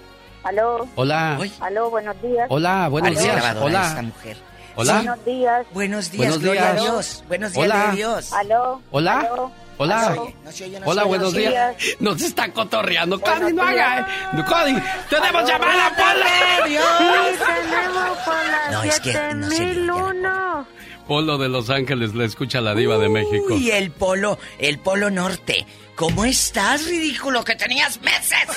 aló. Hola. Aló, buenos días. Hola, buenos días. grabadora Hola. esta mujer. Hola. Buenos días. Buenos días, Buenos gloria días. a Dios. Buenos días, Hola. Dios. Aló. Hola. aló, Hola. No se oye, no Hola, se oye, buenos no se oye. días. Nos está cotorreando. Cani, no haga. eh. Cody, tenemos llamada, Polo. Sí, tenemos por la No, es que no se le oye. 7001. Polo de Los Ángeles le escucha la diva de México. Y el polo, el polo norte. ¿Cómo estás, ridículo? Que tenías meses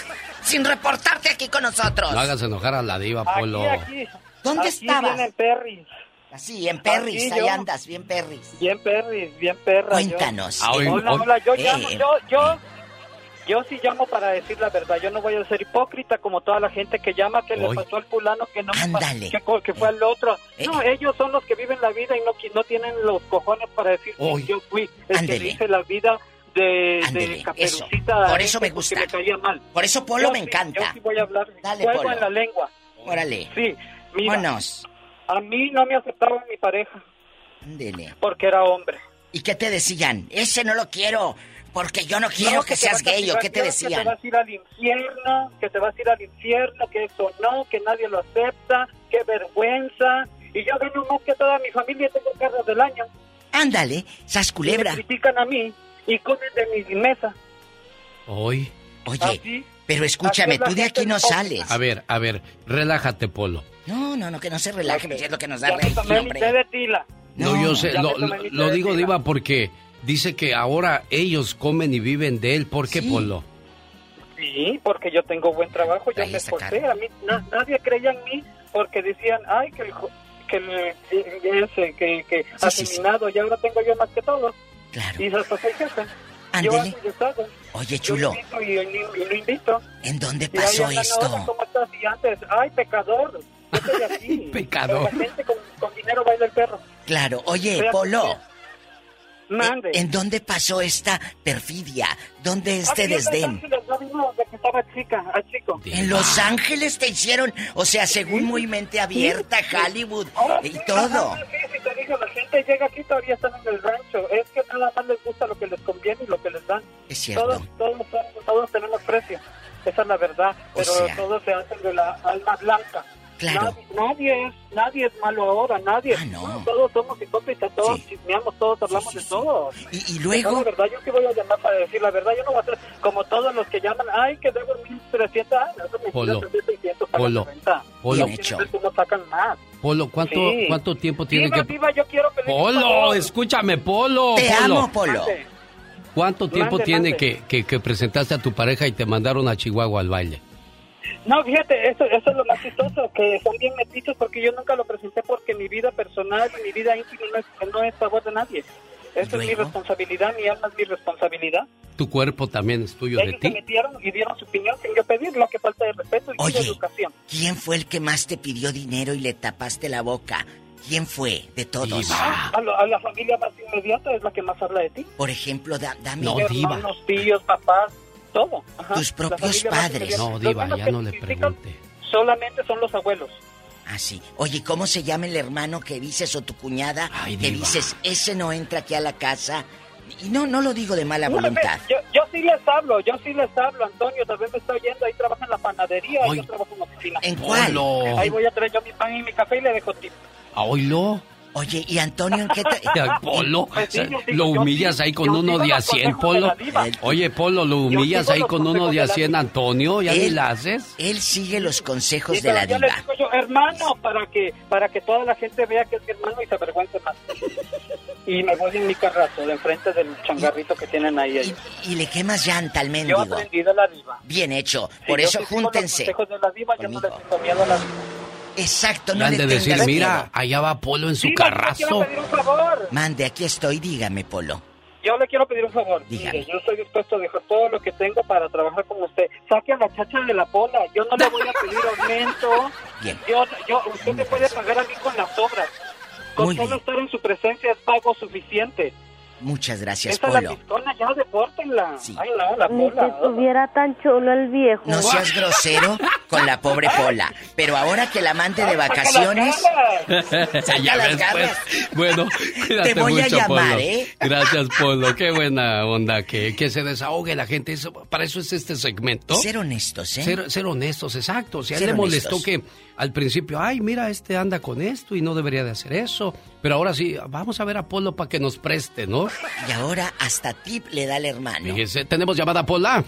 sin reportarte aquí con nosotros. No hagas enojar a la diva, Polo. ¿Dónde Aquí estabas? viene Perry. Así, en Perris, ahí yo. andas, bien Perris. Bien Perry, bien perra. Cuéntanos. Ah, hoy- Yo, hola, hoy- hola, yo Eh, llamo, eh, yo, yo, yo sí llamo para decir la verdad. Yo no voy a ser hipócrita como toda la gente que llama que Hoy. le pasó al fulano que no me pa- Ándale. que, que fue al otro. Eh. No, ellos son los que viven la vida y no, no tienen los cojones para decir Hoy. que yo fui el Ándele. que dice la vida de, Ándele, de eso. Caperucita. Por eso me gusta. me caía mal. Por eso Polo Yo me sí, encanta. Yo sí voy a hablar. Dale, Fuego Polo. en la lengua. Órale. Sí, mira, Vámonos. A mí no me aceptaba mi pareja Ándele. porque era hombre. ¿Y qué te decían? Ese no lo quiero, porque yo no quiero No, que te seas gay, ¿o qué te Que te decían? vas a ir al infierno, que te vas a ir al infierno, que eso no, que nadie lo acepta, qué vergüenza. Y yo gano más que toda mi familia, tengo carros del año. Ándale, sas Y culebra. me critican a mí y comen de mi mesa. Hoy. Oye, Así, pero escúchame, tú de aquí no sales. A ver, a ver, relájate, Polo. No, no, no, que no se relaje, pues es lo que nos da mi hombre. té de tila. No, No, yo sé, lo, digo, tila. Diva, porque dice que ahora ellos comen y viven de él. ¿Por qué, Sí. Polo? Sí, porque yo tengo buen trabajo, yo Ahí me esforcé. A mí na- nadie creía en mí porque decían, ay, que el, que el, ese, que, que Sí, sí, asesinado, y ahora tengo yo más que todo. Claro. Y hasta soy jefe. Oye, Yo chulo, invito y, y- y lo invito. ¿en dónde Y ahí pasó andan, "Hola, esto? ¿Cómo estás? Y antes, ay, pecador. Aquí. Pecador. Pero La gente con, con dinero baila el perro. Claro, oye, Fíjate Polo, Mande. ¿en dónde pasó esta perfidia? ¿Dónde este Aquí en Los desdén? Ángeles, mismo de que estaba chica, a chico. En Los Ángeles te hicieron, o sea, según muy mente abierta, Hollywood Oh, y sí, todo. ajá, Sí, sí, te digo, la gente llega aquí todavía están en el rancho. Es que nada más les gusta lo que les conviene y lo que les dan. Es cierto. Todos, todos todos tenemos precio. Esa es la verdad, pero todos se hacen de la alma blanca. Claro. Nadie, nadie es, nadie es malo ahora, nadie. Todos somos hipócritas, todos chismeamos, todos hablamos de todos. Y, y luego... La verdad, yo sí voy a llamar para decir la verdad. Yo no voy a ser como todos los que llaman, ay, que debo 1.300 años. Eso es mentira, Polo. 3.600 para Polo. la renta. Polo. Bien hecho. no sacan más. Polo, ¿cuánto, Sí. ¿cuánto tiempo tiene Viva, que...? viva, yo quiero pedir Polo, escúchame, Polo. Te Polo. amo, Polo. ¿Cuánto tiempo Mande, tiene mande. que, que, que presentaste a tu pareja y te mandaron a Chihuahua al baile? No, fíjate, eso, eso es lo más chistoso, que son bien metidos porque yo nunca lo presenté porque mi vida personal y mi vida íntima no es, no es favor de nadie. Esa es mi responsabilidad, mi alma es mi responsabilidad. Tu cuerpo también es tuyo de Ellos se ti. metieron y dieron su opinión sin yo pedir, lo que falta de respeto y Oye. de educación. ¿Quién fue el que más te pidió dinero y le tapaste la boca? ¿Quién fue de todos? A, lo- a la familia más inmediata es la que más habla de ti. Por ejemplo, da- dame... Hermanos, tíos, papás, todo. Ajá. Tus propios padres. No, Diva, ya que no le pregunte. Solamente son los abuelos. Ah, sí. Oye, ¿cómo se llama el hermano que dices o tu cuñada que diva. dices, ese no entra aquí a la casa? Y no, no lo digo de mala No, voluntad. Yo, yo sí les hablo, yo sí les hablo, Antonio, también me está oyendo, ahí trabaja en la panadería, Ay. yo trabajo en la oficina. ¿En cuál? Ahí voy a traer yo mi pan y mi café y le dejo tip. ¿A oílo? Oye, ¿y Antonio en qué te... <laughs> Polo, Pues sí, yo sí, lo yo humillas sí, ahí con yo uno de a los 100, consejos de Polo. Oye, Polo, lo humillas ahí con uno de a de la 100, diva. Antonio, ya ni Él- la haces. Él sigue los consejos Sí, de la yo diva. digo yo, hermano, para que para que toda la gente vea que es mi hermano y se avergüence más. Y me voy en mi carrazo, de enfrente del changarrito que tienen ahí. ahí. Y le quemas llanta al Yo mendigo. aprendí de la diva. Bien hecho. Sí, Por yo eso sigo los júntense. consejos de la diva, yo no le tengo miedo a la diva. Exacto, Le no han le de decir, mira, allá va Polo en su Diva, yo le quiero carrazo. pedir un favor. Mande, aquí estoy, dígame, Polo. Yo le quiero pedir un favor. Dígame. Mire, yo estoy dispuesto a dejar todo lo que tengo para trabajar con usted. Saque a la chacha de la pola. Yo no le voy a pedir aumento. <laughs> Bien. Yo, yo, usted me puede pagar a mí con las obras. Con Muy solo bien. estar en su presencia es pago suficiente. Muchas gracias, Esa es la Polo. pistona, ya depórtenla. Ay, no, la Ni que pola. estuviera tan chulo el viejo. No seas grosero con la pobre Pola. Pero ahora que la mande de vacaciones. Saca ya las ves, garras. pues. Bueno, cuídate Te voy a mucho, llamar, Polo. ¿eh? Gracias, Polo. Qué buena onda que, que se desahogue la gente. Eso- para eso es este segmento. Ser honestos, ¿eh? Ser, ser honestos, exacto. Si a él Ser le molestó honestos. que al principio, ay, mira, este anda con esto y no debería de hacer eso. Pero ahora sí, vamos a ver a Polo para que nos preste, ¿no? Y ahora hasta tip le da el hermano. Fíjese, tenemos llamada a Pola.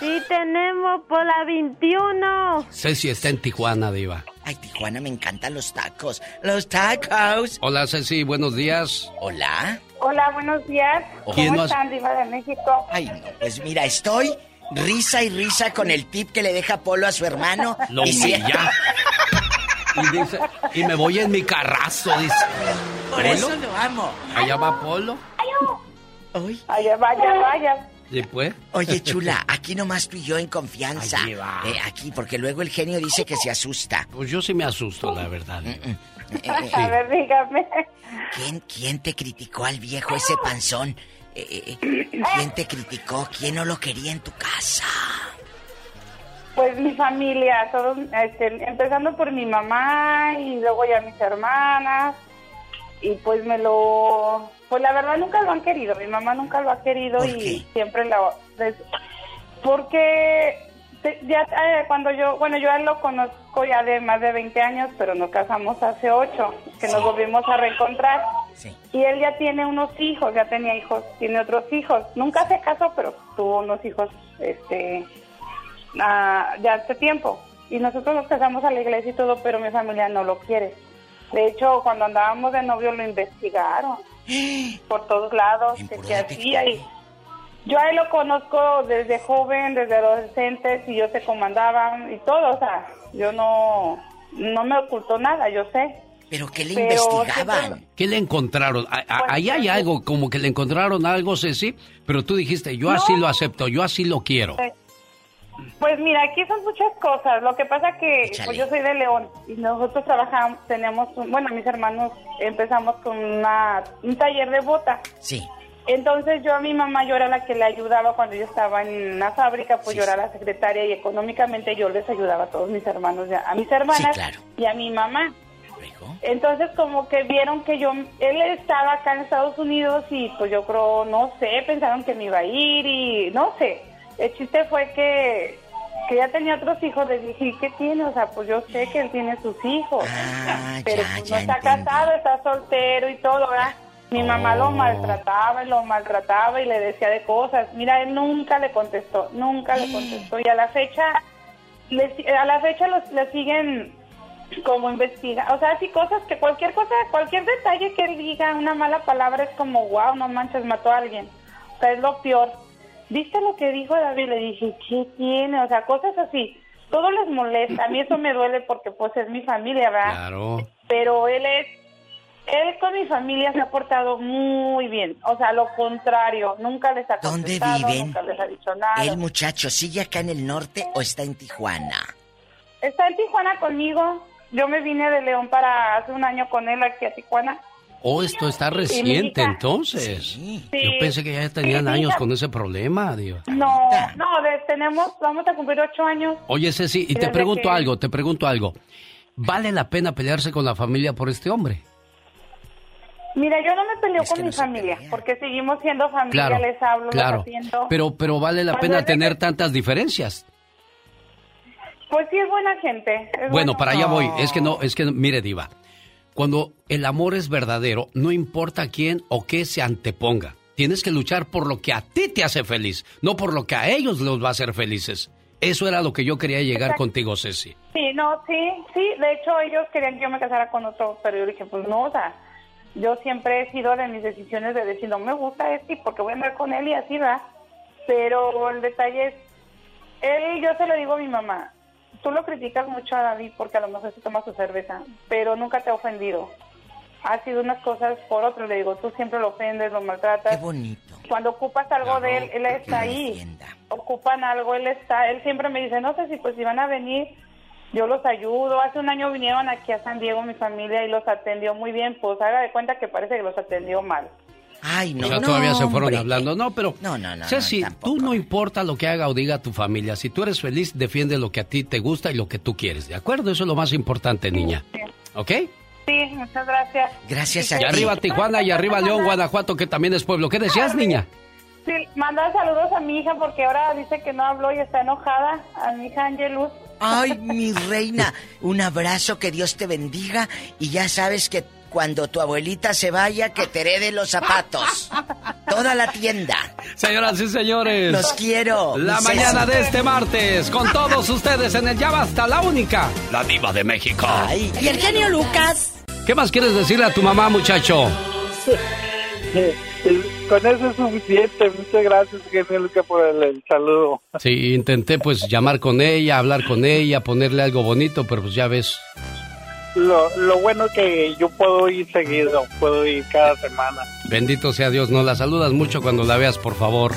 Sí, tenemos por la 21. Ceci está en Tijuana, Diva. Ay, Tijuana, me encantan los tacos. Los tacos. Hola, Ceci, buenos días. Hola. Hola, buenos días. ¿Quién ¿Cómo están, Diva de México? Ay, no, pues mira, estoy risa y risa con el tip que le deja Polo a su hermano. Lo Y si- humilla. Y dice, y me voy en mi carrazo, dice. Por eso lo amo. Allá va Polo. Ay. Vaya, vaya, vaya. ¿Sí, pues? Oye, chula, aquí nomás tú y yo en confianza. Ay, Diva. Eh, aquí, porque luego el genio dice que se asusta. Pues yo sí me asusto, la verdad. Eh, A ver, dígame. ¿Quién, ¿Quién te criticó al viejo ese panzón? Eh, eh, ¿Quién te criticó? ¿Quién no lo quería en tu casa? Pues mi familia, todos, este, empezando por mi mamá y luego ya mis hermanas. Y pues me lo... Pues la verdad nunca lo han querido, mi mamá nunca lo ha querido ¿Por y qué? siempre la... des- Porque ya eh, cuando yo, bueno, yo lo conozco ya de más de 20 años, pero nos casamos hace 8, que nos volvimos a reencontrar. Sí. Y él ya tiene unos hijos, ya tenía hijos, tiene otros hijos. Nunca se casó, pero tuvo unos hijos, este, ah, ya hace tiempo. Y nosotros nos casamos a la iglesia y todo, pero mi familia no lo quiere. De hecho, cuando andábamos de novio lo investigaron <gasps> por todos lados, que qué hacía. Y yo a él lo conozco desde joven, desde adolescentes, y yo sé cómo andaban y todo. O sea, yo no, no me ocultó nada, yo sé. ¿Pero qué le Pero investigaban? siempre- ¿Qué le encontraron? A- a- Ahí hay algo, como que le encontraron algo, Ceci, pero tú dijiste, yo así lo acepto, yo así lo quiero. Pues mira, aquí son muchas cosas. Lo que pasa que pues yo soy de León y nosotros trabajamos, tenemos, un- bueno, mis hermanos empezamos con una, un taller de bota. Sí. Entonces yo a mi mamá yo era la que le ayudaba cuando yo estaba en la fábrica, pues yo era la secretaria y económicamente yo les ayudaba a todos mis hermanos, a mis hermanas y a mi mamá. Entonces como que vieron que yo, él estaba acá en Estados Unidos y pues yo creo, no sé, pensaron que me iba a ir y no sé. El chiste fue que, que ya tenía otros hijos. Le dije, ¿y qué tiene? O sea, pues yo sé que él tiene sus hijos. pero pues, no está casado, está soltero y todo, ¿verdad? Mi mamá lo maltrataba y lo maltrataba y le decía de cosas. Mira, él nunca le contestó, nunca le contestó. Y a la fecha, le, a la fecha los, le siguen como investiga, o sea, así cosas que cualquier cosa, cualquier detalle que él diga, una mala palabra es como, wow, no manches, mató a alguien. O sea, es lo peor. ¿Viste lo que dijo David? Le dije, ¿qué tiene? O sea, cosas así. Todo les molesta. A mí eso me duele porque pues es mi familia, ¿verdad? Claro. Pero él es, él con mi familia se ha portado muy bien. O sea, lo contrario, nunca les ha ¿Dónde contestado, viven? nunca les ha dicho nada. ¿El muchacho sigue acá en el norte o está en Tijuana? Está en Tijuana conmigo. Yo me vine de León para hace un año con él aquí a Tijuana. Oh, esto está reciente entonces. Yo pensé que ya tenían Sí, años con ese problema, Dios. No, no, tenemos, vamos a cumplir ocho años. Oye, Ceci, y te pregunto que- algo, te pregunto algo. ¿Vale la pena pelearse con la familia por este hombre? Mira, yo no me peleo con mi familia, porque seguimos siendo familia, Claro, les hablo, les claro. atiendo. Pero, pero vale la Pues pena que- tener tantas diferencias. Pues sí, es buena gente. es Bueno, buena- para allá voy. Es que no, es que, mire, Diva. Cuando el amor es verdadero, no importa quién o qué se anteponga. Tienes que luchar por lo que a ti te hace feliz, no por lo que a ellos los va a hacer felices. Eso era lo que yo quería llegar Exacto. contigo, Ceci. Sí, no, sí, sí. De hecho, ellos querían que yo me casara con otro, pero yo dije, pues no, o sea, yo siempre he sido de mis decisiones de decir, no me gusta este, porque voy a andar con él y así va. Pero el detalle es, él, yo se lo digo a mi mamá, tú lo criticas mucho a David porque a lo mejor se toma su cerveza, pero nunca te ha ofendido. Ha sido unas cosas por otro, le digo, tú siempre lo ofendes, lo maltratas. Qué bonito. Cuando ocupas algo de él, él está ahí. Ocupan algo, él está, él siempre me dice, no sé si pues si van a venir, yo los ayudo. Hace un año vinieron aquí a San Diego mi familia y los atendió muy bien, pues haga de cuenta que parece que los atendió mal. Ay, no, o sea, no, todavía se fueron hombre. hablando. No, pero. No, no, no, Ceci, no, tú no importa lo que haga o diga tu familia. Si tú eres feliz, defiende lo que a ti te gusta y lo que tú quieres. ¿De acuerdo? Eso es lo más importante, niña. ¿Ok? Sí, muchas gracias. Gracias Y arriba Tijuana y arriba León, Guanajuato, que también es pueblo. ¿Qué decías, niña? Sí, manda saludos a mi hija porque ahora dice que no habló y está enojada, a mi hija Angelus. Ay, mi reina, un abrazo, que Dios te bendiga y ya sabes que cuando tu abuelita se vaya, que te herede los zapatos. Toda la tienda. Señoras y señores. Los quiero. La mañana de este martes, con todos ustedes en el Ya Basta, la única, la diva de México. Y el genio Lucas. ¿Qué más quieres decirle a tu mamá, muchacho? Con eso es suficiente. Muchas gracias, genio Luca, por el, el saludo. Sí, intenté pues llamar con ella, hablar con ella, ponerle algo bonito, pero pues ya ves. Lo, lo bueno que yo puedo ir seguido, puedo ir cada semana. Bendito sea Dios, no la saludas mucho cuando la veas, por favor.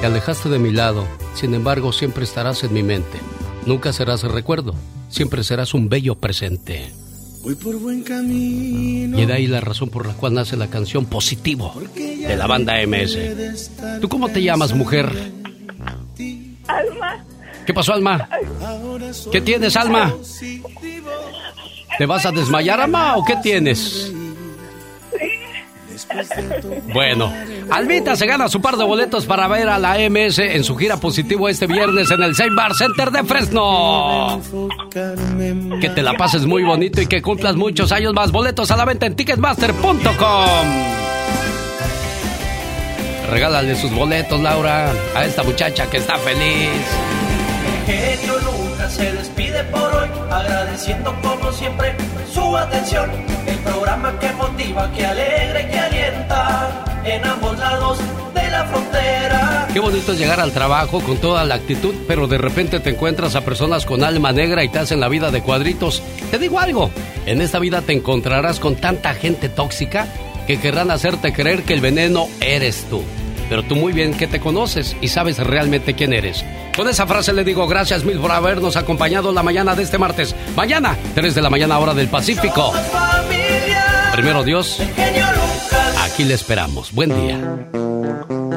Te alejaste de mi lado, sin embargo siempre estarás en mi mente. Nunca serás el recuerdo, siempre serás un bello presente. Voy por buen camino. Y de ahí la razón por la cual nace la canción Positivo de la banda MS. ¿Tú cómo te llamas, mujer? Alma. ¿Qué pasó, Alma? ¿Qué tienes, Alma? ¿Te vas a desmayar, Alma, o qué tienes? Bueno, Almita se gana su par de boletos para ver a la MS en su gira positivo este viernes en el Same Bar Center de Fresno. Que te la pases muy bonito y que cumplas muchos años más. Boletos a la venta en ticketmaster.com. Regálale sus boletos, Laura, a esta muchacha que está feliz. Se despide por agradeciendo como siempre su atención. El programa que motiva, que alegra y que alienta en ambos lados de la frontera. Qué bonito es llegar al trabajo con toda la actitud, pero de repente te encuentras a personas con alma negra y te hacen la vida de cuadritos. Te digo algo, en esta vida te encontrarás con tanta gente tóxica que querrán hacerte creer que el veneno eres tú. Pero tú muy bien que te conoces y sabes realmente quién eres. Con esa frase le digo gracias mil por habernos acompañado la mañana de este martes. Mañana, 3 de la mañana hora del Pacífico. Primero Dios, aquí le esperamos. Buen día.